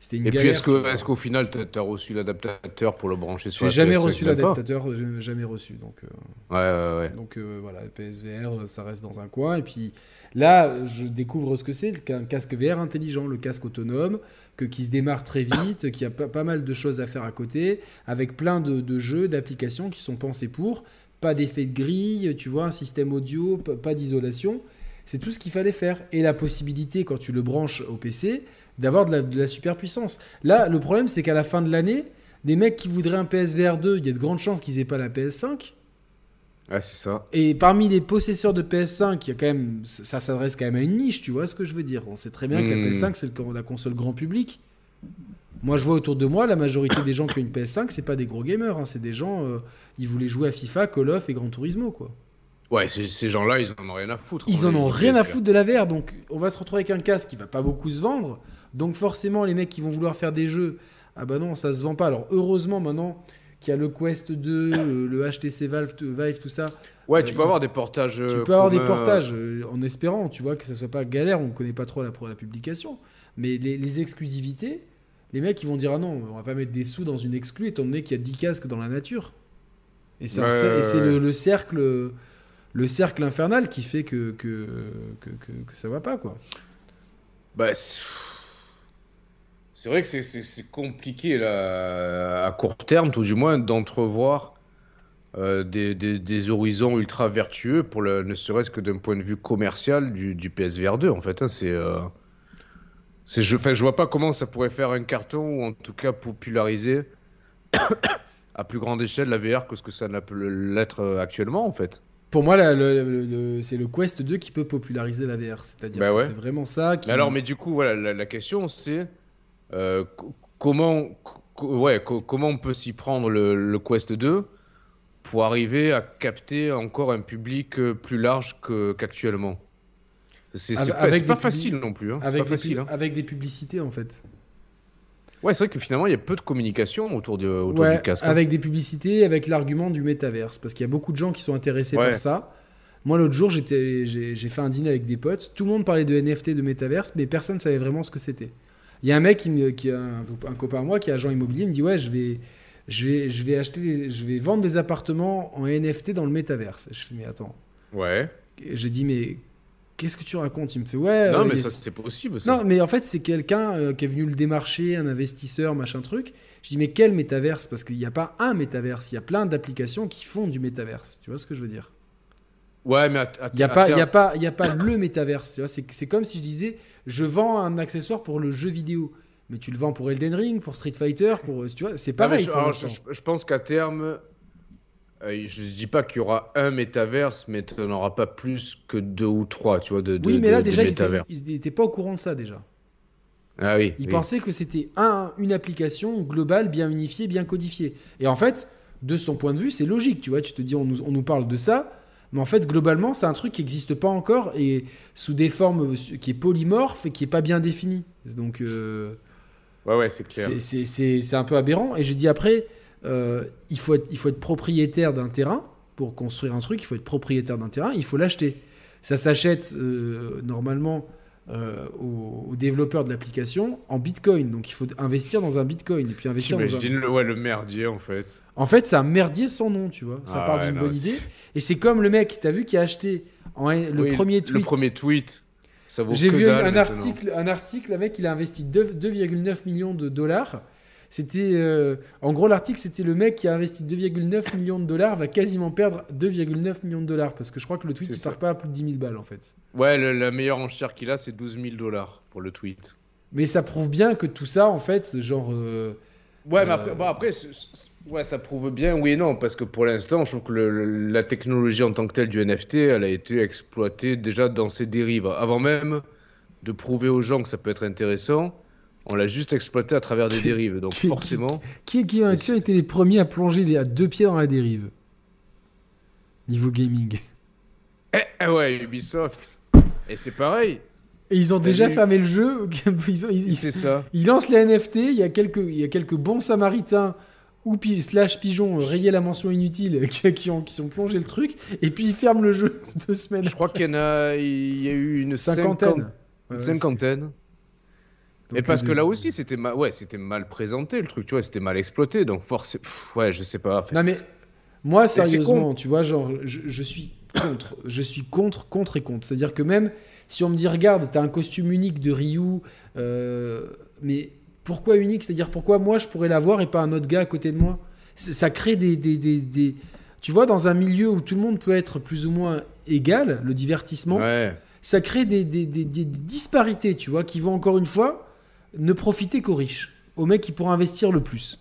C'était une Et puis est-ce qu'au final tu as reçu l'adaptateur pour le brancher sur J'ai jamais reçu l'adaptateur, jamais reçu donc. Euh, ouais ouais ouais. Donc euh, voilà, PSVR ça reste dans un coin et puis là je découvre ce que c'est qu'un casque VR intelligent, le casque autonome que, qui se démarre très vite, qui a pas, mal de choses à faire à côté, avec plein de, de jeux, d'applications qui sont pensés pour pas d'effet de grille, tu vois, un système audio, pas d'isolation. C'est tout ce qu'il fallait faire. Et la possibilité, quand tu le branches au PC, d'avoir de, la, super puissance. Là, le problème, c'est qu'à la fin de l'année, des mecs qui voudraient un PSVR 2, il y a de grandes chances qu'ils aient pas la PS5. Ouais, c'est ça. Et parmi les possesseurs de PS5, il y a quand même, ça s'adresse quand même à une niche, tu vois ce que je veux dire. On sait très bien que la hmm. PS5, c'est la console grand public. Moi, je vois autour de moi, la majorité des gens qui ont une PS5, c'est pas des gros gamers. Hein. c'est des gens, euh, ils voulaient jouer à FIFA, Call of et Gran Turismo, quoi. Ouais, ces gens-là, ils en ont rien à foutre. Ils en ont rien à foutre de la VR. Donc, on va se retrouver avec un casque qui va pas beaucoup se vendre. Donc, forcément, les mecs qui vont vouloir faire des jeux, ah bah non, ça se vend pas. Alors, heureusement, maintenant qu'il y a le Quest 2, euh, le HTC Valve, Vive, tout ça. Ouais, tu euh, peux avoir des portages. Tu peux avoir des portages en espérant, tu vois, que ça soit pas galère. On ne connaît pas trop la, la publication. Mais les, les exclusivités, les mecs ils vont dire ah non, on va pas mettre des sous dans une exclue étant donné qu'il y a 10 casques dans la nature. Et c'est le, cercle le cercle infernal qui fait que que, que, que, ça va pas quoi. Bah, c'est vrai que c'est compliqué là, à court terme, tout du moins, d'entrevoir euh, des, des, horizons ultra vertueux pour le, ne serait-ce que d'un point de vue commercial du, du PSVR 2 en fait. Hein, c'est euh, je, je vois pas comment ça pourrait faire un carton ou en tout cas populariser à plus grande échelle la VR que ce que ça peut l'être euh, actuellement en fait. Pour moi, c'est le Quest 2 qui peut populariser la VR. C'est-à-dire bah c'est vraiment ça qui. Mais alors, mais du coup, voilà, la, question c'est euh, comment, ouais, comment on peut s'y prendre le, Quest 2 pour arriver à capter encore un public euh, plus large qu'actuellement? C'est pas, facile non plus. Hein. Avec, pas des facile, hein. avec des publicités en fait. Ouais, c'est vrai que finalement, il y a peu de communication autour, de, autour du casque. Hein. Avec des publicités, avec l'argument du métaverse. Parce qu'il y a beaucoup de gens qui sont intéressés par ça. Moi, l'autre jour, j'ai fait un dîner avec des potes. Tout le monde parlait de NFT, de métaverse, mais personne ne savait vraiment ce que c'était. Il y a un mec, qui, qui a un, copain à moi, qui est agent immobilier, il me dit Ouais, je vais, je vais, je vais, acheter je vais vendre des appartements en NFT dans le métaverse. Je fais Mais attends. Ouais. J'ai dit Mais Qu'est-ce que tu racontes? Il me fait ouais. Non, mais ça c'est possible. Ça. Non, mais en fait c'est quelqu'un euh, qui est venu le démarcher, un investisseur, machin truc. Je dis mais quel métaverse? Parce qu'il n'y a pas un métaverse, il y a plein d'applications qui font du métaverse. Tu vois ce que je veux dire? Ouais, mais il n'y a, pas, y a pas, y a pas le métaverse. C'est comme si je disais je vends un accessoire pour le jeu vidéo. Mais tu le vends pour Elden Ring, pour Street Fighter, pour tu vois, c'est pareil. je, je, pense qu'à terme, euh, je ne dis pas qu'il y aura un métaverse, mais tu n'en auras pas plus que deux ou trois, tu vois, de, Oui, mais là, déjà, il n'était pas au courant de ça, déjà. Ah oui. Il pensait que c'était un, une application globale, bien unifiée, bien codifiée. Et en fait, de son point de vue, c'est logique, tu vois. Tu te dis, on nous, on nous parle de ça, mais en fait, globalement, c'est un truc qui n'existe pas encore et sous des formes qui est polymorphe et qui n'est pas bien défini. Donc. Euh, ouais, ouais, c'est clair. C'est un peu aberrant. Et je dis après euh, il, faut être, il faut être propriétaire d'un terrain. Pour construire un truc, il faut être propriétaire d'un terrain, il faut l'acheter. Ça s'achète euh, normalement euh, aux, développeurs de l'application en bitcoin. Donc il faut investir dans un bitcoin. Et puis investir dans un... le, ouais, le merdier en fait. En fait, c'est un merdier sans nom, tu vois. Ça ah part d'une bonne idée. Et c'est comme le mec, t'as vu, qui a acheté en, le premier tweet. Le premier tweet. J'ai vu un article, un article, le mec, il a investi 2,9 millions de dollars C'était, euh, en gros, l'article, c'était le mec qui a investi 2,9 millions de dollars va quasiment perdre 2,9 millions de dollars parce que je crois que le tweet il part pas à plus de 10 000 balles en fait. Ouais, le- la meilleure enchère qu'il a, c'est 12 000 dollars pour le tweet. Mais ça prouve bien que tout ça, en fait, genre, euh, Ouais, mais Euh, après, bon, après c- c- ouais, ça prouve bien, oui et non, parce que pour l'instant, je trouve que le- le- la technologie en tant que telle du NFT, elle a été exploitée déjà dans ses dérives. Avant même de prouver aux gens que ça peut être intéressant, on l'a juste exploité à travers des dérives. Donc Qui- forcément, qui, qui, a- qui été les premiers à plonger à deux pieds dans la dérive niveau gaming eh, eh ouais, Ubisoft. Et c'est pareil, Et ils ont déjà fermé le jeu. Ils, ont- ils- ils- c'est ça. ils lancent les NFT. Il y a quelques, il y a quelques bons samaritains ou pi- slash pigeons rayés la mention inutile qui, qui ont, qui ont plongé le truc. Et puis ils ferment le jeu deux semaines. Je crois qu'il y en a, il y a eu une cinquantaine. cinquantaine. Ouais, ouais, cinquantaine. Et parce euh, que là aussi, c'était mal, ouais, c'était mal présenté le truc, tu vois, c'était mal exploité, donc forcément, ouais, je sais pas. Non mais moi sérieusement, tu vois, genre je, je suis contre, je suis contre, contre et contre. C'est-à-dire que même si on me dit regarde, t'as un costume unique de Ryu, euh, mais pourquoi unique? C'est-à-dire pourquoi moi je pourrais l'avoir et pas un autre gars à côté de moi? Ça crée des, des, des, des- tu vois, dans un milieu où tout le monde peut être plus ou moins égal, le divertissement, Ouais. ça crée des- des disparités, tu vois, qui vont encore une fois ne profiter qu'aux riches, aux mecs qui pourront investir le plus.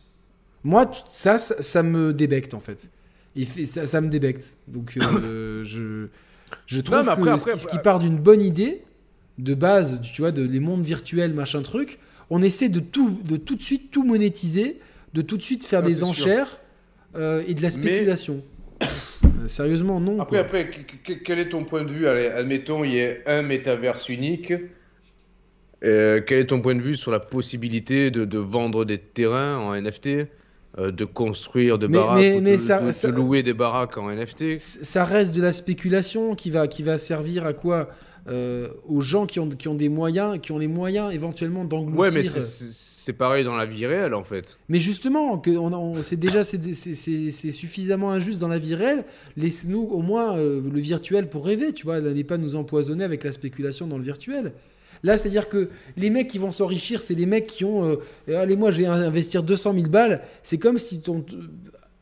Moi, ça, ça, ça me débecte en fait. Il fait, ça, ça me débecte. Donc, euh, je, je trouve Non, mais après- que après- ce, qui, ce qui part d'une bonne idée, de base, tu vois, de les mondes virtuels, machin truc, on essaie de tout, de tout de suite tout monétiser, de tout de suite faire des enchères euh, et de la spéculation. Euh, sérieusement, non. Après, quoi. après, que- que- quel est ton point de vue? Allez, admettons, il y a un métaverse unique. Euh, quel est ton point de vue sur la possibilité de, de vendre des terrains en NFT, euh, de construire de Mais- baraques, mais- de, ça- de- ça- de louer des baraques en NFT ça reste de la spéculation qui va, qui va servir à quoi Euh, Aux gens qui ont, qui ont des moyens, qui ont les moyens éventuellement d'engloutir. Ouais, mais c'est- pareil dans la vie réelle en fait. Mais justement, que on, on- c'est déjà c'est, suffisamment injuste dans la vie réelle. Laisse-nous au moins euh, le virtuel pour rêver, tu vois. N'allez pas nous empoisonner avec la spéculation dans le virtuel. Là, c'est-à-dire que les mecs qui vont s'enrichir, c'est les mecs qui ont. euh, allez, moi, je vais investir 200 000 balles. C'est comme si ton.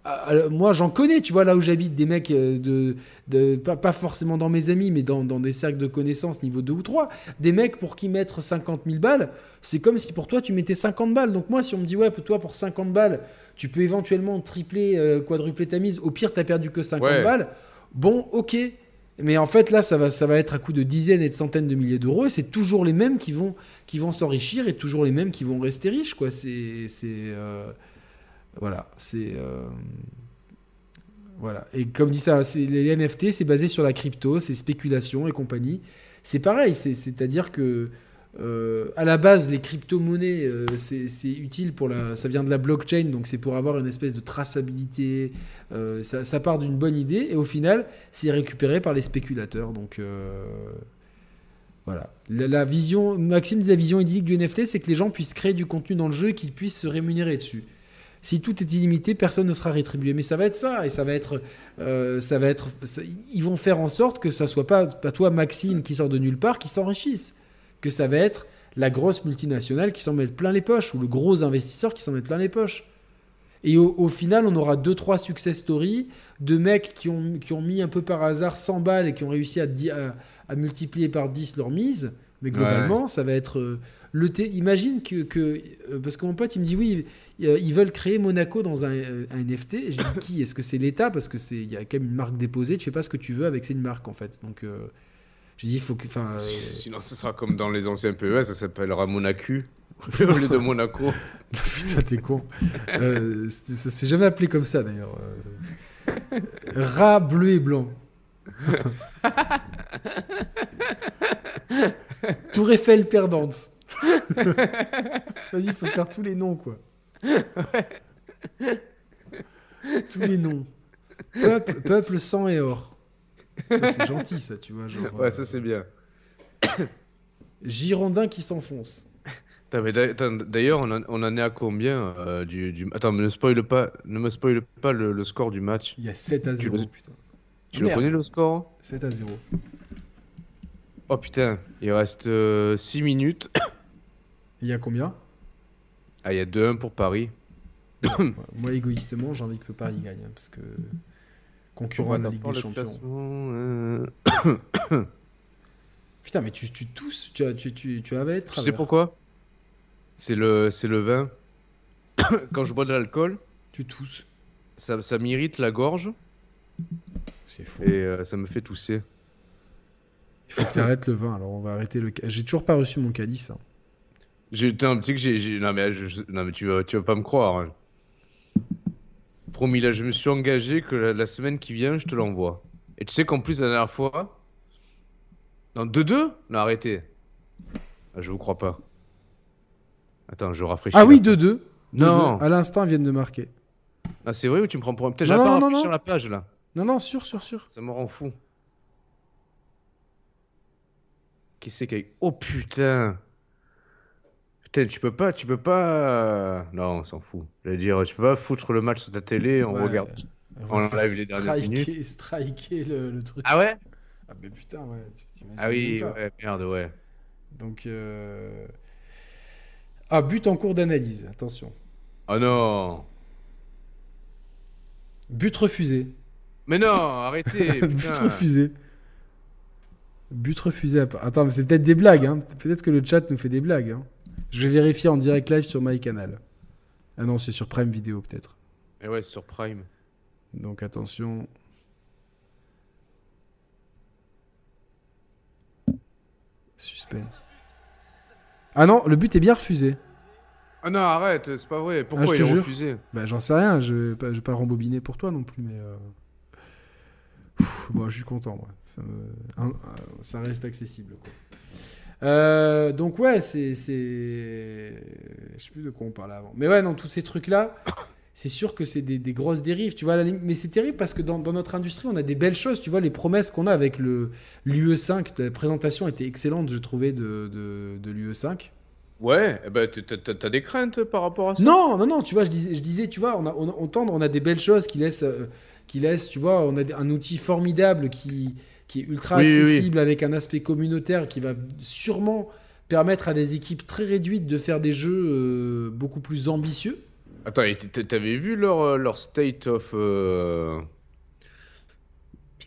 ah, moi, j'en connais, tu vois, là où j'habite, des mecs euh, de. de pas, pas forcément dans mes amis, mais dans, dans des cercles de connaissances niveau 2 ou 3. Des mecs pour qui mettre 50 000 balles, c'est comme si pour toi, tu mettais 50 balles. Donc, moi, si on me dit, ouais, pour toi, pour 50 balles, tu peux éventuellement tripler, euh, quadrupler ta mise. Au pire, t'as perdu que 50 Ouais. balles. Bon, ok. Mais en fait, là, ça va, ça va être à coup de dizaines et de centaines de milliers d'euros. Et c'est toujours les mêmes qui vont, qui vont s'enrichir et toujours les mêmes qui vont rester riches, quoi. C'est, c'est, euh, voilà, c'est, euh, voilà. Et comme dit ça, les NFT, c'est basé sur la crypto, c'est spéculation et compagnie. C'est pareil, c'est, c'est-à-dire que euh, à la base, les crypto-monnaies, euh, c'est, utile pour la, ça vient de la blockchain, donc c'est pour avoir une espèce de traçabilité. euh, ça, part d'une bonne idée et au final, c'est récupéré par les spéculateurs. Donc euh, voilà. La, vision, Maxime la vision idyllique du NFT, c'est que les gens puissent créer du contenu dans le jeu et qu'ils puissent se rémunérer dessus. Si tout est illimité, personne ne sera rétribué. Mais ça va être ça, et ça va être, ça va être, ils vont faire en sorte que ça soit pas, pas toi Maxime qui sort de nulle part qui s'enrichisse, que ça va être la grosse multinationale qui s'en met plein les poches ou le gros investisseur qui s'en met plein les poches. Et au, au final, on aura deux trois success stories de mecs qui ont, qui ont mis un peu par hasard 100 balles et qui ont réussi à, di- à, à multiplier par 10 leur mise. Mais globalement, ça va être euh, le thé. Imagine que, que euh, parce que mon pote il me dit oui, euh, ils veulent créer Monaco dans un, un NFT. Et J'ai dit qui? Est-ce que c'est l'État? Parce que c'est il y a quand même une marque déposée. Tu fais pas ce que tu veux avec c'est une marque en fait. Donc j'ai dit il faut que euh, Sinon, ce sera comme dans les anciens PES, ça s'appellera Monacu au lieu de Monaco. Putain, t'es con. Euh, c'est- ça s'est jamais appelé comme ça d'ailleurs. Euh, Rat bleu et blanc. Tour Eiffel perdante. Vas-y, faut faire tous les noms quoi. tous les noms. Peuple, peuple sang et or. C'est gentil ça, tu vois. Genre, Ouais, euh, ça c'est bien. Girondin qui s'enfonce. Putain, mais d'a- attends, D'ailleurs, on, en- on en est à combien euh, du, du- Attends, mais ne spoil pas, ne me spoil pas le, le score du match. Il y a 7 à Tu 0. le- Putain. Tu le Merde. connais le score 7 à 0. Oh putain, il reste 6 minutes. Il y a combien? Ah, il y a 2-1 pour Paris. Moi, égoïstement, j'ai envie que Paris gagne. hein, parce que concurrent de la Ligue des Champions. euh, Putain, mais tu, tu tousses, tu, tu, tu, tu avais être. Tu sais pourquoi? C'est le, c'est le vin. Quand je bois de l'alcool, Tu tousses. ça, ça m'irrite la gorge C'est fou. et euh, ça me fait tousser. Il faut que tu arrêtes le vin. Alors, on va arrêter le. J'ai toujours pas reçu mon calice. hein. J'ai un petit que j'ai. Non, mais, je- non, mais tu, vas, tu vas pas me croire. hein. Promis, là, je me suis engagé que la, la semaine qui vient, je te l'envoie. Et tu sais qu'en plus, la dernière fois. Non, 2-2 Non, arrêtez. Ah, je vous crois pas. Attends, je rafraîchis. Ah oui, la- 2-2. Non. 2-2. À l'instant, ils viennent de marquer. Ah, c'est vrai ou tu me prends pour un. Putain, Non, j'arrive pas non, non, non. la page là. Non, non, sûr, sûr, sûr. Ça me rend fou. Qui c'est qui a... Oh Putain, tu peux pas, tu peux pas... Non, on s'en fout. Je veux dire, tu peux pas foutre le match sur ta télé, on Ouais. regarde. On enlève les dernières minutes. Striker le, le truc. Ah ouais? Ah, mais putain, ouais. tu Ah oui, ouais, merde, ouais. Donc. euh, Ah, but en cours d'analyse. Attention. Oh non But refusé. Mais non, arrêtez but refusé. But refusé. Attends, mais c'est peut-être des blagues. Hein. Peut-être que le chat nous fait des blagues. hein. Je vais vérifier en direct live sur MyCanal. Ah non, c'est sur Prime Video peut-être. Et ouais, c'est sur Prime. Donc attention. Suspense. Ah non, le but est bien refusé. Ah non, arrête, c'est pas vrai. Pourquoi Ah, il jure. refusé Bah j'en sais rien, je vais pas, je vais pas rembobiner pour toi non plus, mais... euh, pff, bon, je suis content, moi. Ça, me- ça reste accessible, quoi. Euh, donc ouais, c'est... Je sais plus de quoi on parlait avant. Mais ouais, non, tous ces trucs-là, c'est sûr que c'est des, des grosses dérives, tu vois. Mais c'est terrible parce que dans, dans notre industrie, on a des belles choses, tu vois, les promesses qu'on a avec le l'UE5. La présentation était excellente, je trouvais, de, de, de l'UE5. Ouais, eh ben, t'as- des craintes par rapport à ça? Non, non, non, tu vois, je disais, je disais tu vois, on, a, on, on tend- on a des belles choses qui laissent, euh, qui laissent, tu vois, on a un outil formidable qui, qui est ultra Oui, oui, oui. accessible avec un aspect communautaire qui va sûrement permettre à des équipes très réduites de faire des jeux euh, beaucoup plus ambitieux. Attends, t'avais vu leur, euh, leur state of. euh,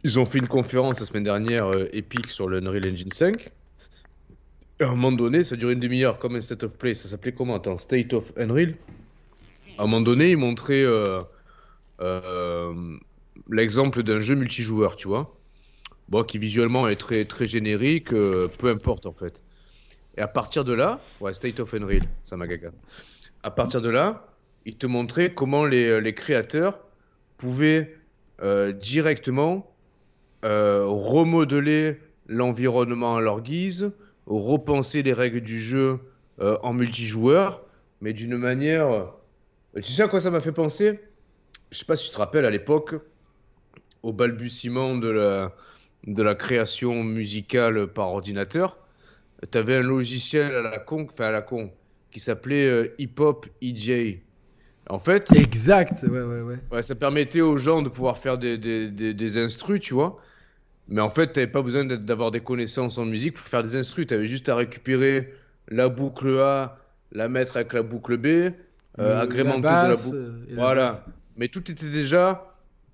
Ils ont fait une conférence la semaine dernière, euh, Epic, sur le Unreal Engine 5. Et à un moment donné, ça durait une demi-heure, comme un state of play. Ça s'appelait comment Attends, State of Unreal? À un moment donné, ils montraient l'exemple d'un jeu multijoueur, tu vois. Bon, qui visuellement est très, très générique, euh, peu importe en fait. Et à partir de là, ouais, State of Unreal, ça m'a gaga. À partir de là, il te montrait comment les, les créateurs pouvaient euh, directement euh, remodeler l'environnement à leur guise, repenser les règles du jeu euh, en multijoueur, mais d'une manière. euh, Tu sais à quoi ça m'a fait penser? Je sais pas si tu te rappelles à l'époque, au balbutiement de la, de la création musicale par ordinateur, tu avais un logiciel à la con, enfin à la con, qui s'appelait euh, Hip Hop EJ. En fait, Exact, ouais, ouais, ouais. ouais, ça permettait aux gens de pouvoir faire des, des, des, des instrus, tu vois. Mais en fait, tu n'avais pas besoin d'avoir des connaissances en musique pour faire des instrus. Tu avais juste à récupérer la boucle A, la mettre avec la boucle B, euh, agrémenter la de la boucle. euh, la Voilà. Mais tout était déjà,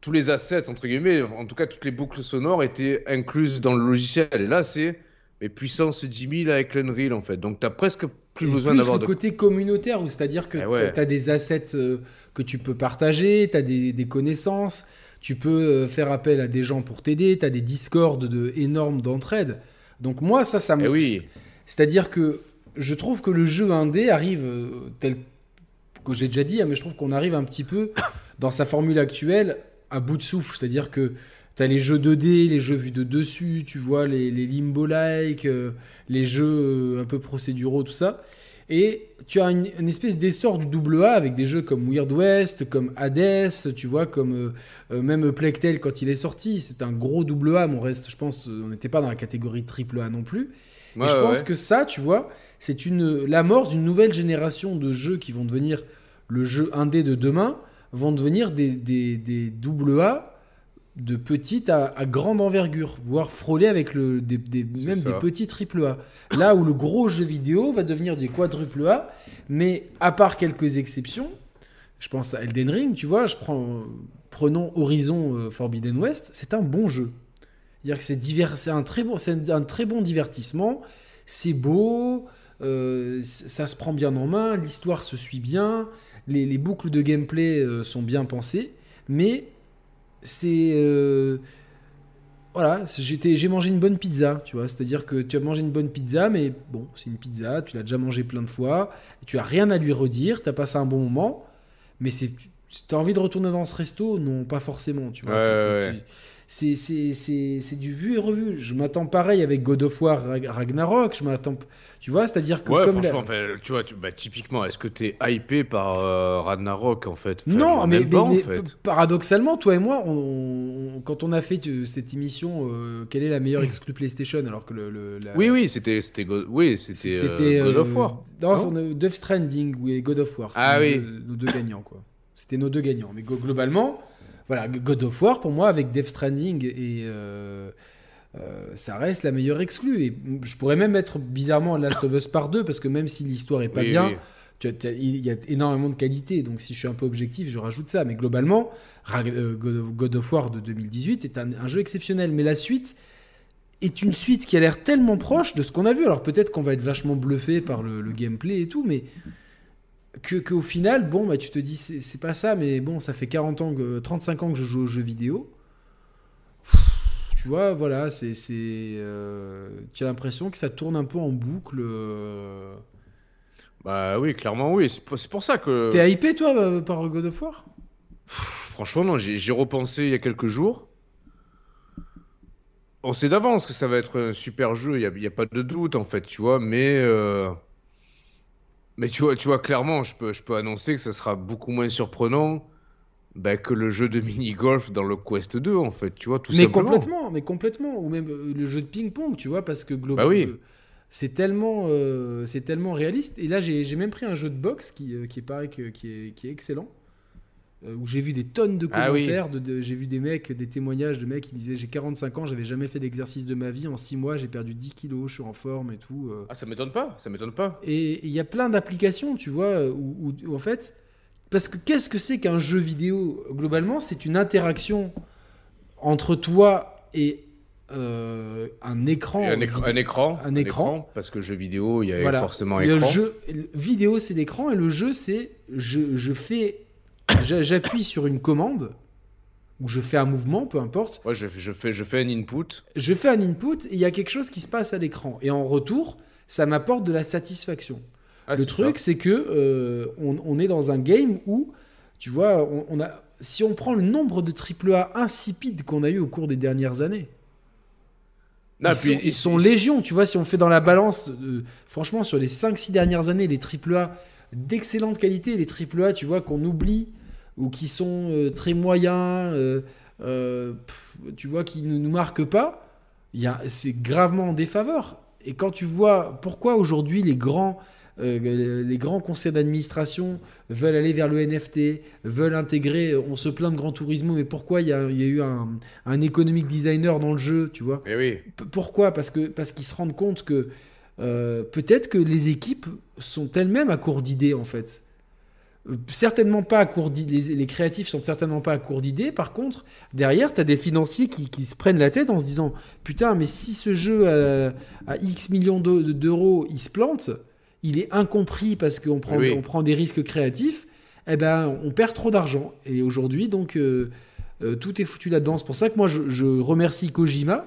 tous les assets, entre guillemets, en tout cas toutes les boucles sonores étaient incluses dans le logiciel. Et là, c'est mais puissance 10 000 avec l'Unreal, en fait. Donc, tu presque plus Et besoin d'avoir de... côté communautaire, où c'est-à-dire que Eh ouais. tu as des assets euh, que tu peux partager, tu as des, des connaissances, tu peux euh, faire appel à des gens pour t'aider, tu as des discords de, énormes d'entraide. Donc moi, ça, ça me... Eh oui. C'est-à-dire que je trouve que le jeu indé arrive, euh, tel que j'ai déjà dit, hein, mais je trouve qu'on arrive un petit peu dans sa formule actuelle à bout de souffle. C'est-à-dire que tu as les jeux 2D, les jeux vus de dessus, tu vois, les, les limbo-like, euh, les jeux euh, un peu procéduraux, tout ça. Et tu as une, une espèce d'essor du double A avec des jeux comme Weird West, comme Hades, tu vois, comme euh, euh, même Plague Tale quand il est sorti. C'est un gros double A, mais on reste, je pense, on n'était pas dans la catégorie triple A non plus. Ouais, et je ouais, pense ouais. que ça, tu vois, c'est une l'amorce d'une nouvelle génération de jeux qui vont devenir le jeu indé de demain, vont devenir des, des, des double A de petite à, grande envergure, voire frôler avec le, des, même des petits triple A. Là où le gros jeu vidéo va devenir des quadruple A, mais à part quelques exceptions, je pense à Elden Ring, tu vois, je prends, prenons Horizon euh, Forbidden West, c'est un bon jeu. C'est-à-dire que c'est, divers, c'est un, très bon, c'est un très bon divertissement, c'est beau, euh, ça se prend bien en main, l'histoire se suit bien, les, boucles de gameplay euh, sont bien pensées, mais c'est euh, voilà, j'ai mangé une bonne pizza, tu vois. C'est-à-dire que tu as mangé une bonne pizza, mais bon, c'est une pizza, tu l'as déjà mangé plein de fois, tu as rien à lui redire, tu as passé un bon moment, mais c'est, tu as envie de retourner dans ce resto? Non, pas forcément, tu vois c'est du vu et revu. Je m'attends pareil avec God of War Ragnarok. Je m'attends, tu vois, c'est-à-dire que ouais, franchement, tu vois, bah, typiquement, est-ce que tu es hypé par euh, Ragnarok en fait? Non, mais, paradoxalement, toi et moi, quand on a fait cette émission, euh, quelle est la meilleure exclue PlayStation alors que le, oui, oui, c'était c'était oui, c'était euh, God of War. Non, Death Stranding ou God of War. Ah oui, nos deux gagnants quoi. C'était nos deux gagnants. Mais globalement voilà, God of War, pour moi, avec Death Stranding, et, euh, euh, ça reste la meilleure exclue. Et je pourrais même mettre bizarrement Last of Us Part 2, parce que même si l'histoire est pas bien, il y a énormément de qualité. Donc si je suis un peu objectif, je rajoute ça. Mais globalement, euh, God of War de 2018 est un, jeu exceptionnel. Mais la suite est une suite qui a l'air tellement proche de ce qu'on a vu. Alors peut-être qu'on va être vachement bluffé par le, le gameplay et tout, mais que qu'au final, bon, bah, tu te dis, c'est pas ça, mais bon, ça fait 40 ans, que, 35 ans que je joue aux jeux vidéo. tu vois, voilà, c'est. Euh, tu as l'impression que ça tourne un peu en boucle. Euh. Bah oui, clairement, oui. C'est pour ça que. T'es hypé, toi, euh, par God of War? Franchement, non, j'ai repensé il y a quelques jours. On sait d'avance que ça va être un super jeu, il n'y a, a, pas de doute, en fait, tu vois, mais. Mais tu vois, tu vois clairement, je peux, je peux annoncer que ça sera beaucoup moins surprenant bah, que le jeu de mini-golf dans le Quest 2, en fait, tu vois, tout mais simplement. complètement, mais complètement. Ou même euh, le jeu de ping-pong, tu vois, parce que globalement, bah euh, c'est tellement, euh, c'est tellement réaliste. Et là, j'ai même pris un jeu de boxe qui, qui est pareil, qui est, qui est excellent. Euh, où j'ai vu des tonnes de ah commentaires, de, j'ai vu des mecs, des témoignages de mecs qui disaient j'ai 45 ans, j'avais jamais fait d'exercice de ma vie, en 6 mois j'ai perdu 10 kilos, je suis en forme et tout. Euh. Ah ça m'étonne pas, ça m'étonne pas. Et il y a plein d'applications, tu vois, où, en fait, parce que qu'est-ce que c'est qu'un jeu vidéo? Globalement, c'est une interaction entre toi et euh, un, écran, un, écran, un, écran, un, écran, parce que jeu vidéo, il y a forcément écran. Le jeu, vidéo, c'est l'écran et le jeu, c'est je, je fais j'appuie sur une commande ou je fais un mouvement, peu importe. Ouais, je, je, fais, je fais un input. Je fais un input et il y a quelque chose qui se passe à l'écran. Et en retour, ça m'apporte de la satisfaction. Ah, le truc, c'est que euh, on, est dans un game où, tu vois, on, a, si on prend le nombre de AAA insipides qu'on a eu au cours des dernières années, ils, sont, ils, sont, légion. Tu vois, si on fait dans la balance, euh, franchement, sur les 5-6 dernières années, les AAA d'excellente qualité, les AAA, tu vois, qu'on oublie ou qui sont euh, très moyens, euh, euh, tu vois, qui ne nous marquent pas, c'est gravement en défaveur. Et quand tu vois pourquoi aujourd'hui les grands, les grands conseils d'administration veulent aller vers le NFT, veulent intégrer, on se plaint de Grand Turismo, mais pourquoi il y, a, eu un, un economic designer dans le jeu, tu vois? Mais oui. Pourquoi? Parce que parce qu'ils se rendent compte que peut-être que les équipes sont elles-mêmes à court d'idées en fait certainement pas à court d'idées. Les, créatifs sont certainement pas à court d'idées. Par contre, derrière, tu as des financiers qui, se prennent la tête en se disant Putain, mais si ce jeu à, X millions d'euros, il se plante, il est incompris parce qu'on prend, on prend des risques créatifs, eh ben, on perd trop d'argent. Et aujourd'hui, donc, euh, euh, tout est foutu là-dedans. C'est pour ça que moi, je, remercie Kojima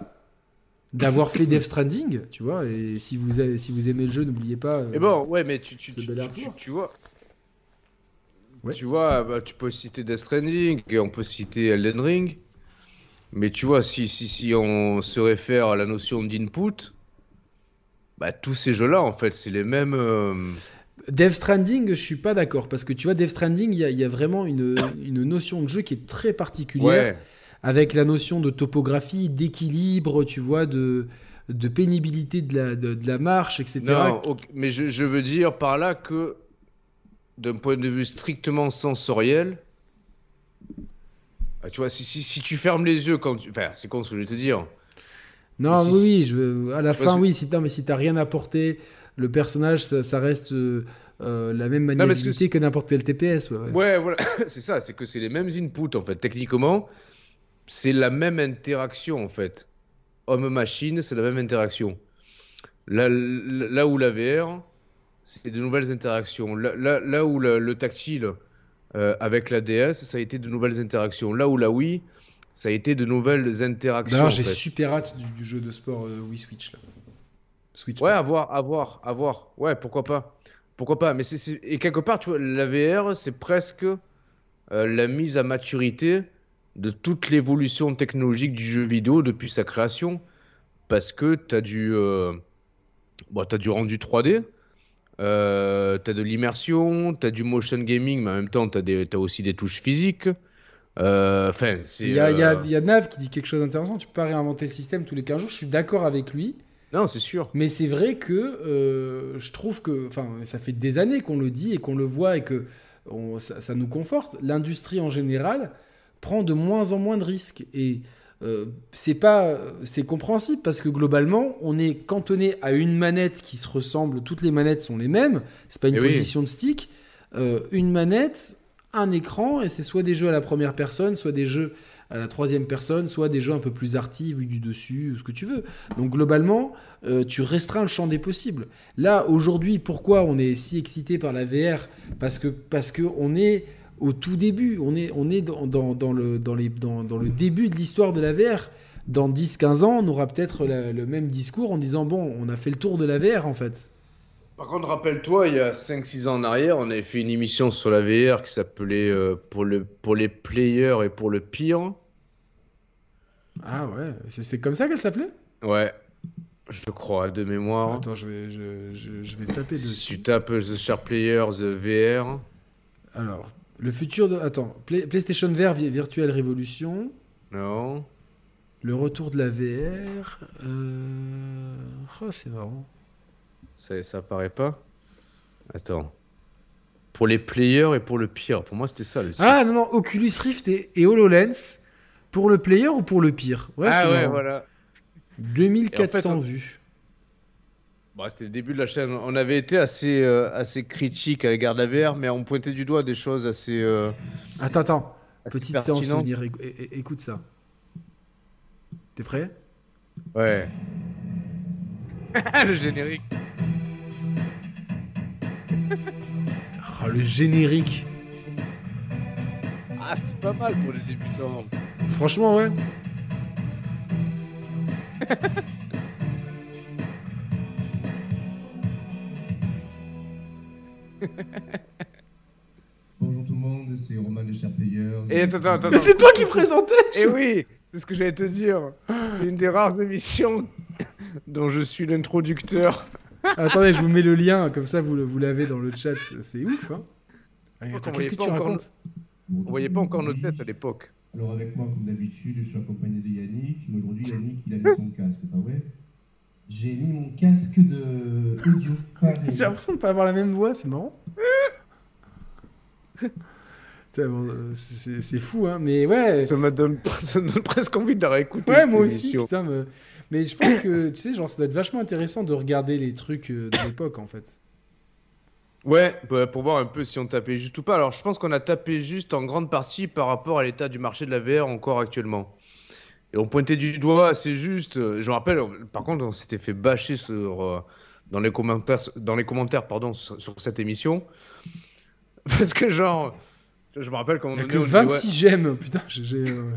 d'avoir fait Death Stranding, tu vois. Et si vous, avez, si vous aimez le jeu, n'oubliez pas. Et bon, ouais, mais tu, tu, tu vois tu vois, bah, tu peux citer Death Stranding, et on peut citer Elden Ring. Mais tu vois, si, si, si on se réfère à la notion d'input, bah, tous ces jeux-là, en fait, c'est les mêmes. Euh, Death Stranding, je suis pas d'accord parce que tu vois, Death Stranding, il y, a vraiment une, une, notion de jeu qui est très particulière, avec la notion de topographie, d'équilibre, tu vois, de, de pénibilité de la, de, la marche, etc. Non, mais je, je, veux dire par là que d'un point de vue strictement sensoriel, Ah, tu vois, si, si, si, tu fermes les yeux quand tu. Enfin, c'est con ce que je vais te dire. Non, oui, je... à la fin, oui, si, non, mais si t'as rien apporté, le personnage, ça, ça reste. Euh, la même maniabilité que, n'importe quel TPS. Ouais, ouais. voilà, c'est ça, c'est que c'est les mêmes inputs en fait. Techniquement, c'est la même interaction en fait. Homme-machine, c'est la même interaction. Là, là où la VR, c'est de nouvelles interactions. Là, là, où le, tactile euh, avec la DS, ça a été de nouvelles interactions. Là où la Wii, ça a été de nouvelles interactions. j'ai super hâte du, jeu de sport euh, Wii Switch. Là. Switch ouais, à voir, à voir, à voir. Ouais, pourquoi pas. Pourquoi pas Mais c'est et quelque part, tu vois, la VR, c'est presque euh, la mise à maturité de toute l'évolution technologique du jeu vidéo depuis sa création, parce que tu as du euh... bon, as du rendu 3D, euh, tu as de l'immersion, tu as du motion gaming, mais en même temps, tu as, as, aussi des touches physiques. Euh, enfin, il y, a, y, a, euh, y a Nav qui dit quelque chose d'intéressant. Tu peux pas réinventer le système tous les 15 jours. Je suis d'accord avec lui. Non, c'est sûr. Mais c'est vrai que euh, je trouve que, enfin, ça fait des années qu'on le dit et qu'on le voit et que ça, nous conforte. L'industrie en général prend de moins en moins de risques et euh, c'est pas, c'est compréhensible parce que globalement, on est cantonné à une manette qui se ressemble. Toutes les manettes sont les mêmes. C'est pas une eh position de stick. Euh, une manette, un écran et c'est soit des jeux à la première personne, soit des jeux à la troisième personne, soit des jeux un peu plus arty, vus du dessus, ce que tu veux. Donc globalement, euh, tu restreins le champ des possibles. Là, aujourd'hui, pourquoi on est si excité par la VR Parce que parce que on est au tout début, on est, on est dans, dans, le, dans, les, dans, dans le début de l'histoire de la VR. Dans 10-15 ans, on aura peut-être le même discours en disant, bon, on a fait le tour de la VR en fait. Par contre, rappelle-toi, il y a 5-6 ans en arrière, on avait fait une émission sur la VR qui s'appelait euh, pour, le, pour les players et pour le pire. Ah ouais, c'est comme ça qu'elle s'appelait? Ouais, je crois, de mémoire. Attends, je vais, je, je, vais taper dessus. Si tu tapes The Sharp Players VR. Alors, le futur de. Attends, PlayStation VR Virtual Revolution. Non. Le retour de la VR. Euh... Oh, c'est marrant. Ça, ça apparaît pas Attends. Pour les players et pour le pire. Pour moi, c'était ça le Ah non, non, Oculus Rift et, HoloLens. Pour le player ou pour le pire? Ouais, Ah ouais, voilà. 2400 vues. C'était le début de la chaîne. On avait été assez, euh, assez critique à l'égard de la VR, mais on pointait du doigt des choses assez. Euh, attends, attends. Petite séance souvenir. Écoute ça. T'es prêt? Ouais. le générique. oh, le générique. Ah, c'était pas mal pour les débutants. Franchement, ouais. Bonjour tout le monde, c'est Roman de Cher Players. Et attends, attends, Mais c'est toi qui présentais Eh oui, c'est ce que j'allais te dire. C'est une des rares émissions dont je suis l'introducteur. Attendez, je vous mets le lien, comme ça vous, vous l'avez dans le chat. C'est ouf, hein Qu'est-ce que tu racontes On voyait pas encore nos têtes à l'époque. Alors avec moi, comme d'habitude, je suis accompagné de Yannick. Mais aujourd'hui, Yannick, il a mis son casque, pas vrai? J'ai mis mon casque de audio. J'ai l'impression de pas avoir la même voix, c'est marrant. Euh, c'est fou, hein. Mais ouais. Ça me donne, presque envie de la réécouter. Ouais, moi aussi, putain. Mais... je pense que, tu sais, genre, ça doit être vachement intéressant de regarder les trucs euh, de l'époque, en fait. Ouais, bah, pour voir un peu si on tapait juste ou pas. Alors, je pense qu'on a tapé juste en grande partie par rapport à l'état du marché de la VR encore actuellement. Et on pointait du doigt, c'est juste. Euh, je me rappelle, par contre, on s'était fait bâcher sur, euh, dans les commentaires, dans les commentaires pardon, sur, cette émission. Parce que, genre, je me rappelle quand on que 26 j'aime, putain, euh,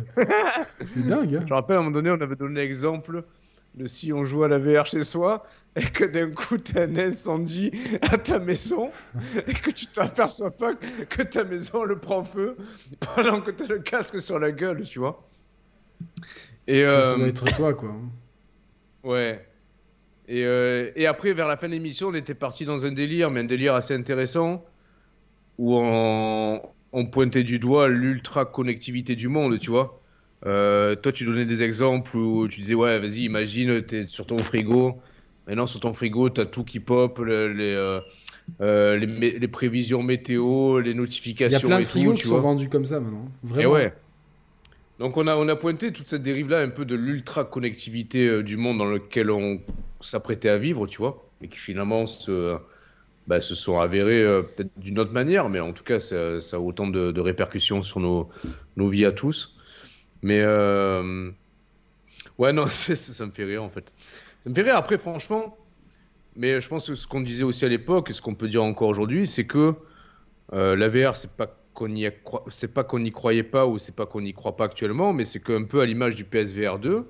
c'est dingue. Hein. Je me rappelle à un moment donné, on avait donné l'exemple de si on joue à la VR chez soi et que d'un coup t'as un incendie à ta maison et que tu t'aperçois pas que ta maison le prend feu pendant que t'as le casque sur la gueule, tu vois. Et ça, euh... doit être toi, quoi. Ouais. Et, euh... et après, vers la fin de l'émission, on était parti dans un délire, mais un délire assez intéressant, où on, on pointait du doigt l'ultra connectivité du monde, tu vois. Euh, toi, tu donnais des exemples où tu disais, ouais, vas-y, imagine, t'es sur ton frigo. Maintenant, sur ton frigo, t'as tout qui pop, les, euh, les, les, prévisions météo, les notifications. Il y a plein de frigos qui sont vendus comme ça maintenant. Vraiment. Et ouais. Donc on a, on a pointé toute cette dérive-là un peu de l'ultra-connectivité euh, du monde dans lequel on s'apprêtait à vivre, tu vois, et qui finalement se, bah, se sont avérés euh, peut-être d'une autre manière, mais en tout cas ça, ça a autant de, répercussions sur nos, nos vies à tous. Mais euh, ouais, non, c'est- ça me fait rire en fait. Ça me fait rire après, franchement. Mais je pense que ce qu'on disait aussi à l'époque et ce qu'on peut dire encore aujourd'hui, c'est que la VR, c'est pas qu'on y, a c'est pas qu'on n'y croyait pas ou c'est pas qu'on n'y croit pas actuellement, mais c'est qu'un peu à l'image du PSVR 2,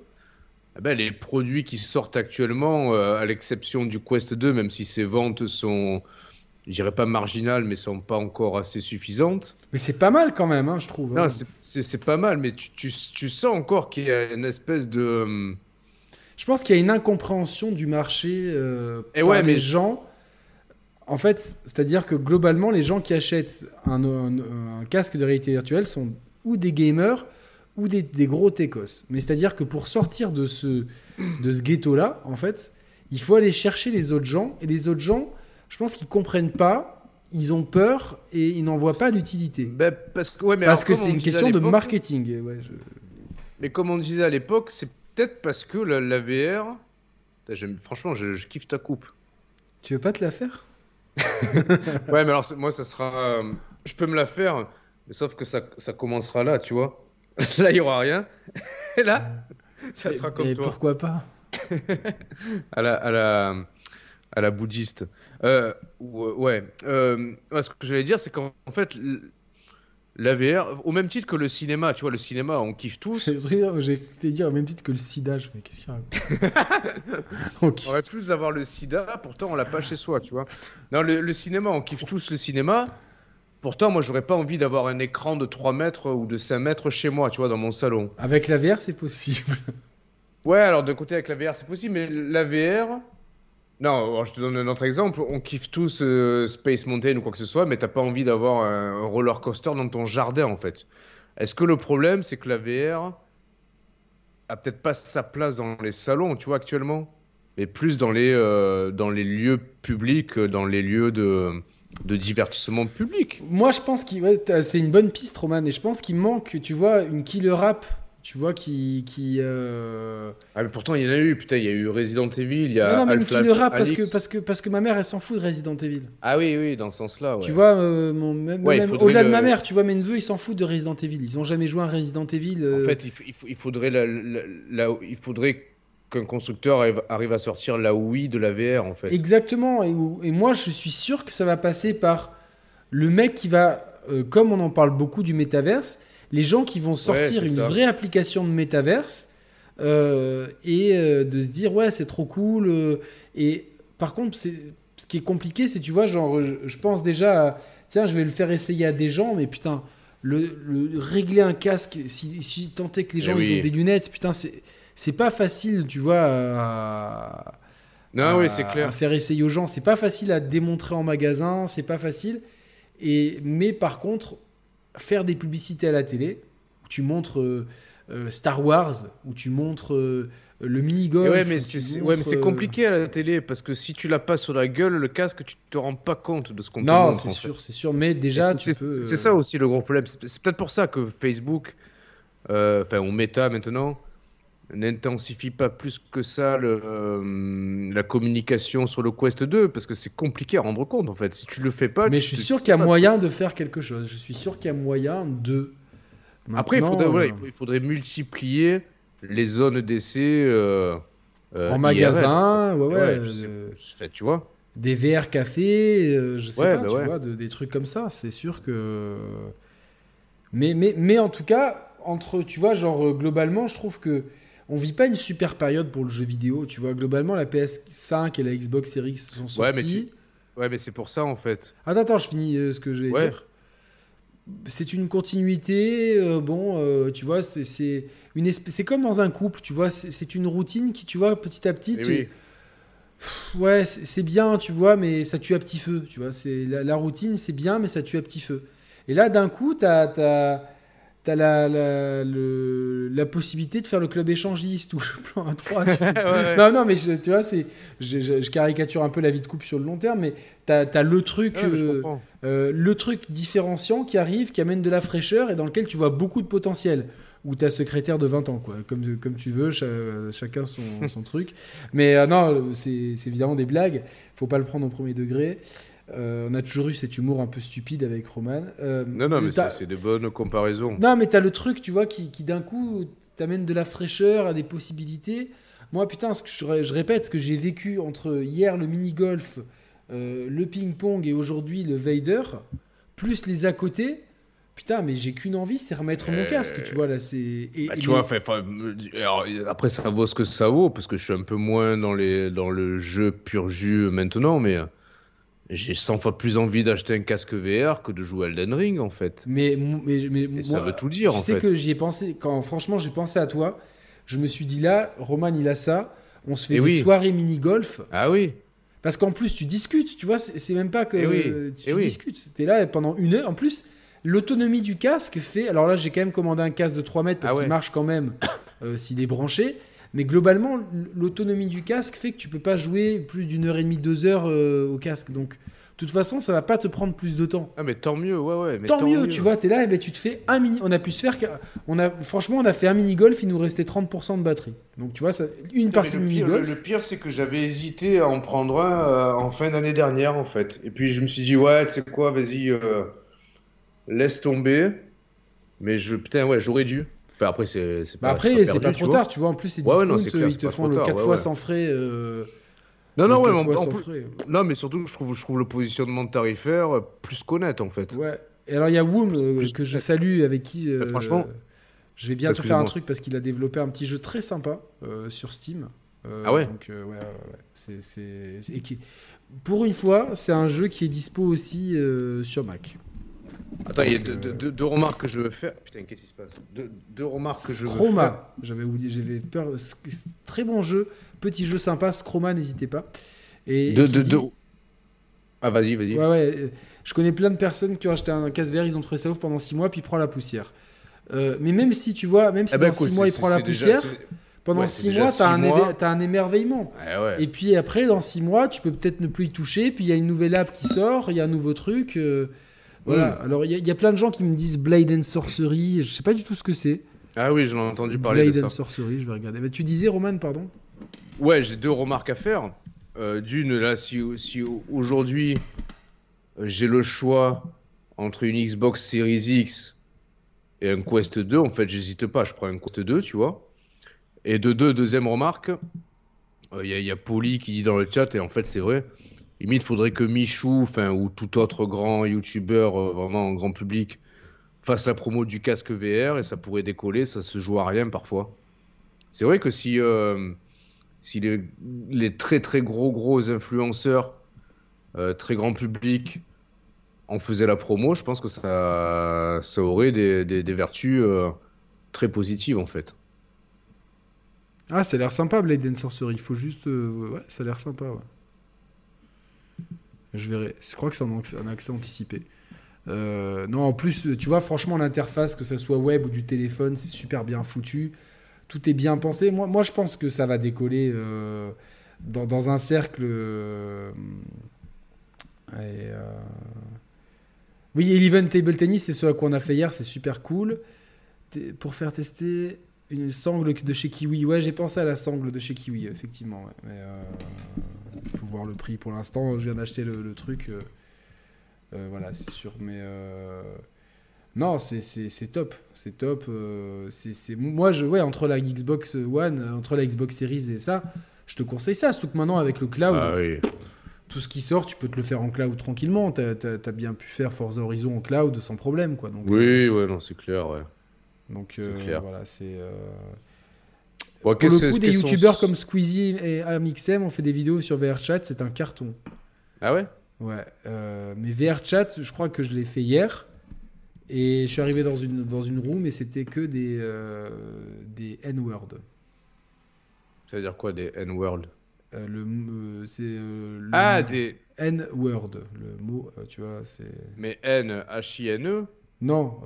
eh ben, les produits qui sortent actuellement, euh, à l'exception du Quest 2, même si ses ventes sont, je dirais pas marginales, mais sont pas encore assez suffisantes. Mais c'est pas mal quand même, hein, je trouve. hein. C'est- pas mal, mais tu, tu, tu sens encore qu'il y a une espèce de. Je pense qu'il y a une incompréhension du marché euh, Et par ouais, les mais- gens. En fait, c'est-à-dire que globalement, les gens qui achètent un, un- un casque de réalité virtuelle sont ou des gamers ou des, des gros techos. Mais c'est-à-dire que pour sortir de ce, de ce ghetto-là, en fait, il faut aller chercher les autres gens. Et les autres gens, je pense qu'ils comprennent pas, ils ont peur et ils n'en voient pas l'utilité. ben, parce que, ouais, mais Parce que c'est une question de marketing. Ouais, je- Mais comme on disait à l'époque, c'est peut-être parce que la, la VR. Franchement, je, je kiffe ta coupe. Tu veux pas te la faire? Ouais, mais alors moi, ça sera. euh, je peux me la faire, mais sauf que ça, ça commencera là, tu vois. là, il y aura rien. Et là, ça Et- sera comme et toi. Pourquoi pas? À la, à la, à la bouddhiste. Euh, ou- ouais. Euh, ce que j'allais dire, c'est qu'en en fait, la VR, au même titre que le cinéma, tu vois, le cinéma, on kiffe tous. J'ai écouté dire au même titre que le sida. Je- Mais qu'est-ce qu'il raconte Ok. On aurait plus avoir le sida, pourtant on l'a pas chez soi, tu vois. Non, le, le cinéma, on kiffe tous le cinéma. Pourtant, moi, j'aurais pas envie d'avoir un écran de 3 mètres ou de 5 mètres chez moi, tu vois, dans mon salon. Avec la VR, c'est possible. Ouais, alors d'un côté avec la VR, c'est possible, mais la VR. Non, je te donne un autre exemple. On kiffe tous euh, Space Mountain ou quoi que ce soit, mais t'as pas envie d'avoir un, roller coaster dans ton jardin, en fait. Est-ce que le problème, c'est que la VR a peut-être pas sa place dans les salons, tu vois, actuellement, mais plus dans les, euh, dans les lieux publics, dans les lieux de, de divertissement public. Moi, je pense que c'est une bonne piste, Roman. Et je pense qu'il manque, tu vois, une killer app. Tu vois, qui. qui euh... Ah, mais pourtant, il y en a eu, putain, il y a eu Resident Evil, il y a Non, non, même Half-Life killer app, parce que, parce, que, parce que ma mère, elle s'en fout de Resident Evil. Ah oui, oui, dans ce sens-là, ouais. Tu vois, euh, mon, même, Ouais, il même faudrait au-delà de le- ma mère, tu vois, mes neveux, ils s'en foutent de Resident Evil. Ils ont jamais joué à Resident Evil. euh, En fait, il, il il faudrait, la- la- la- il faudrait qu'un constructeur arrive, arrive à sortir la Wii de la VR, en fait. Exactement. Et, et moi, je suis sûr que ça va passer par le mec qui va, comme on en parle beaucoup du métaverse, les gens qui vont sortir une ça. vraie application de métaverse euh, et euh, de se dire ouais c'est trop cool. euh, et par contre, c'est ce qui est compliqué, c'est tu vois genre je, je pense déjà à, tiens je vais le faire essayer à des gens, mais putain le, le- régler un casque si, si tant est que les Eh gens ils ont des lunettes, putain c'est c'est pas facile, tu vois. à- Non, à- oui, c'est clair. à faire essayer aux gens. C'est pas facile à démontrer en magasin, c'est pas facile. Et mais par contre, faire des publicités à la télé, où tu montres euh, euh, Star Wars, où tu montres euh, le mini Et golf. ouais, mais c'est ouais, montres, compliqué à la télé, parce que si tu l'as pas sur la gueule, le casque, tu te rends pas compte de ce qu'on te Non, c'est sûr, c'est sûr. Mais déjà, c'est peux, ça aussi le gros problème. C'est peut-être pour ça que Facebook, enfin, ou Meta maintenant, n'intensifie pas plus que ça le, euh, la communication sur le Quest 2, parce que c'est compliqué à rendre compte, en fait. Si tu le fais pas, Mais je suis sûr qu'il y a pas. moyen de faire quelque chose. Je suis sûr qu'il y a moyen de. Après, il faudrait, euh, il faudrait multiplier les zones d'essai euh, en magasin, ouais, ouais. Sais- tu vois. des VR cafés, euh, je sais pas, bah tu vois, de- des trucs comme ça. C'est sûr que. Mais, mais, mais en tout cas, entre, tu vois, genre globalement, je trouve que on vit pas une super période pour le jeu vidéo. Tu vois, globalement, la PS5 et la Xbox Series X sont sorties. Ouais, mais tu- Ouais, mais c'est pour ça, en fait. Attends, attends, je finis euh, ce que je vais Ouais. dire. C'est une continuité, euh, bon, euh, tu vois, c'est- une espèce, c'est comme dans un couple, tu vois, c'est une routine qui, tu vois, petit à petit, Eh tu- oui. Pff, ouais, c'est c'est bien, tu vois, mais ça tue à petit feu, tu vois, c'est la, la routine, c'est bien, mais ça tue à petit feu. Et là, d'un coup, t'as as, la, la, le- la possibilité de faire le club échangiste ou le plan 1-3. tu- Ouais. Non, non, mais je- tu vois, c'est, je, je- je caricature un peu la vie de couple sur le long terme, mais t'as as le truc, Ouais, euh, euh, le truc différenciant qui arrive, qui amène de la fraîcheur et dans lequel tu vois beaucoup de potentiel. ou ta secrétaire de 20 ans, quoi. Comme, comme tu veux, chacun son, son truc. Mais euh, non, c'est c'est évidemment des blagues. Faut pas le prendre au premier degré. Euh, on a toujours eu cet humour un peu stupide avec Roman. Euh, Non, non, mais c'est des bonnes comparaisons. non, mais t'as le truc, tu vois, qui, qui d'un coup t'amène de la fraîcheur à des possibilités. Moi, putain, ce que je, ré- je répète, ce que j'ai vécu entre hier le mini-golf, euh, le ping-pong et aujourd'hui le Vader, plus les à côté, putain, mais j'ai qu'une envie, c'est remettre mon casque, tu vois, là, c'est... et- Bah, tu les- vois, alors, après ça vaut ce que ça vaut, parce que je suis un peu moins dans, les, dans le jeu pur jus maintenant, mais j'ai 100 fois plus envie d'acheter un casque VR que de jouer à Elden Ring, en fait. Mais, mais, mais Et moi, ça veut tout dire, tu en sais fait. que j'y ai pensé, quand franchement j'ai pensé à toi, je me suis dit là, Roman il a ça, on se fait Eh des oui. soirées mini-golf, Ah oui, Parce qu'en plus, tu discutes, tu vois, c'est même pas que oui, tu oui. discutes. Tu es là pendant une heure. En plus, l'autonomie du casque fait. Alors là, j'ai quand même commandé un casque de 3 mètres parce Ah ouais. qu'il marche quand même euh, s'il est branché. Mais globalement, l'autonomie du casque fait que tu peux pas jouer plus d'une heure et demie, deux heures euh, au casque. Donc, de toute façon, ça va pas te prendre plus de temps. ah, mais tant mieux, ouais, ouais. Mais Tant, mieux, tu vois, tu es là, et ben, tu te fais un mini. On a pu se faire. On a, franchement, on a fait un mini-golf, il nous restait 30% de batterie. Donc, tu vois, ça, une partie de mini-golf. le- le pire, c'est que j'avais hésité à en prendre un euh, en fin d'année dernière, en fait. Et puis je me suis dit, ouais, tu sais quoi, vas-y, euh, laisse tomber. Mais je, putain, ouais, j'aurais dû. Après, c'est Bah pas, après, c'est perdu, pas trop tard, tu vois. En plus, c'est Ouais, ouais, discount, non, c'est clair, ils te font le tard, 4 ouais, fois sans frais. euh, Non, non, ouais, mais en, plus- frais. non, mais surtout, je trouve, je trouve le positionnement tarifaire euh, plus qu'honnête, en fait. Ouais. Et alors, il y a Woom, euh, que je salue, avec qui. euh, Bah, franchement, Je vais bientôt faire un truc parce qu'il a développé un petit jeu très sympa sur Steam. Ah ouais Donc, ouais, ouais, ouais. C'est, Pour une fois, c'est un jeu qui est dispo aussi sur Mac. Attends, il y a deux, Euh, deux- deux- deux remarques que je veux faire. Putain, qu'est-ce qui se passe? Deux, deux remarques que je veux faire. Scroma, j'avais oublié, j'avais peur. Très bon jeu, petit jeu sympa. Scroma, n'hésitez pas. Et Deux- qui deux- dit- deux- Ah, vas-y, vas-y. Ouais, ouais. euh, Je connais plein de personnes qui ont acheté un casque VR, ils ont trouvé ça ouf pendant 6 mois, puis il prend la poussière. Euh, mais même si tu vois, même si Eh ben, dans 6 écoute, mois il prend la déjà- poussière, pendant ouais, c'est 6 déjà mois, t'as six un, mois. un émerveillement. Ouais. Et puis après, dans 6 mois, tu peux peut-être ne plus y toucher, puis il y a une nouvelle app qui sort, il y a un nouveau truc. euh, voilà. Mm. Alors il y, a- il y a plein de gens qui me disent Blade and Sorcery, je sais pas du tout ce que c'est. Ah oui, j'en ai entendu parler Blade de and ça. Sorcery, je vais regarder. Mais tu disais, Roman, pardon Ouais, j'ai deux remarques à faire. Euh, D'une, là, si, si aujourd'hui euh, j'ai le choix entre une Xbox Series X et un Quest 2, en fait, j'hésite pas, je prends un Quest 2, tu vois. Et de deux, deuxième remarque, il y, a- a Poli qui dit dans le chat, et en fait, c'est vrai, limite, faudrait que Michou, enfin, ou tout autre grand youtubeur, euh, vraiment en grand public, fasse la promo du casque VR et ça pourrait décoller, ça se joue à rien parfois. C'est vrai que si. euh, si les, très très gros gros influenceurs, euh, très grand public, en faisaient la promo, je pense que ça, ça aurait des, des- des vertus très positives en fait. Ah, ça a l'air sympa, Blade and Sorcery. Il faut juste. ouais, ça a l'air sympa, ouais. Je crois que c'est en accès, anticipé. Euh, non, en plus, tu vois, franchement, l'interface, que ce soit web ou du téléphone, c'est super bien foutu. Tout est bien pensé. Moi, je pense que ça va décoller euh, dans, un cercle. euh, et, Oui, et l'event table tennis, c'est ce à quoi on a fait hier, c'est super cool. Pour faire tester une sangle de chez Kiwi. Ouais, j'ai pensé à la sangle de chez Kiwi, effectivement. Il faut voir le prix pour l'instant. Je viens d'acheter le, le truc. euh, euh, voilà, c'est sûr. Mais euh, non, c'est- top. C'est top. euh, c'est Moi, je, ouais, entre la Xbox One, entre la Xbox Series et ça, je te conseille ça. Surtout que maintenant, avec le cloud, Ah oui. tout ce qui sort, tu peux te le faire en cloud tranquillement. T'as as, bien pu faire Forza Horizon en cloud sans problème. Quoi. Donc, Oui, ouais, non, c'est clair. Ouais. donc c'est clair. voilà, c'est. Bon, Pour le coup, des sont- youtubeurs comme Squeezie et AmixM ont fait des vidéos sur VRChat, c'est un carton. Ah ouais? Ouais, euh, mais VRChat, je crois que je l'ai fait hier. Et je suis arrivé dans une, dans une room et c'était que des, euh, des N-word. Ça veut dire quoi des N-World Euh, le, euh, c'est le Ah, des. N-word, le mot, tu vois, c'est. Mais N, H-I-N-E? Non,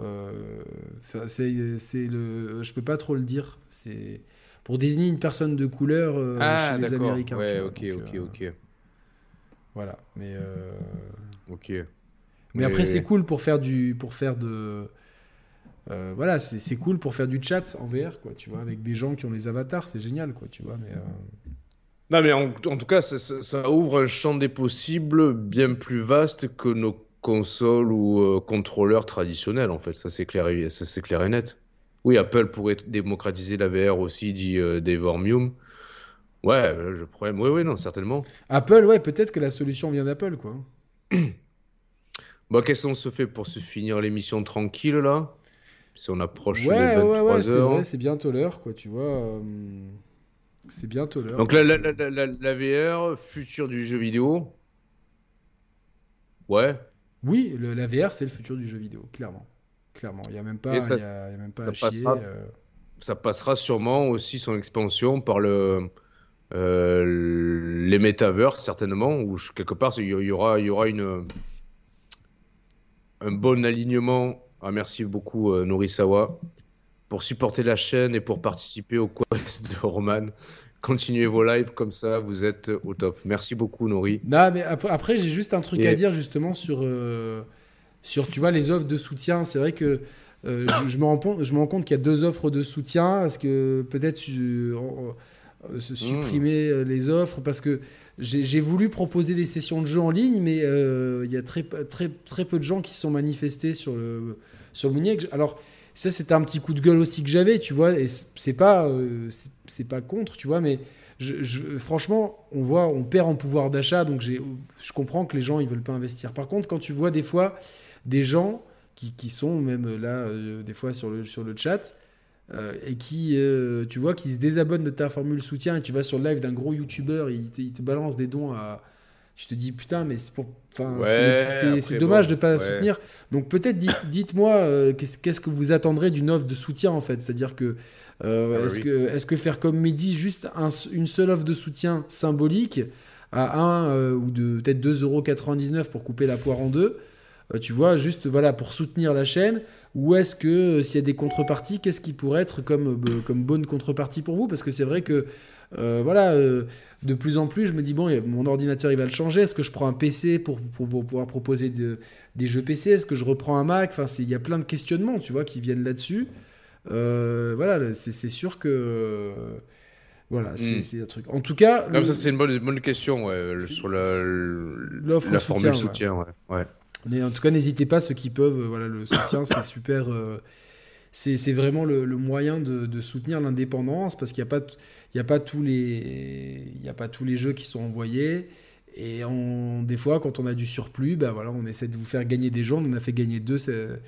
c'est le. Je peux pas trop le dire. C'est pour désigner une personne de couleur euh, Ah, chez les. Américains. Ouais, vois, ok, donc, ok, euh, ok. Voilà, mais. euh, Ok. Mais après, c'est cool pour faire du, pour faire de, euh, voilà, c'est cool pour faire du chat en VR, quoi, tu vois, avec des gens qui ont les avatars, c'est génial, quoi, tu vois, mais... euh, Non, mais en, en tout cas, ça, ça- ça ouvre un champ des possibles bien plus vaste que nos consoles ou euh, contrôleurs traditionnels, en fait. Ça, c'est clair, et- ça, c'est clair et net. Oui, Apple pourrait démocratiser la VR aussi, dit euh, Dave Ormium. Ouais, le problème, oui, oui, non, certainement. Apple, ouais, peut-être que la solution vient d'Apple, quoi. Bah, qu'est-ce qu'on se fait pour se finir l'émission tranquille, là? Si on approche Ouais, ouais, 23 ouais, c'est vrai, c'est bientôt l'heure, quoi, tu vois. euh, C'est bientôt l'heure. Donc la, la, la, la, la VR, futur du jeu vidéo. Ouais, Oui, le- la VR, c'est le futur du jeu vidéo, clairement. Clairement, il n'y a même pas, ça, il y a, il y a même pas ça à passera. euh. ça passera sûrement aussi son expansion par le, euh, les métavers, certainement, où quelque part, il y y aura, il y aura une, un bon alignement. Ah, merci beaucoup, euh, Norisawa, pour supporter la chaîne et pour participer au quest de Roman. Continuez vos lives comme ça, vous êtes au top. Merci beaucoup, Nori. Non, mais après, après, j'ai juste un truc Et- à dire justement sur, euh, sur tu vois, les offres de soutien. C'est vrai que euh, je, je me rends, compte- je me rends compte qu'il y a deux offres de soutien. Est-ce que peut-être euh, euh, se supprimer euh, les offres? Parce que j'ai voulu proposer des sessions de jeu en ligne, mais il y a très, très, très peu de gens qui se sont manifestés sur le, sur le. Alors, ça, c'était un petit coup de gueule aussi que j'avais, tu vois, et c'est- pas, c'est- pas contre, tu vois, mais je, je- franchement, on voit, on perd en pouvoir d'achat, donc je comprends que les gens ils veulent pas investir. Par contre, quand tu vois des fois des gens qui, qui sont même là, euh, des fois sur le, sur le chat, euh, et qui, euh, tu vois, qui se désabonnent de ta formule soutien, et tu vas sur le live d'un gros youtubeur, il te, il te balance des dons à. Tu te dis putain, mais c'est pour. Enfin, Ouais, c'est- dommage bon, de pas ouais. soutenir. Donc peut-être dites- dites-moi euh, qu'est-ce qu'est-ce que vous attendrez d'une offre de soutien en fait? C'est-à-dire que euh, Ah bah est-ce oui. que est-ce que faire comme Mehdi juste un- une seule offre de soutien symbolique à 1 euh, ou de peut-être 2,99€ pour couper la poire en deux, euh, tu vois, juste voilà pour soutenir la chaîne. Ou est-ce que euh, s'il y a des contreparties, qu'est-ce qui pourrait être comme, euh, comme bonne contrepartie pour vous? Parce que c'est vrai que euh, voilà, euh, de plus en plus, je me dis bon, mon ordinateur il va le changer. Est-ce que je prends un PC pour, pour, pour pouvoir proposer de- des jeux PC Est-ce que je reprends un Mac? Enfin, il y a plein de questionnements, tu vois, qui viennent là-dessus. Euh, voilà, c'est sûr que euh, voilà, c'est Mm. c'est un truc. En tout cas, Comme le- ça, c'est une bonne, bonne question ouais, le- sur la, la soutien, formule soutien. Ouais. Ouais. Mais en tout cas, n'hésitez pas, ceux qui peuvent, euh, voilà, le soutien, c'est super. euh, c'est vraiment le, le moyen de, de soutenir l'indépendance parce qu'il n'y a, pas y a, pas tous les- y a pas tous les jeux qui sont envoyés. Et on, des fois, quand on a du surplus, ben voilà, on essaie de vous faire gagner des gens. On en a fait gagner deux ce,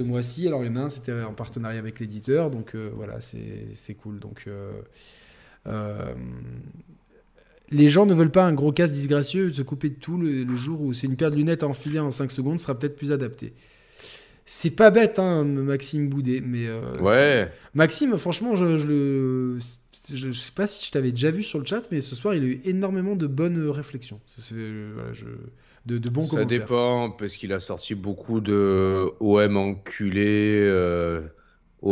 mois-ci. Alors, il y en a un, c'était en partenariat avec l'éditeur. Donc, euh, voilà, c'est cool. Donc, euh, les gens ne veulent pas un gros casque disgracieux, se couper de tout le, le jour où c'est une paire de lunettes à enfiler en 5 secondes sera peut-être plus adapté. C'est pas bête, hein, Maxime Boudet, mais euh, Ouais. Maxime, franchement, je, je le, je, je sais pas si je t'avais déjà vu sur le chat, mais ce soir, il a eu énormément de bonnes réflexions. Ça, euh, voilà, je- de, de bons Ça commentaires. dépend, parce qu'il a sorti beaucoup de OM enculé, euh,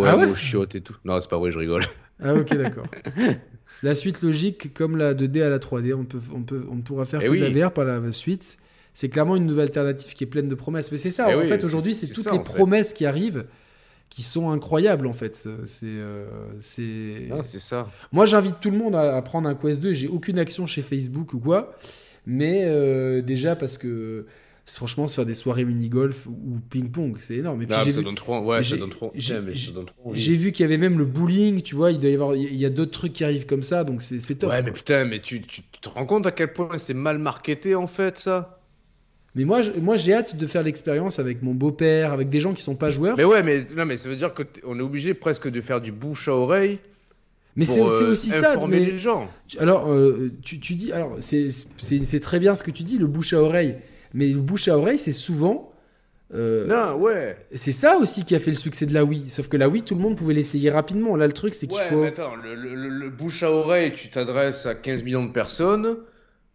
OM Ah ouais aux chiottes et tout. Non, c'est pas vrai, je rigole. Ah ok, d'accord. la suite logique, comme la 2D à la 3D, on, peut, on, peut, on ne pourra faire Eh que oui. de la VR par la suite. C'est clairement une nouvelle alternative qui est pleine de promesses. Mais c'est ça, Eh en oui, fait, aujourd'hui, c'est toutes ça, les fait. promesses qui arrivent qui sont incroyables, en fait. C'est... euh, c'est... Non, c'est ça. Moi, j'invite tout le monde à, à prendre un Quest 2. J'ai aucune action chez Facebook ou quoi. Mais euh, déjà, parce que franchement, se faire des soirées mini-golf ou ping-pong, c'est énorme. Et puis, ça vu- donne trop, ouais, ça j'ai- donne trop. vu qu'il y avait même le bowling, tu vois. Il doit y avoir, il y a d'autres trucs qui arrivent comme ça, donc c'est top. Ouais, quoi. mais putain, mais tu, tu tu te rends compte à quel point c'est mal marketé en fait, ça? Mais moi, moi, j'ai hâte de faire l'expérience avec mon beau-père, avec des gens qui sont pas joueurs. Mais ouais, mais, non, mais ça veut dire qu'on est obligé presque de faire du bouche à oreille Mais c'est euh, aussi ça. Mais les gens. alors, euh, tu, tu dis, alors c'est très bien ce que tu dis, le bouche à oreille. Mais le bouche à oreille, c'est souvent. euh, Non, ouais. c'est ça aussi qui a fait le succès de la Wii. Sauf que la Wii, tout le monde pouvait l'essayer rapidement. Là, le truc, c'est qu'il Ouais, faut. mais attends, le, le- le- le bouche à oreille, tu t'adresses à 15 millions de personnes.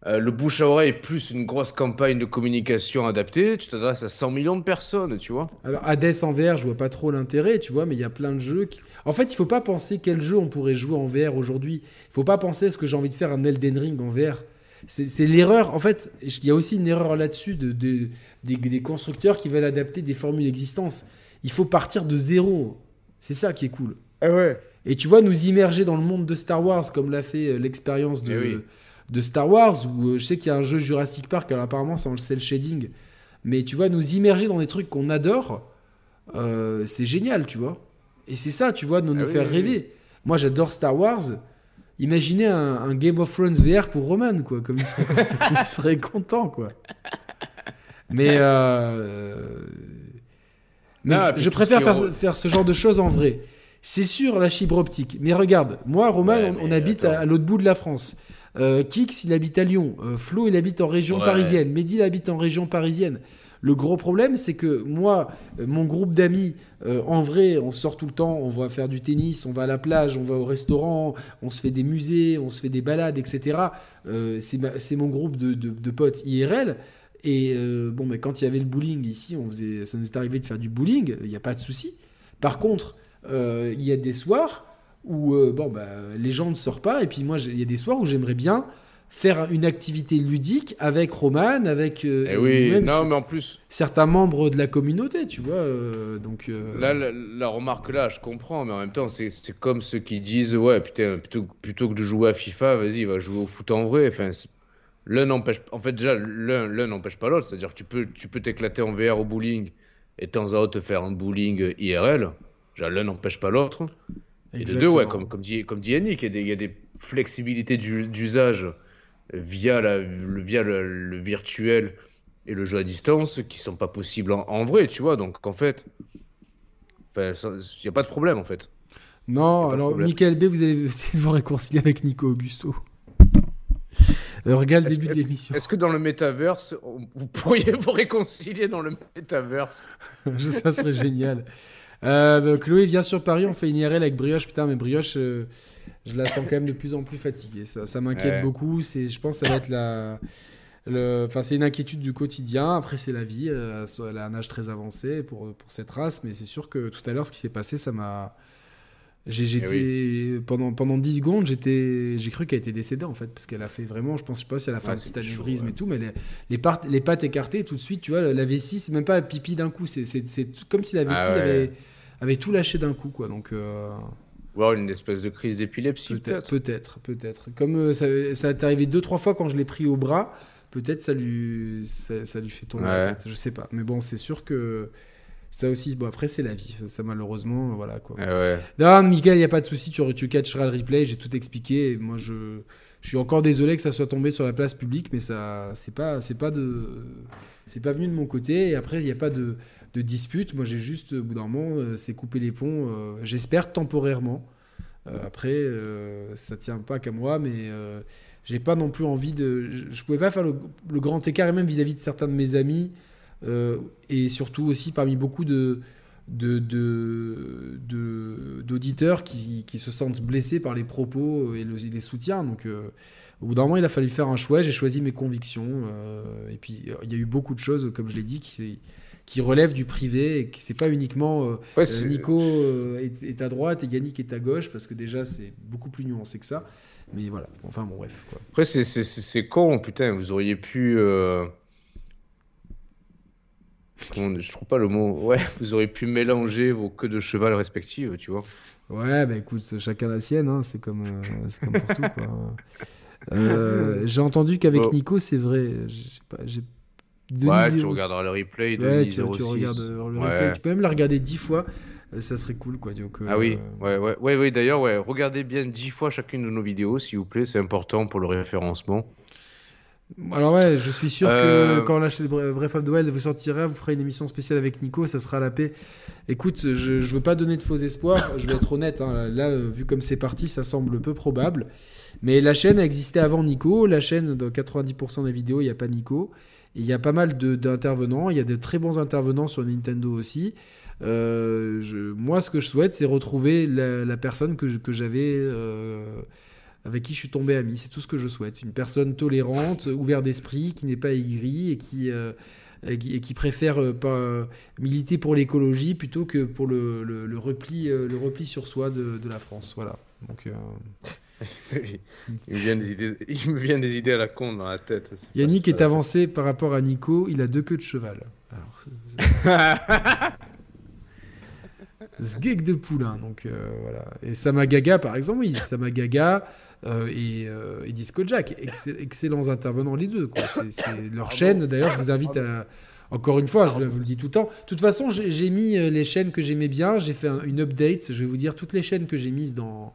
Euh, le bouche à oreille plus une grosse campagne de communication adaptée, tu t'adresses à 100 millions de personnes, tu vois. Alors, Hades en VR, je vois pas trop l'intérêt, tu vois, mais il y a plein de jeux qui. En fait, il faut pas penser quel jeu on pourrait jouer en VR aujourd'hui. Il faut pas penser est-ce que j'ai envie de faire un Elden Ring en VR. C'est l'erreur. En fait, il y a aussi une erreur là-dessus de, de- des, des constructeurs qui veulent adapter des formules existantes. Il faut partir de zéro. C'est ça qui est cool. Ah ouais. Et tu vois, nous immerger dans le monde de Star Wars, comme l'a fait euh, l'expérience de, Eh oui. de Star Wars, où euh, je sais qu'il y a un jeu Jurassic Park, alors apparemment c'est en cel shading, mais tu vois, nous immerger dans des trucs qu'on adore, euh, c'est génial, tu vois. Et c'est ça, tu vois, de nous Ah oui, faire oui, rêver. Moi, j'adore Star Wars. Imaginez un, un Game of Thrones VR pour Roman, quoi, comme il serait, il serait content, quoi. Mais euh, mais Non, c- puis je préfère faire, re- faire ce genre de choses en vrai. C'est sûr, la fibre optique. Mais regarde, moi, Roman, Ouais, on, habite à, l'autre bout de la France. Euh, Kix, il habite à Lyon. Euh, Flo, il habite en région Ouais. parisienne. Mehdi, il habite en région parisienne. Le gros problème, c'est que moi, euh, mon groupe d'amis, euh, en vrai, on sort tout le temps, on va faire du tennis, on va à la plage, on va au restaurant, on se fait des musées, on se fait des balades, etc. Euh, c'est mon groupe de, potes IRL. Et bon, mais quand il y avait le bowling ici, on ça nous est arrivé de faire du bowling, il n'y a pas de souci. Par contre, il y a des soirs où bon, bah, les gens ne sortent pas, et puis moi, il y a des soirs où j'aimerais bien faire une activité ludique avec Roman, avec euh, Eh oui, même non, mais en plus, certains membres de la communauté, tu vois. euh, donc, euh, là, la, la remarque là, je comprends, mais en même temps, c'est c'est comme ceux qui disent, ouais, putain, plutôt, plutôt que de jouer à FIFA, vas-y, va jouer au foot en vrai. Enfin, l'un n'empêche, en fait, déjà, l'un l'un n'empêche pas l'autre. C'est-à-dire que tu peux, tu peux t'éclater en VR au bowling et de temps à autre faire un bowling IRL. Déjà, l'un n'empêche pas l'autre. Et de deux, ouais, comme, comme dit, comme dit Yannick, il y a des, il y a des flexibilités d'u- d'usage via, la, le, via le, le virtuel et le jeu à distance qui sont pas possibles en, en vrai, tu vois. Donc, en fait, il n'y a pas de problème, en fait. Non, alors. Michael B, vous allez essayer de vous réconcilier avec Nico Augusto. Euh, regarde le début de l'émission. est-ce que dans le métaverse, on- vous pourriez vous réconcilier dans le métaverse ça serait génial. Euh, bah, Chloé vient sur Paris, on fait une IRL avec Brioche. Putain, mais Brioche, euh, je la sens quand même de plus en plus fatiguée. Ça, ça m'inquiète Ouais. beaucoup. C'est, je pense que ça va être la. Enfin, c'est une inquiétude du quotidien. Après, c'est la vie. euh, Elle a un âge très avancé pour, pour cette race. Mais c'est sûr que tout à l'heure, ce qui s'est passé, ça m'a. J'ai, j'étais, pendant, pendant 10 secondes, j'étais, j'ai cru qu'elle était décédée en fait, parce qu'elle a fait vraiment, je pense, je sais pas si elle a fait Ouais, un petit anévrisme ouais. et tout, mais les, les, pattes écartées, tout de suite, tu vois, la vessie, c'est même pas pipi d'un coup, c'est, comme si la vessie Ah ouais. avait, avait tout lâché d'un coup, quoi. Donc, euh, Ou alors une espèce de crise d'épilepsie, peut-être, peut-être. peut-être. Comme euh, ça, ça est arrivé deux, trois fois quand je l'ai pris au bras, peut-être ça lui, ça, ça lui fait tomber la Ouais. tête, je sais pas. Mais bon, c'est sûr que ça aussi, bon, après, c'est la vie, ça, ça, malheureusement, voilà, quoi. Ah ouais. Non, Mika, il n'y a pas de souci, tu, tu catcheras le replay, j'ai tout expliqué. Et moi, je, je suis encore désolé que ça soit tombé sur la place publique, mais ça, c'est pas, c'est pas de, c'est pas venu de mon côté. Et après, il n'y a pas de, de dispute. Moi, j'ai juste, au bout d'un moment, euh, c'est couper les ponts. euh, J'espère temporairement. Euh, après, ça tient pas qu'à moi, mais j'ai pas non plus envie de. Je, pouvais pas faire le, grand écart, et même vis-à-vis de certains de mes amis, et surtout aussi parmi beaucoup de d'auditeurs qui, se sentent blessés par les propos et, le- et les soutiens. Donc, au bout d'un moment, il a fallu faire un choix. J'ai choisi mes convictions. et puis, il y a eu beaucoup de choses, comme je l'ai dit, qui, qui relèvent du privé et que c'est pas uniquement euh, Ouais, euh, Nico euh, est, est à droite et Yannick est à gauche, parce que déjà, c'est beaucoup plus nuancé que ça. Mais voilà, enfin bon, bref. Quoi. Après, c'est- con, putain, vous auriez pu. euh, je trouve pas le mot. Ouais, vous auriez pu mélanger vos queues de cheval respectives, tu vois. Ouais, bah écoute, chacun la sienne, hein, c'est comme, euh, comme pour tout. Quoi. Euh, j'ai entendu qu'avec. Nico, c'est vrai. J'ai pas. Denis ouais, tu 06. regarderas le replay de Ouais, Denis tu, tu 06. regardes euh, Ouais. Tu peux même la regarder dix fois. euh, ça serait cool, quoi. Donc, Ah oui, euh, ouais, ouais, ouais, ouais, d'ailleurs, ouais, regardez bien dix fois chacune de nos vidéos, s'il vous plaît, c'est important pour le référencement. Alors ouais, je suis sûr Euh, que quand lâche Bref of the Wild vous sortira, vous ferez une émission spéciale avec Nico, ça sera la paix. Écoute, je, je veux pas donner de faux espoirs, je vais être honnête, hein, là, euh, vu comme c'est parti, ça semble peu probable. Mais la chaîne a existé avant Nico, la chaîne, dans 90% des vidéos, il n'y a pas Nico. Il y a pas mal d'intervenants, il y a de très bons intervenants sur Nintendo aussi. Euh, moi, ce que je souhaite, c'est retrouver la, personne que j'avais... euh, avec qui je suis tombé ami. C'est tout ce que je souhaite. Une personne tolérante, ouverte d'esprit, qui n'est pas aigrie et qui, euh, préfère militer pour l'écologie plutôt que pour le, repli, sur soi de, la France. Voilà. Il, me vient des idées, il me vient des idées à la con dans la tête. pas- Yannick est avancé par rapport à Nico. Il a deux queues de cheval. Alors, Sgeg de Poulain. Donc euh, voilà. Et Samagaga, par exemple, oui, Samagaga euh, et, euh, et Disco Jack. Excell- excellents intervenants, les deux. C'est leur chaîne. D'ailleurs, je vous invite à. Encore une fois, je vous le dis tout le temps. De toute façon, j'ai mis euh, les chaînes que j'aimais bien. J'ai fait un- une update. Je vais vous dire toutes les chaînes que j'ai mises dans,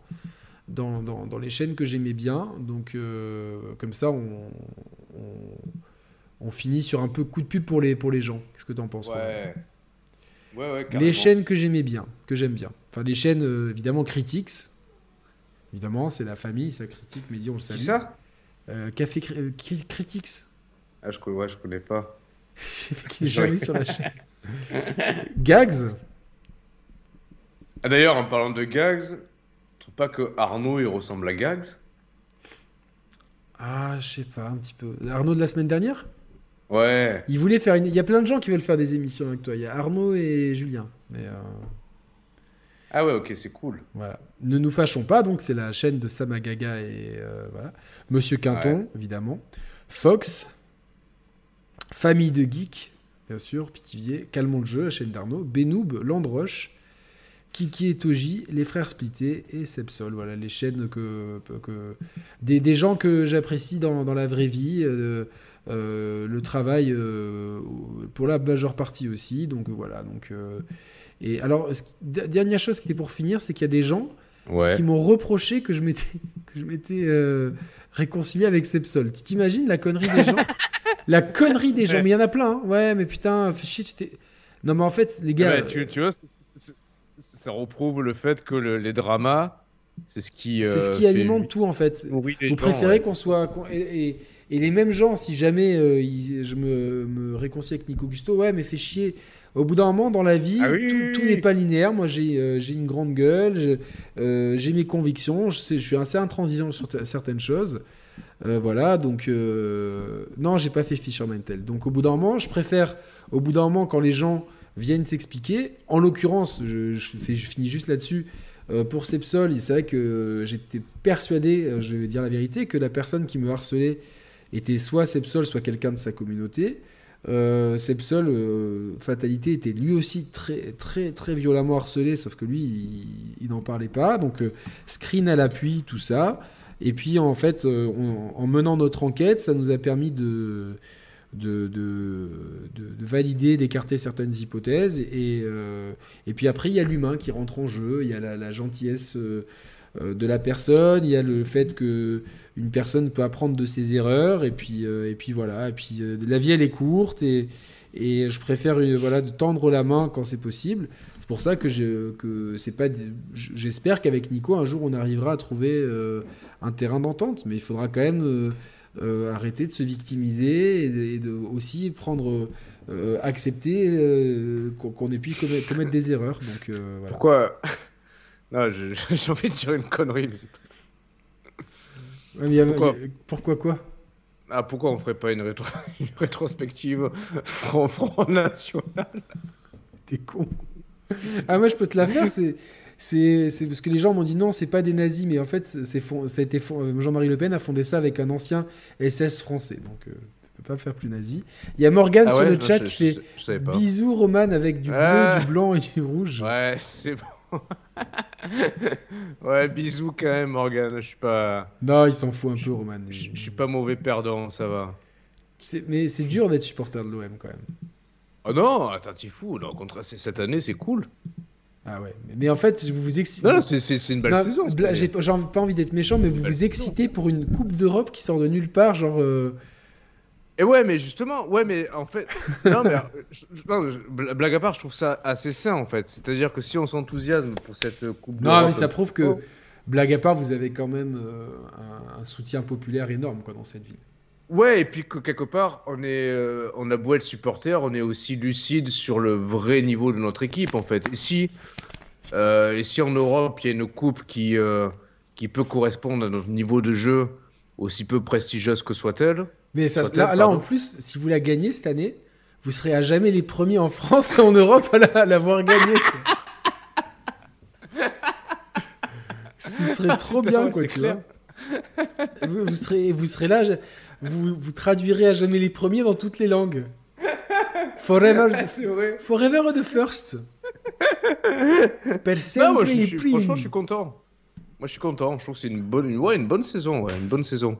dans, dans, dans les chaînes que j'aimais bien. Donc, euh, comme ça, on, on, on finit sur un peu coup de pub pour les, pour les gens. Qu'est-ce que tu en penses Ouais. Ouais, ouais, Les chaînes que j'aimais bien, que j'aime bien. Enfin, les chaînes, euh, évidemment, Critics. Évidemment, c'est la famille, ça critique, mais dit on le salue. Ça? Euh, Café euh, Cri- Critics. ah, je, ouais, je connais pas. J'ai fait qu'il est jamais sur la chaîne. Gags. Ah, D'ailleurs, en parlant de Gags, pas que Arnaud il ressemble à Gags? Ah, je sais pas, un petit peu. Arnaud de la semaine dernière? Ouais. Il voulait faire une. Il y a plein de gens qui veulent faire des émissions avec toi. Il y a Arnaud et Julien. Mais euh, Ah ouais, ok, c'est cool. voilà. Ne nous fâchons pas, donc c'est la chaîne de Samagaga et euh, voilà. Monsieur Quinton, Ouais. évidemment. Fox. Famille de Geeks, bien sûr. Pitivier. Calmons le jeu, la chaîne d'Arnaud. Benoob, Landrush. Kiki et Toji, les frères splittés et Sepsol. Voilà les chaînes que. que des, des gens que j'apprécie dans, dans la vraie vie. euh, euh, le travail euh, pour la majeure partie aussi. Donc voilà. Donc, et alors, ce dernière chose qui était pour finir, c'est qu'il y a des gens Ouais. qui m'ont reproché que je m'étais que je m'étais réconcilié avec Sepsol. Tu t'imagines la connerie des gens? La connerie des gens, mais il y en a plein. hein. Ouais, mais putain, fais chier, tu t'es. Non, mais en fait, les gars. Ouais, tu, tu vois, c'est- ça reprouve le fait que le- les dramas, c'est ce qui. c'est ce euh, qui fait alimente tout en fait. Vous gens, préférez ouais, qu'on soit. et, et- et les mêmes gens, si jamais euh, ils- je me, me réconcilie avec Nico Gusto, ouais, mais fais chier. Au bout d'un moment, dans la vie, Ah oui, tout, oui, tout oui. n'est pas linéaire. Moi, j'ai euh, une grande gueule, euh, j'ai mes convictions, je, sais, je suis assez intransigeant sur certaines choses. Euh, voilà, donc euh, non, j'ai pas fait Fisherman Tale. Donc au bout d'un moment, je préfère, au bout d'un moment, quand les gens viennent s'expliquer, en l'occurrence, je, finis juste là-dessus. euh, pour Sepsol, c'est vrai que j'étais persuadé, euh, je vais dire la vérité, que la personne qui me harcelait était soit Sepsol, soit quelqu'un de sa communauté. Euh, Sepsol, euh, fatalité, était lui aussi très, très, très violemment harcelé, sauf que lui, il, n'en parlait pas. Donc, screen à l'appui, tout ça. Et puis, en fait, en menant notre enquête, ça nous a permis de, de, de, de- de valider, d'écarter certaines hypothèses. Et, euh, et puis après, il y a l'humain qui rentre en jeu, il y a la, gentillesse euh, euh, de la personne, il y a le fait que une personne peut apprendre de ses erreurs, et puis, et puis voilà. Et puis la vie, elle est courte, et, et je préfère voilà, de tendre la main quand c'est possible. C'est pour ça que je- que c'est pas. J'espère qu'avec Nico, un jour, on arrivera à trouver un terrain d'entente, mais il faudra quand même arrêter de se victimiser et de, et de aussi prendre, euh, accepter euh, qu'on ait pu commettre, commettre des erreurs. Donc euh, voilà. Pourquoi Non, j'ai envie de dire une connerie. mais Ouais, mais Pourquoi a- pourquoi quoi? Ah, pourquoi on ferait pas une, rétro... une rétrospective Front, Front National? T'es con. Ah, moi, je peux te la faire. C'est, c'est, parce que les gens m'ont dit non, c'est pas des nazis, mais en fait, c'est, fond- Jean-Marie Le Pen a fondé ça avec un ancien SS français. Donc, euh, tu peux pas faire plus nazi. Il y a Morgane Ah sur ouais le chat je- qui fait je- bisous, Roman, avec du bleu, Ah. du blanc et du rouge. Ouais, c'est bon. ouais, bisous quand même, Morgane. Je suis pas, Non, il s'en fout un peu, Roman. je suis pas mauvais perdant, ça va. Mais c'est dur d'être supporter de l'OM quand même. Oh non, attends, t'es fou. Non, au contraire, cette année, c'est cool. Ah ouais. Mais, en fait, vous vous excite. Non, non, c'est une belle Non, saison. J'ai pas, envie- d'être méchant, mais vous vous saison. excitez pour une Coupe d'Europe qui sort de nulle part, genre. euh, Et ouais, mais justement, ouais, mais en fait, non, mais je- non, blague à part, je trouve ça assez sain en fait. C'est-à-dire que si on s'enthousiasme pour cette euh, coupe Non, d'Europe, mais ça prouve que, Oh. blague à part, vous avez quand même euh, un, un soutien populaire énorme quoi, dans cette ville. Ouais, et puis que quelque part, on est, euh, on a beau être supporter, on est aussi lucide sur le vrai niveau de notre équipe en fait. Et si, euh, et si en Europe il y a une coupe qui, euh, qui peut correspondre à notre niveau de jeu, aussi peu prestigieuse que soit-elle, Mais ça, Peut-être, là, là, en plus, si vous la gagnez cette année, vous serez à jamais les premiers en France et en Europe à la- à l'avoir gagnée. Ce serait trop bien, Ouais, quoi, tu clair. vois. Vous, vous serez, vous serez là, je- vous, vous traduirez à jamais les premiers dans toutes les langues. Forever, vrai. forever the first. Per Non, moi, je, primi. franchement, je suis content. Moi, je suis content. Je trouve que c'est une bonne, une- ouais, une bonne saison. Ouais, une bonne saison.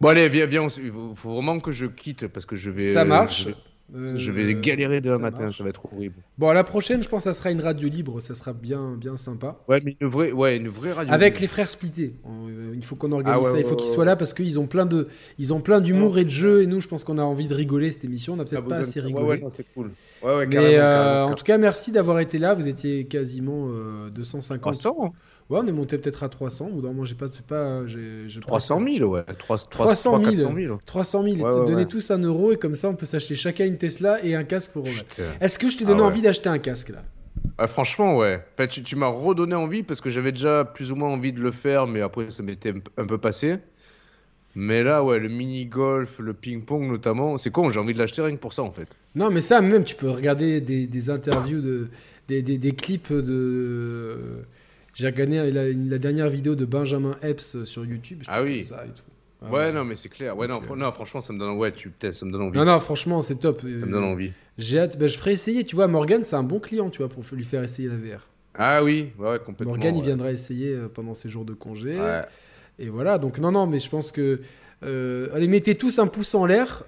Bon, allez, viens, viens. Il faut vraiment que je quitte parce que je vais. Ça euh, marche. Je vais, Euh, je vais galérer demain matin. marche. Ça va être horrible. Bon, à la prochaine, je pense que ça sera une radio libre. Ça sera bien, bien sympa. Ouais, mais une vraie, ouais, une vraie radio. Avec les frères splittés. Euh, Il faut qu'on organise Ah ouais, ça. Il ouais, faut qu'ils ouais, soient là parce qu'ils ont plein de, ils ont plein d'humour et de jeux. Et nous, je pense qu'on a envie de rigoler cette émission. On n'a Ah, peut-être vous pas assez rigolé. Ouais, ouais, c'est cool. Ouais, ouais, Mais carrément, euh, carrément, en tout cas, merci d'avoir été là. Vous étiez quasiment euh, 250. 300 Ouais, on est monté peut-être à 300. Au bout d'un moment, j'ai pas, pas, j'ai, j'ai pas- 300 000, ouais. 3, 300 000. 400 000. 300 000. Ouais, ouais, Donnez ouais. tous un euro et comme ça, on peut s'acheter chacun une Tesla et un casque pour. Putain. Est-ce que je t'ai Ah donné ouais. envie d'acheter un casque là? Ah, franchement, ouais. Enfin, tu tu m'as redonné envie parce que j'avais déjà plus ou moins envie de le faire, mais après, ça m'était un peu passé. Mais là, ouais, le mini-golf, le ping-pong notamment, c'est con, j'ai envie de l'acheter rien que pour ça en fait. Non, mais ça, même, tu peux regarder des, des interviews, de, des, des, des clips de. J'ai regardé la, la dernière vidéo de Benjamin Epps sur YouTube. je Ah oui. comme Ça et tout. Ah ouais, non, mais c'est clair. Ouais, non, fr- non, franchement, ça me donne, ouais, tu, ça me donne envie. Non, non, franchement, c'est top. Ça me donne envie. J'ai hâte. Ben, je ferai essayer. Tu vois, Morgan, c'est un bon client, tu vois, pour lui faire essayer la VR. Ah oui, ouais, complètement. Morgan, il viendra essayer euh, pendant ses jours de congé. Ouais. Et voilà, donc non, non, mais je pense que. euh, allez, mettez tous un pouce en l'air.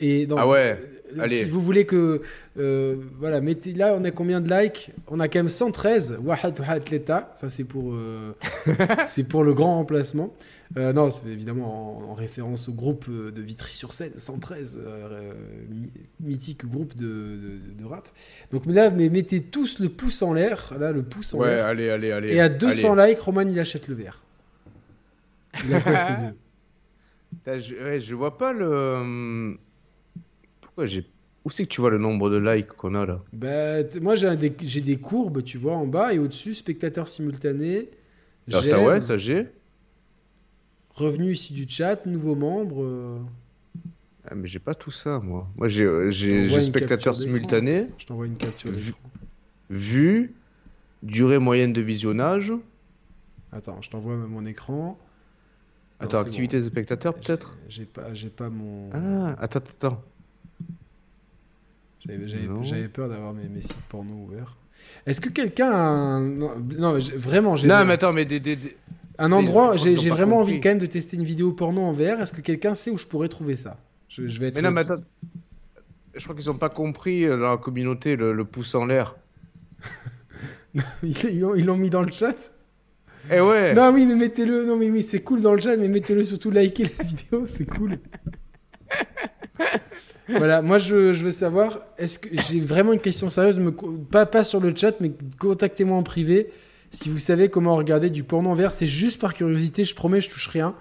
Et dans- Ah ouais, euh, allez. Si vous voulez que. euh, voilà, mettez. Là, on a combien de likes? On a quand même 113. Wahad Wahad Leta. Ça, c'est pour, euh, c'est pour le grand remplacement. Euh, non, c'est évidemment en, en référence au groupe de Vitry-sur-Seine, 113, euh, euh, mi- mythique groupe de, de- de rap. Donc là, mais mettez tous le pouce en l'air. Là, le pouce en Ouais, l'air. allez, allez, allez. Et à 200 allez. likes, Roman, il achète le verre. Il a quoi, Je, ouais, je vois pas le. Pourquoi j'ai. Où c'est que tu vois le nombre de likes qu'on a là? Bah, moi, j'ai des, courbes, tu vois, en bas et au-dessus, spectateurs simultanés. Ah, ça, ouais, ça j'ai. Revenus ici du chat, nouveaux membres. euh, Ah, mais j'ai pas tout ça, moi. Moi, j'ai euh, spectateurs simultanés, Je t'envoie une capture Vu- d'écran. vues, durée moyenne de visionnage. Attends, je t'envoie mon écran. Non, Attends, c'est activité bon. des spectateurs, peut-être? J'ai pas, pas mon. Ah, attends, attends. J'avais, peur d'avoir mes, mes sites porno ouverts. Est-ce que quelqu'un a un... Non, vraiment, j'ai Non, mais attends, mais des. des, des- un endroit, j'ai, vraiment compris. envie quand même de tester une vidéo porno en VR. Est-ce que quelqu'un sait où je pourrais trouver ça? Je, je vais être Mais non, mais attends. Je crois qu'ils ont pas compris euh, dans la communauté le, le pouce en l'air. Ils ils l'ont, ils l'ont mis dans le chat? Eh ouais Non, oui, mais mettez-le. Non, mais oui, c'est cool dans le chat, mais mettez-le surtout liker la vidéo, c'est cool. voilà, moi je, veux savoir, est-ce que j'ai vraiment une question sérieuse, pas, pas sur le chat, mais contactez-moi en privé si vous savez comment regarder du porno en VR. C'est juste par curiosité, je promets, je touche rien.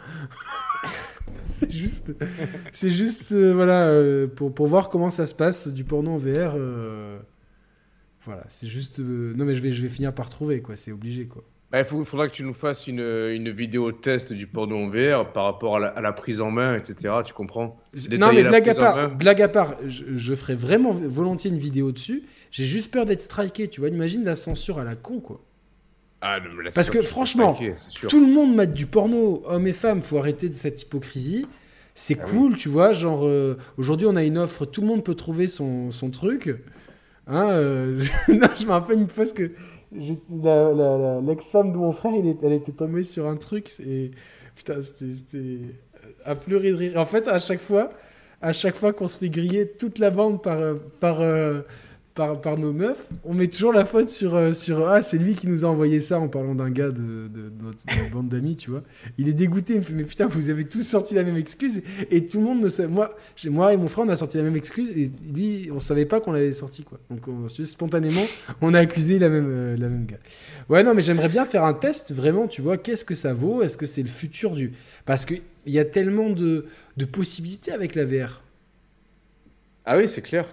c'est juste, c'est juste, euh, voilà, euh, pour, pour voir comment ça se passe du porno en VR. euh, voilà, c'est juste. non, mais je vais, je vais finir par trouver, quoi. C'est obligé, quoi. Bah, Il faudra que tu nous fasses une, une vidéo test du porno en VR par rapport à la, à la prise en main, etc. Tu comprends? Non mais la blague à part, blague à part, je, je ferais vraiment volontiers une vidéo dessus. J'ai juste peur d'être striké, tu vois. Imagine la censure à la con, quoi. Ah, Parce que franchement, striker. Tout le monde mate du porno, hommes et femmes. Faut arrêter de cette hypocrisie. C'est Ah cool, tu vois. Genre, euh, aujourd'hui, on a une offre, tout le monde peut trouver son, son truc. Hein, euh, non, je me rappelle une fois que l'ex-femme de mon frère, elle était tombée sur un truc et putain, c'était c'était à pleurer de rire. En fait, à chaque fois, à chaque fois qu'on se fait griller toute la bande par euh, par euh, par, par nos meufs, on met toujours la faute sur euh, sur ah c'est lui qui nous a envoyé ça en parlant d'un gars de, de- notre, de notre bande d'amis, tu vois. Il est dégoûté, il me fait mais putain vous avez tous sorti la même excuse et tout le monde ne sait moi moi et mon frère on a sorti la même excuse et lui on savait pas qu'on l'avait sorti quoi. Donc on, spontanément on a accusé la même euh, la même gars. Ouais non mais j'aimerais bien faire un test vraiment tu vois qu'est-ce que ça vaut? Est-ce que c'est le futur du parce que il y a tellement de de possibilités avec la VR. Ah oui, c'est clair.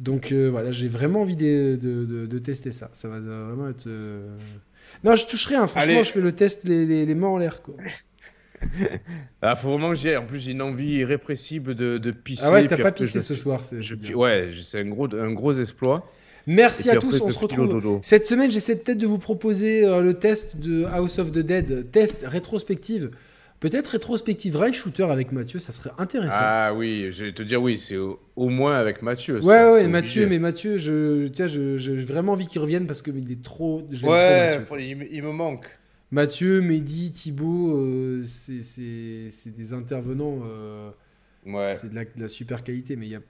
Donc euh, voilà, j'ai vraiment envie de, de- de- de tester ça. Ça va vraiment être. euh, Non, je touche rien. Franchement, Allez. je fais le test les, les, les mains en l'air. Quoi. Ah, faut vraiment que j'y aille. En plus, j'ai une envie irrépressible de, de pisser. Ah ouais, t'as pas pissé je- ce soir. c'est- je-. Ouais, c'est un gros, un gros exploit. Merci à tous. On se retrouve. Cette semaine, j'essaie peut-être de vous proposer euh, le test de House of the Dead, test rétrospective Peut-être rétrospective rail shooter avec Mathieu, ça serait intéressant. Ah oui, je vais te dire oui, c'est au, au moins avec Mathieu. ça, ouais, ouais, Mathieu, obligé. mais Mathieu, je, tiens, je, j'ai vraiment envie qu'il revienne parce qu'il est trop. Je trop, Ouais, pour- il, me- il me manque. Mathieu, Mehdi, Thibaut, euh, c'est, c'est, c'est des intervenants. euh, Ouais. C'est de la, de la super qualité, mais il y a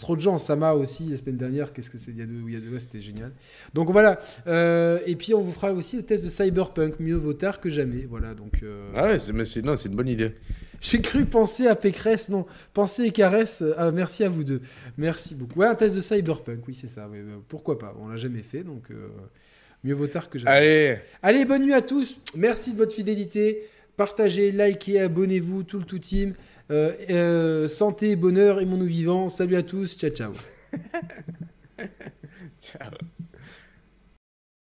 trop de gens. Sama aussi, la semaine dernière, qu'est-ce que c'est Il y a deux, il y a deux, ouais, c'était génial. Donc voilà. Euh, et puis on vous fera aussi le test de Cyberpunk. Mieux vaut tard que jamais. Voilà. Donc euh, Ah ouais, c'est, mais c'est, non, c'est une bonne idée. j'ai cru penser à Pécresse, non. Penser et caresse. euh, ah, merci à vous deux. Merci beaucoup. Ouais, un test de Cyberpunk, oui, c'est ça. ouais, pourquoi pas On l'a jamais fait, donc mieux vaut tard que jamais. Allez, Allez, bonne nuit à tous. Merci de votre fidélité. Partagez, likez, abonnez-vous, tout le tout team. Euh, euh, santé, bonheur et mon nous vivant. Salut à tous. Ciao, ciao. ciao.